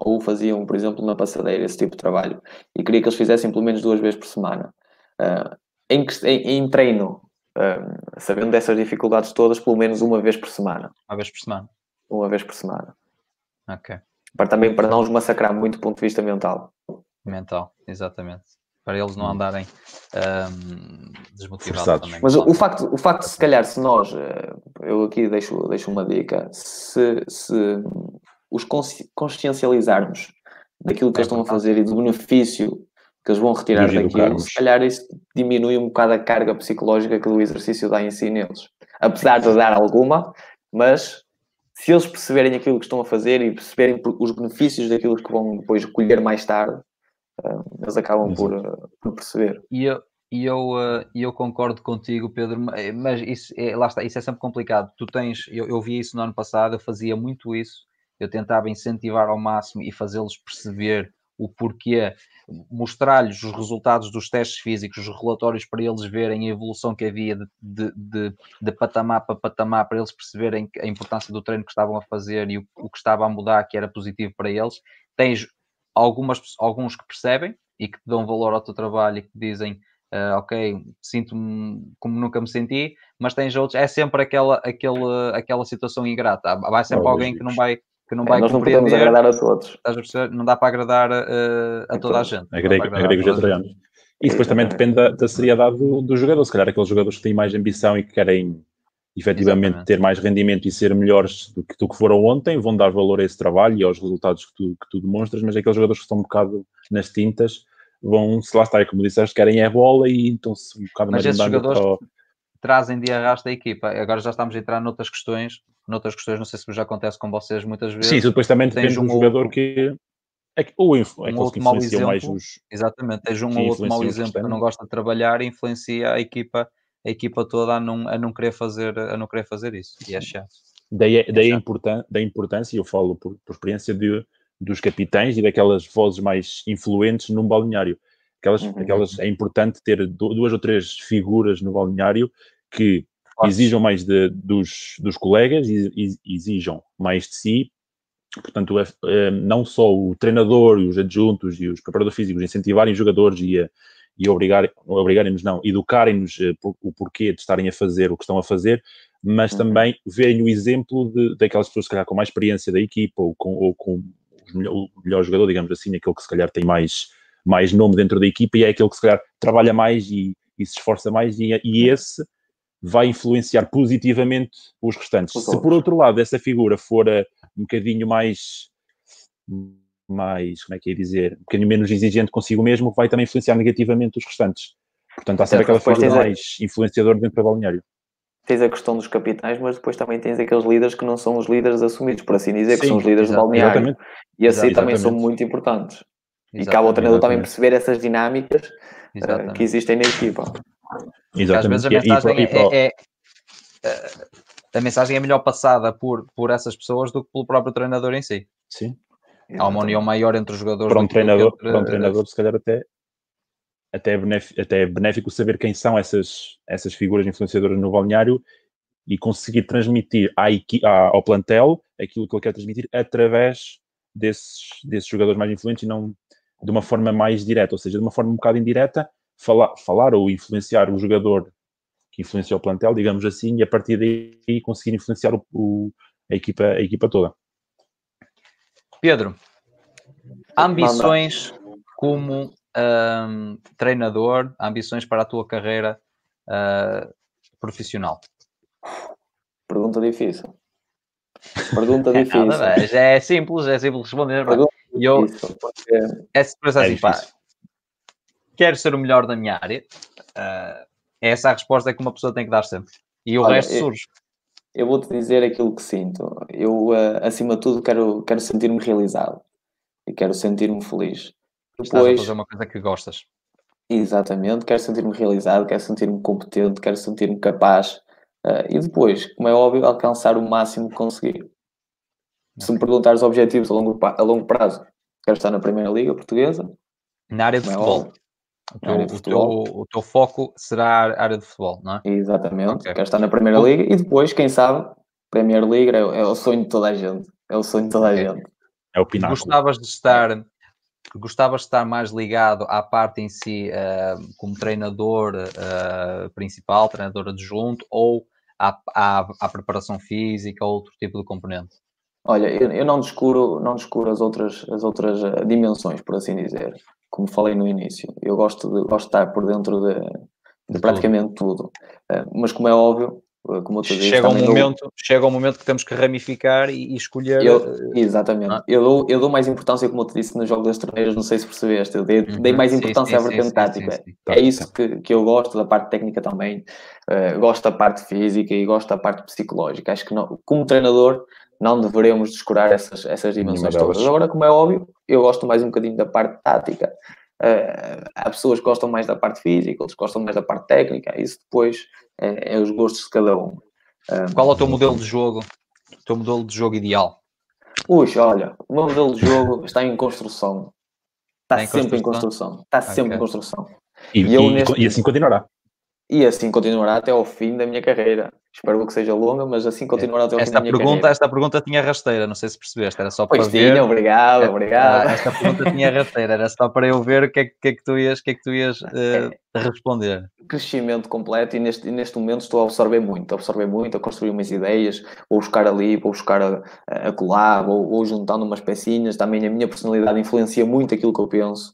ou faziam, por exemplo, na passadeira, esse tipo de trabalho. E queria que eles fizessem pelo menos duas vezes por semana. Uh, em, em, em, treino, uh, sabendo dessas dificuldades todas, pelo menos uma vez por semana. Uma vez por semana. Uma vez por semana. Ok. Para também para não os massacrar muito do ponto de vista mental. Mental, exatamente. Para eles não hum. andarem um, desmotivados também. Mas o facto, o facto, se calhar, se nós, eu aqui deixo, deixo uma dica, se, se os consciencializarmos daquilo que eles estão a fazer e do benefício que eles vão retirar daquilo, se calhar isso diminui um bocado a carga psicológica que o exercício dá em si neles. Apesar de dar alguma, mas se eles perceberem aquilo que estão a fazer e perceberem os benefícios daquilo que vão depois colher mais tarde, eh, eles acabam por, eh, por, perceber. E eu, e eu, uh, eu concordo contigo, Pedro, mas isso é, lá está, isso é sempre complicado. Tu tens, eu, eu vi isso no ano passado, eu fazia muito isso, eu tentava incentivar ao máximo e fazê-los perceber o porquê, mostrar-lhes os resultados dos testes físicos, os relatórios para eles verem a evolução que havia de, de, de, de patamar para patamar, para eles perceberem a importância do treino que estavam a fazer e o, o que estava a mudar, que era positivo para eles. Tens algumas, alguns que percebem e que te dão valor ao teu trabalho e que dizem Uh, ok, sinto-me como nunca me senti, mas tens outros, é sempre aquela, aquela, aquela situação ingrata. Vai sempre alguém que não vai que não é, vai nós não podemos agradar a todos. Não dá para agradar uh, a toda a gente. A gregos e atreianos. E depois também depende da, da seriedade do, do, jogador. Se calhar aqueles jogadores que têm mais ambição e que querem efetivamente Exatamente. ter mais rendimento e ser melhores do que, do que foram ontem, vão dar valor a esse trabalho e aos resultados que tu, que tu demonstras, mas aqueles jogadores que estão um bocado nas tintas vão, se lá está, como disseste, querem é bola e então-se um bocado mas mais esses jogadores para... trazem de arrasto a equipa. Agora já estamos a entrar noutras questões noutras questões, não sei se já acontece com vocês muitas vezes. Sim, depois também depende um do jogador que. É que, ou é um outro mau exemplo, mais os. Exatamente, tens um ou outro mau exemplo que não gosta de trabalhar e influencia a equipa, a equipa toda a não, a não, querer, fazer, a não querer fazer isso. E é chato. Daí, é, daí é importan da importância, eu falo por, por experiência de, dos capitães e daquelas vozes mais influentes num balneário. Aquelas, uhum. aquelas, é importante ter duas ou três figuras no balneário que exijam mais de, dos, dos colegas e exijam mais de si. Portanto, é, é, não só o treinador e os adjuntos e os preparadores físicos incentivarem os jogadores e, a, e obrigar, obrigarem-nos, não, educarem-nos eh, o porquê de estarem a fazer o que estão a fazer, mas uhum. também verem o exemplo de, daquelas pessoas, se calhar, com mais experiência da equipa ou com, ou com o melhor jogador, digamos assim, aquele que se calhar tem mais, mais nome dentro da equipa e é aquele que se calhar trabalha mais e, e se esforça mais e, e esse vai influenciar positivamente os restantes. Se por outro lado essa figura for uh, um bocadinho mais, mais, como é que é dizer, um bocadinho menos exigente consigo mesmo, vai também influenciar negativamente os restantes. Portanto, há sempre aquela figura mais a... influenciador dentro do balneário. Tens a questão dos capitães, mas depois também tens aqueles líderes que não são os líderes assumidos, por assim dizer, Sim, que são os líderes do balneário. Exatamente. E assim exatamente. também são muito importantes. Exatamente. E cabe ao treinador também perceber essas dinâmicas uh, que existem na equipa. Exatamente. Às vezes a mensagem e, e, é, é, é, a mensagem é melhor passada por, por essas pessoas do que pelo próprio treinador em si. Sim. Há uma união maior entre os jogadores. Para um treinador, entre, para um treinador se calhar até, até, é benéfico, até é benéfico saber quem são essas, essas figuras influenciadoras no balneário e conseguir transmitir à, ao plantel aquilo que ele quer transmitir através desses, desses jogadores mais influentes e não de uma forma mais direta, ou seja, de uma forma um bocado indireta, falar, falar ou influenciar o jogador que influencia o plantel, digamos assim, e a partir daí conseguir influenciar o, o, a, equipa, a equipa toda. Pedro, ambições como um, treinador, ambições para a tua carreira uh, profissional? Pergunta difícil. Pergunta difícil. Nada, é simples, é simples responder. Eu, porque... É simples assim, pá, quero ser o melhor da minha área, uh, essa é a resposta que uma pessoa tem que dar sempre. E o Olha, resto surge. Eu, eu vou-te dizer aquilo que sinto. Eu, uh, acima de tudo, quero, quero sentir-me realizado e quero sentir-me feliz. Depois, Estás a fazer uma coisa que gostas. Exatamente, quero sentir-me realizado, quero sentir-me competente, quero sentir-me capaz uh, e depois, como é óbvio, alcançar o máximo que conseguir. Se me perguntares os objetivos a longo, a longo prazo, quero estar na Primeira Liga Portuguesa. Na área de é futebol. O teu, o, teu, o teu, foco será a área de futebol, não é? Exatamente. Okay. Quero estar na Primeira Liga e depois, quem sabe, Premier League é, é, o sonho de toda a gente. É o sonho de toda a okay. gente. É o pináculo. Gostavas de estar, gostavas de estar mais ligado à parte em si, uh, como treinador uh, principal, treinador adjunto, ou à, à, à, preparação física, ou outro tipo de componente? Olha, eu, eu não descuro, não descuro as outras, as outras eh, dimensões, por assim dizer como falei no início, eu gosto de, gosto de estar por dentro de, de praticamente tudo. Uh, mas como é óbvio, uh, como eu te disse, chega um momento dou... chega um momento que temos que ramificar e, e escolher. Eu, eh, exatamente. Ah. Eu, dou, eu dou mais importância, como eu te disse no jogo das torneiras, não sei se percebeste, eu dei, uhum. dei mais importância sim, sim, à vertente tática. Sim, é isso que, que eu gosto, da parte técnica também. Uh, gosto da parte física e gosto da parte psicológica. Acho que não, como treinador não deveremos descurar essas, essas dimensões todas. Agora, como é óbvio, eu gosto mais um bocadinho da parte tática. Uh, há pessoas que gostam mais da parte física, outros gostam mais da parte técnica. Isso depois é, é os gostos de cada um. Uh, Qual é o teu modelo de jogo? O teu modelo de jogo ideal? Puxa, olha, o meu modelo de jogo está em construção. Está Está em sempre em construção? construção. Está sempre Ok. em construção. E, E eu neste- e assim continuará. E assim continuará até ao fim da minha carreira. Espero que seja longa, mas assim continuará até fim Esta pergunta, carreira. esta pergunta tinha rasteira, não sei se percebeste, era só Pois para ver. tinha, obrigado, obrigado. Ah, Esta pergunta tinha rasteira, era só para eu ver o que é que, que é que tu ias, o que é que tu ias eh, responder. crescimento completo e neste, neste momento estou a absorver muito, a absorver muito, a construir umas ideias, vou buscar ali, vou buscar a, a colar, vou, vou juntando umas pecinhas, também a minha personalidade influencia muito aquilo que eu penso,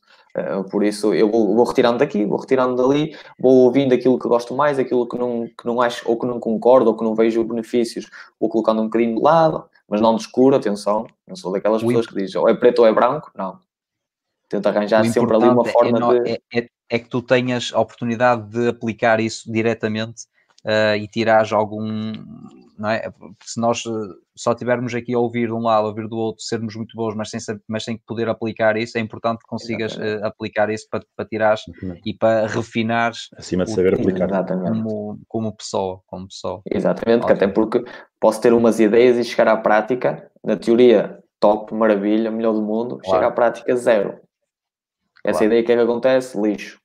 por isso eu vou, vou retirando daqui, vou retirando dali, vou ouvindo aquilo que gosto mais, aquilo que não, que não acho, ou que não concordo, ou que não vejo benefícios, vou colocando um bocadinho de lado, mas não descuro, atenção, não sou daquelas O pessoas que dizem ou é preto ou é branco, não. Tento arranjar O sempre ali uma importante forma é, não- de... é- é- é que tu tenhas a oportunidade de aplicar isso diretamente ah, e tirares algum. Não é? Porque se nós eh, só tivermos aqui a ouvir de um lado, a ouvir do outro, sermos muito bons, mas sem, mas sem poder aplicar isso, é importante que consigas Exatamente. eh, aplicar isso para, para tirares e para refinares Acima de saber aplicar. Como, como pessoa. Como pessoa. Exatamente, que até porque posso ter umas ideias e chegar à prática, na teoria, top, maravilha, melhor do mundo, Claro. chega à prática, zero. Essa Claro. ideia, o que é que acontece? Lixo.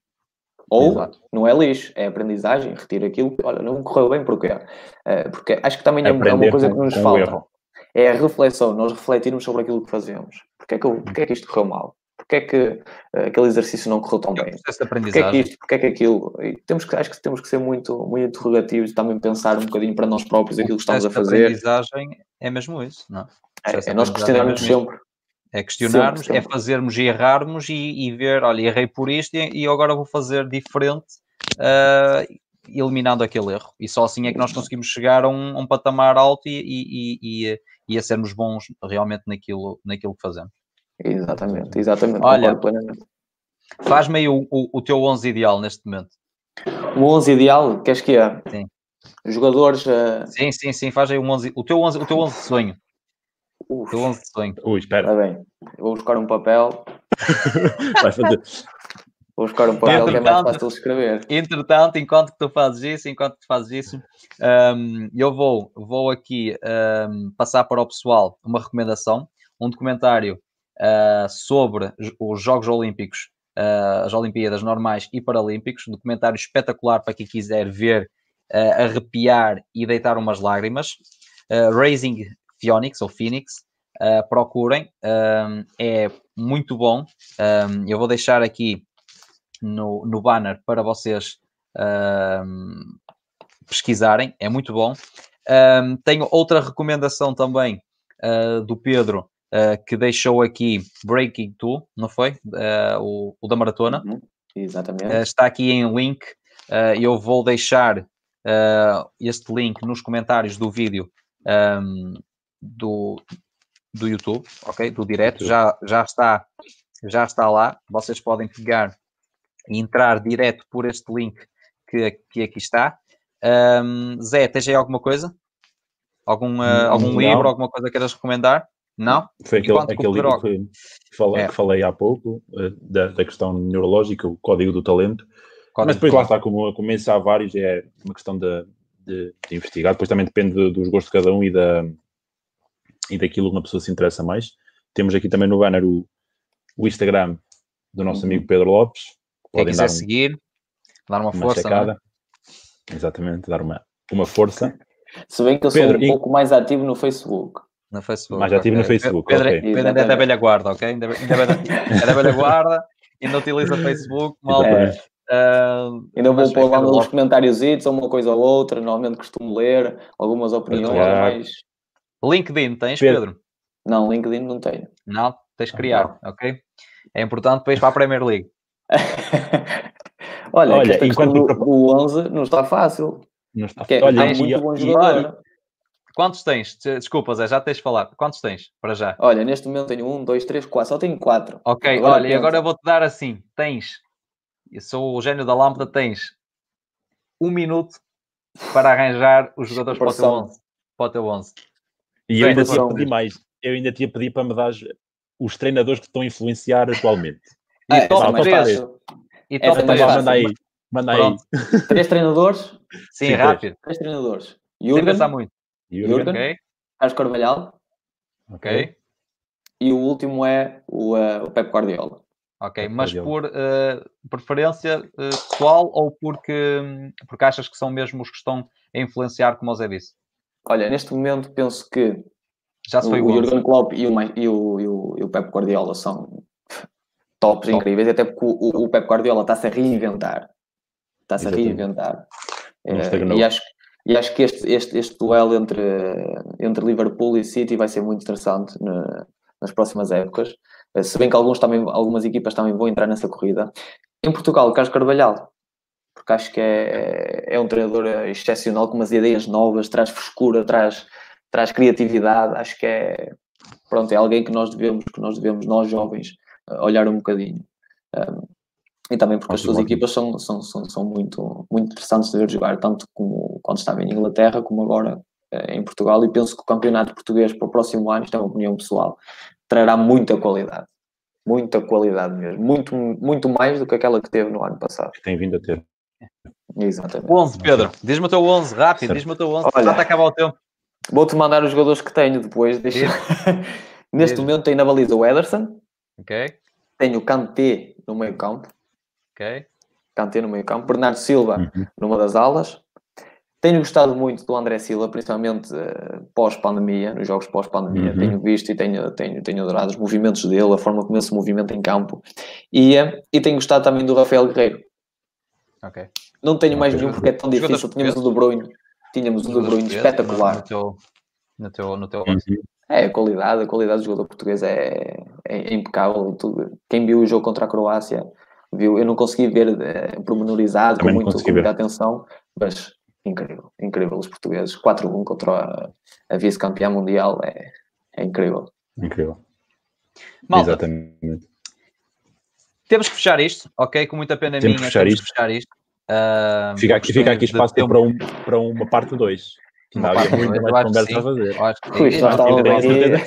Ou Exato. não é lixo, é aprendizagem, retiro aquilo olha, não correu bem, porquê? Eh, porque acho que também é, é uma coisa que nos falta. erro. É a reflexão, nós refletirmos sobre aquilo que fazemos. Porquê é que, eu- porquê é que isto correu mal? Porquê é que eh, aquele exercício não correu tão É bem? Porquê é que isto, porquê é que aquilo? E temos que, acho que temos que ser muito, muito interrogativos e também pensar um bocadinho para nós próprios aquilo que estamos a fazer. aprendizagem é mesmo isso, não? É, é de nós aprendizagem questionarmos sempre. É questionarmos, Sempre, é sempre. fazermos e errarmos e, e ver, olha, errei por isto e, e agora vou fazer diferente, ah, eliminando aquele erro. E só assim é que nós conseguimos chegar a um, um patamar alto e, e, e, e- e a sermos bons realmente naquilo, naquilo que fazemos. Exatamente, exatamente. Olha. Faz-me aí o, o, o teu 11 ideal neste momento. O 11 ideal, queres que é? Sim. Jogadores. eh, Sim, sim, sim, faz aí um 11, o teu 11, o teu 11 de sonho. Uf, teu 11 de sonho. Ui, espera. está bem. Eu Vou buscar um papel. Vai fazer. Vou buscar um papel que é mais fácil de escrever. Entretanto, enquanto que tu fazes isso, enquanto tu fazes isso, hum, eu vou, vou aqui hum, passar para o pessoal uma recomendação, um documentário ah, sobre os- os Jogos Olímpicos, ah, as Olimpíadas normais e Paralímpicos, um documentário espetacular para quem quiser ver, ah, arrepiar e deitar umas lágrimas. Ah, Raising Phoenix, ou Phoenix, ah, procurem, hum, é muito bom. Hum, eu vou deixar aqui no, no banner para vocês ahm, pesquisarem, é muito bom. Tenho outra recomendação também ah, do Pedro, ah, que deixou aqui Breaking Two, não foi? O, o da maratona. Uhum, Exatamente. Uh, está aqui em link. Uh, eu vou deixar uh, este link nos comentários do vídeo um, do, do YouTube, ok? Do direto. Já, já, está, já está lá. Vocês podem pegar e entrar direto por este link que, que aqui está. Um, Zé, tens aí alguma coisa? Algum, uh, algum Não. livro, alguma coisa que queiras recomendar? Não? Foi aquele, aquele livro que, falei, É. que falei há pouco, eh, da, da questão neurológica, o código do talento. Código Mas depois de lá está, como, como há vários, é uma questão de, de- de investigar. Depois também depende do- dos gostos de cada um e, da, e daquilo que uma pessoa se interessa mais. Temos aqui também no banner o, o Instagram do nosso Uhum. amigo Pedro Lopes. Quem Podem quiser dar um- seguir, dar uma, uma força. é? checada. Exatamente, dar uma, uma força. Se bem que eu sou Pedro, um e- pouco mais ativo no Facebook. No Facebook. Mais ativo no ok. Facebook, Pedro, ok. Pedro ainda é da velha guarda, ok? Ainda, ainda é da- é da velha guarda, ainda utiliza Facebook, malta. Exatamente. ah, Ainda mas vou pôr lá nos comentários ou uma coisa ou outra. Normalmente costumo ler algumas opiniões Claro. mais. LinkedIn tens, Pedro. Pedro? Não, LinkedIn não tenho. Não, tens de criar, ok? É importante depois para a Premier League. Olha, Olha, enquanto- do, do 11 não está fácil. Não está- é, Olha, há e- muito bom jogador. Quantos tens? Des- Desculpa, Zé, já tens de falar. Quantos tens para já? Olha, neste momento tenho um, dois, três, quatro. Só tenho quatro. Ok, Agora olha, e agora eu vou-te dar assim: tens, eu sou o gênio da lâmpada, tens um minuto para arranjar os jogadores para o teu Pressão. 11. Para o teu 11. E eu ainda tinha pedido mais. Eu ainda tinha pedido para me dar os treinadores que estão a influenciar atualmente. E Ah, top essa é mais 3. fácil. E top é mais 3. fácil. manda aí. Manda aí. Três treinadores. Sim, Sim, rápido. Três treinadores. Sem Jürgen, pensar muito. Jürgen. Jürgen. Ok, Carlos Carvalhal ok, e o último é o, eh, o Pep Guardiola. Ok, mas por uh, preferência uh, pessoal ou porque, porque achas que são mesmo os que estão a influenciar, como o Zé disse? Olha, neste momento penso que Já se foi o, o Jurgen Klopp e o, e, o, e, o, e o Pep Guardiola são tops Top. incríveis, até porque o, o Pep Guardiola está-se a reinventar. Está-se a reinventar. Uh, e, acho, e acho que este, este, este duelo entre, entre Liverpool e City vai ser muito interessante na, nas próximas épocas. Eh, se bem que alguns também, algumas equipas também vão entrar nessa corrida. Em Portugal, o Carlos Carvalhal, porque acho que é, é um treinador excepcional, com umas ideias novas, traz frescura, traz, traz criatividade, acho que é, pronto, é alguém que nós devemos, que nós devemos, nós jovens, eh, olhar um bocadinho. Um, e também porque as suas equipas são, são, são, são muito, muito interessantes de ver jogar, tanto como quando estava em Inglaterra, como agora eh, em Portugal, e penso que o campeonato português para o próximo ano, isto é uma opinião pessoal, trará muita qualidade. Muita qualidade mesmo. Muito, muito mais do que aquela que teve no ano passado. Que tem vindo a ter. Exatamente. 11, Pedro. Diz-me o teu 11, rápido. Diz-me o teu 11. Olha, está a acabar o tempo. Vou-te mandar os jogadores que tenho depois. Deixa... Neste momento tenho na baliza o Ederson. Ok. Tenho o Kanté no meio campo. Ok. Kanté no meio campo. Bernardo Silva uhum. numa das alas. Tenho gostado muito do André Silva, principalmente uh, pós-pandemia, nos jogos pós-pandemia. Uhum. Tenho visto e tenho, tenho, tenho adorado os movimentos dele, a forma como ele se movimenta em campo. E, uh, e tenho gostado também do Rafael Guerreiro. Ok. Não tenho mais nenhum porque é tão difícil. Tínhamos o De Bruyne. Tínhamos o De Bruyne espetacular. No teu... No teu, no teu... É, a qualidade, a qualidade do jogador português é, é, impecável. Tudo. Quem viu o jogo contra a Croácia viu, eu não consegui ver é, pormenorizado, com muito, com muita atenção, mas incrível, incrível. Os portugueses, 4-1 contra a, a vice-campeã mundial, é, é incrível. Incrível. Malta, Exatamente. Temos que fechar isto, ok? Com muita pena temos minha, fechar temos isto. que fechar isto. Uh, fica, aqui, fica aqui espaço para, um, para uma parte 2. Ainda havia muita mais conversa a fazer. Acho que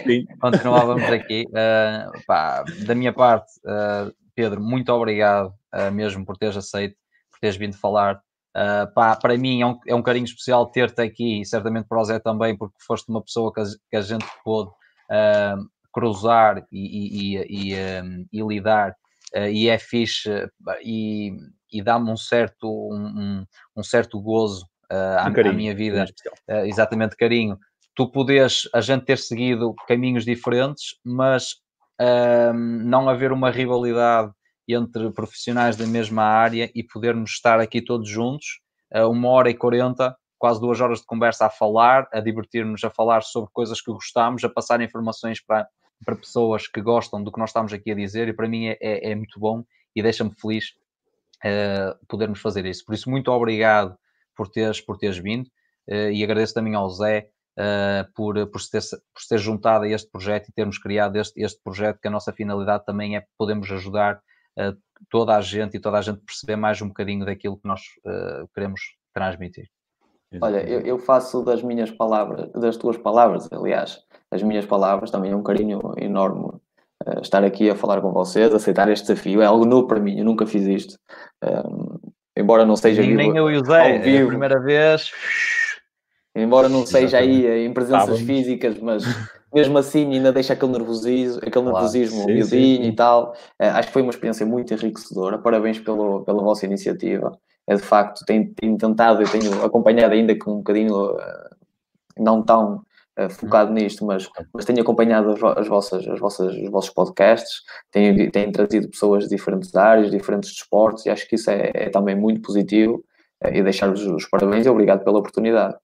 sim. Continuávamos aqui. Uh, pá, da minha parte, uh, Pedro, muito obrigado uh, mesmo por teres aceito, por teres vindo falar Uh, pá, para mim é um, é um carinho especial ter-te aqui e certamente para o Zé também, porque foste uma pessoa que a, que a gente pôde uh, cruzar e, e, e, um, e lidar, uh, e é fixe e, e dá-me um certo, um, um certo gozo à, um à, minha vida, exatamente carinho. Tu podes, a gente ter seguido caminhos diferentes, mas não haver uma rivalidade entre profissionais da mesma área e podermos estar aqui todos juntos, uma hora e quarenta, quase duas horas de conversa a falar, a divertir-nos, a falar sobre coisas que gostamos, a passar informações para, para pessoas que gostam do que nós estamos aqui a dizer, e para mim é, é, é muito bom e deixa-me feliz uh, podermos fazer isso. Por isso, muito obrigado por teres, por teres vindo uh, e agradeço também ao Zé uh, por, por, se ter, por se ter juntado a este projeto e termos criado este, este projeto, que a nossa finalidade também é podermos ajudar toda a gente e toda a gente perceber mais um bocadinho daquilo que nós queremos transmitir. Olha, eu, eu, faço das minhas palavras, das tuas palavras, aliás, as minhas palavras, também um carinho enorme uh, estar aqui a falar com vocês, aceitar este desafio, é algo novo para mim, eu nunca fiz isto. Um, embora não seja nem, nem eu e o Zé, é a primeira vez. Embora não seja aí em presenças físicas, mas mesmo assim ainda deixa aquele nervosismo, aquele nervosismo claro, e tal. Uh, acho que foi uma experiência muito enriquecedora. Parabéns pelo, pela vossa iniciativa. É de facto, tenho, tenho tentado, eu tenho acompanhado ainda com um bocadinho uh, não tão uh, focado uhum. nisto, mas, mas tenho acompanhado as, as, vossas, as vossas, os vossos podcasts, tenho, tenho trazido pessoas de diferentes áreas, diferentes desportos, e acho que isso é, é também muito positivo. e deixar-vos os parabéns e obrigado pela oportunidade.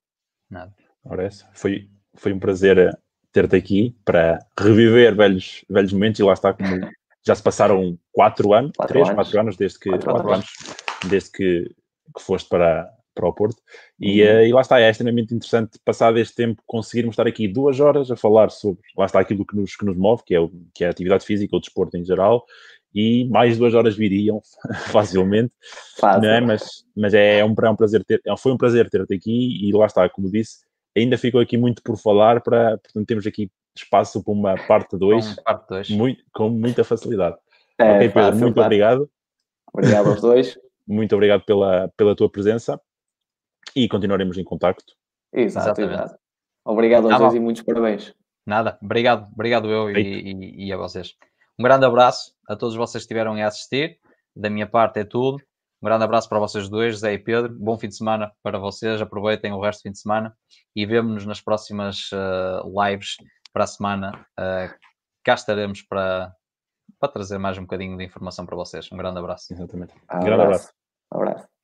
Nada. Ora, foi, foi um prazer ter-te aqui para reviver velhos, velhos momentos e lá está como já se passaram quatro anos, quatro três, anos. quatro anos desde que, quatro, quatro anos. anos. desde que, que foste para, para o Porto. E, uhum. uh, e lá está, é extremamente interessante, passado este tempo, conseguirmos estar aqui duas horas a falar sobre, lá está aquilo que nos, que nos move, que é, o, que é a atividade física, o desporto em geral, e mais duas horas viriam facilmente, Fácil. É? mas, mas é, é, um, é um prazer ter, é, foi um prazer ter-te aqui e lá está, como disse, ainda ficou aqui muito por falar, para, portanto temos aqui espaço para uma parte 2 muito, com muita facilidade. É, ok, Pedro, muito parte. obrigado. Obrigado aos dois. muito obrigado pela, pela tua presença e continuaremos em contacto. Exato, exato. Obrigado aos ah, dois e muitos parabéns. Nada, obrigado, obrigado eu e, e, e, a vocês. Um grande abraço a todos vocês que estiveram a assistir. Da minha parte é tudo. Um grande abraço para vocês dois, José e Pedro. Bom fim de semana para vocês. Aproveitem o resto do fim de semana e vemo-nos nas próximas uh, lives para a semana. Uh, cá estaremos para, para trazer mais um bocadinho de informação para vocês. Um grande abraço. Exatamente. Um grande abraço. abraço.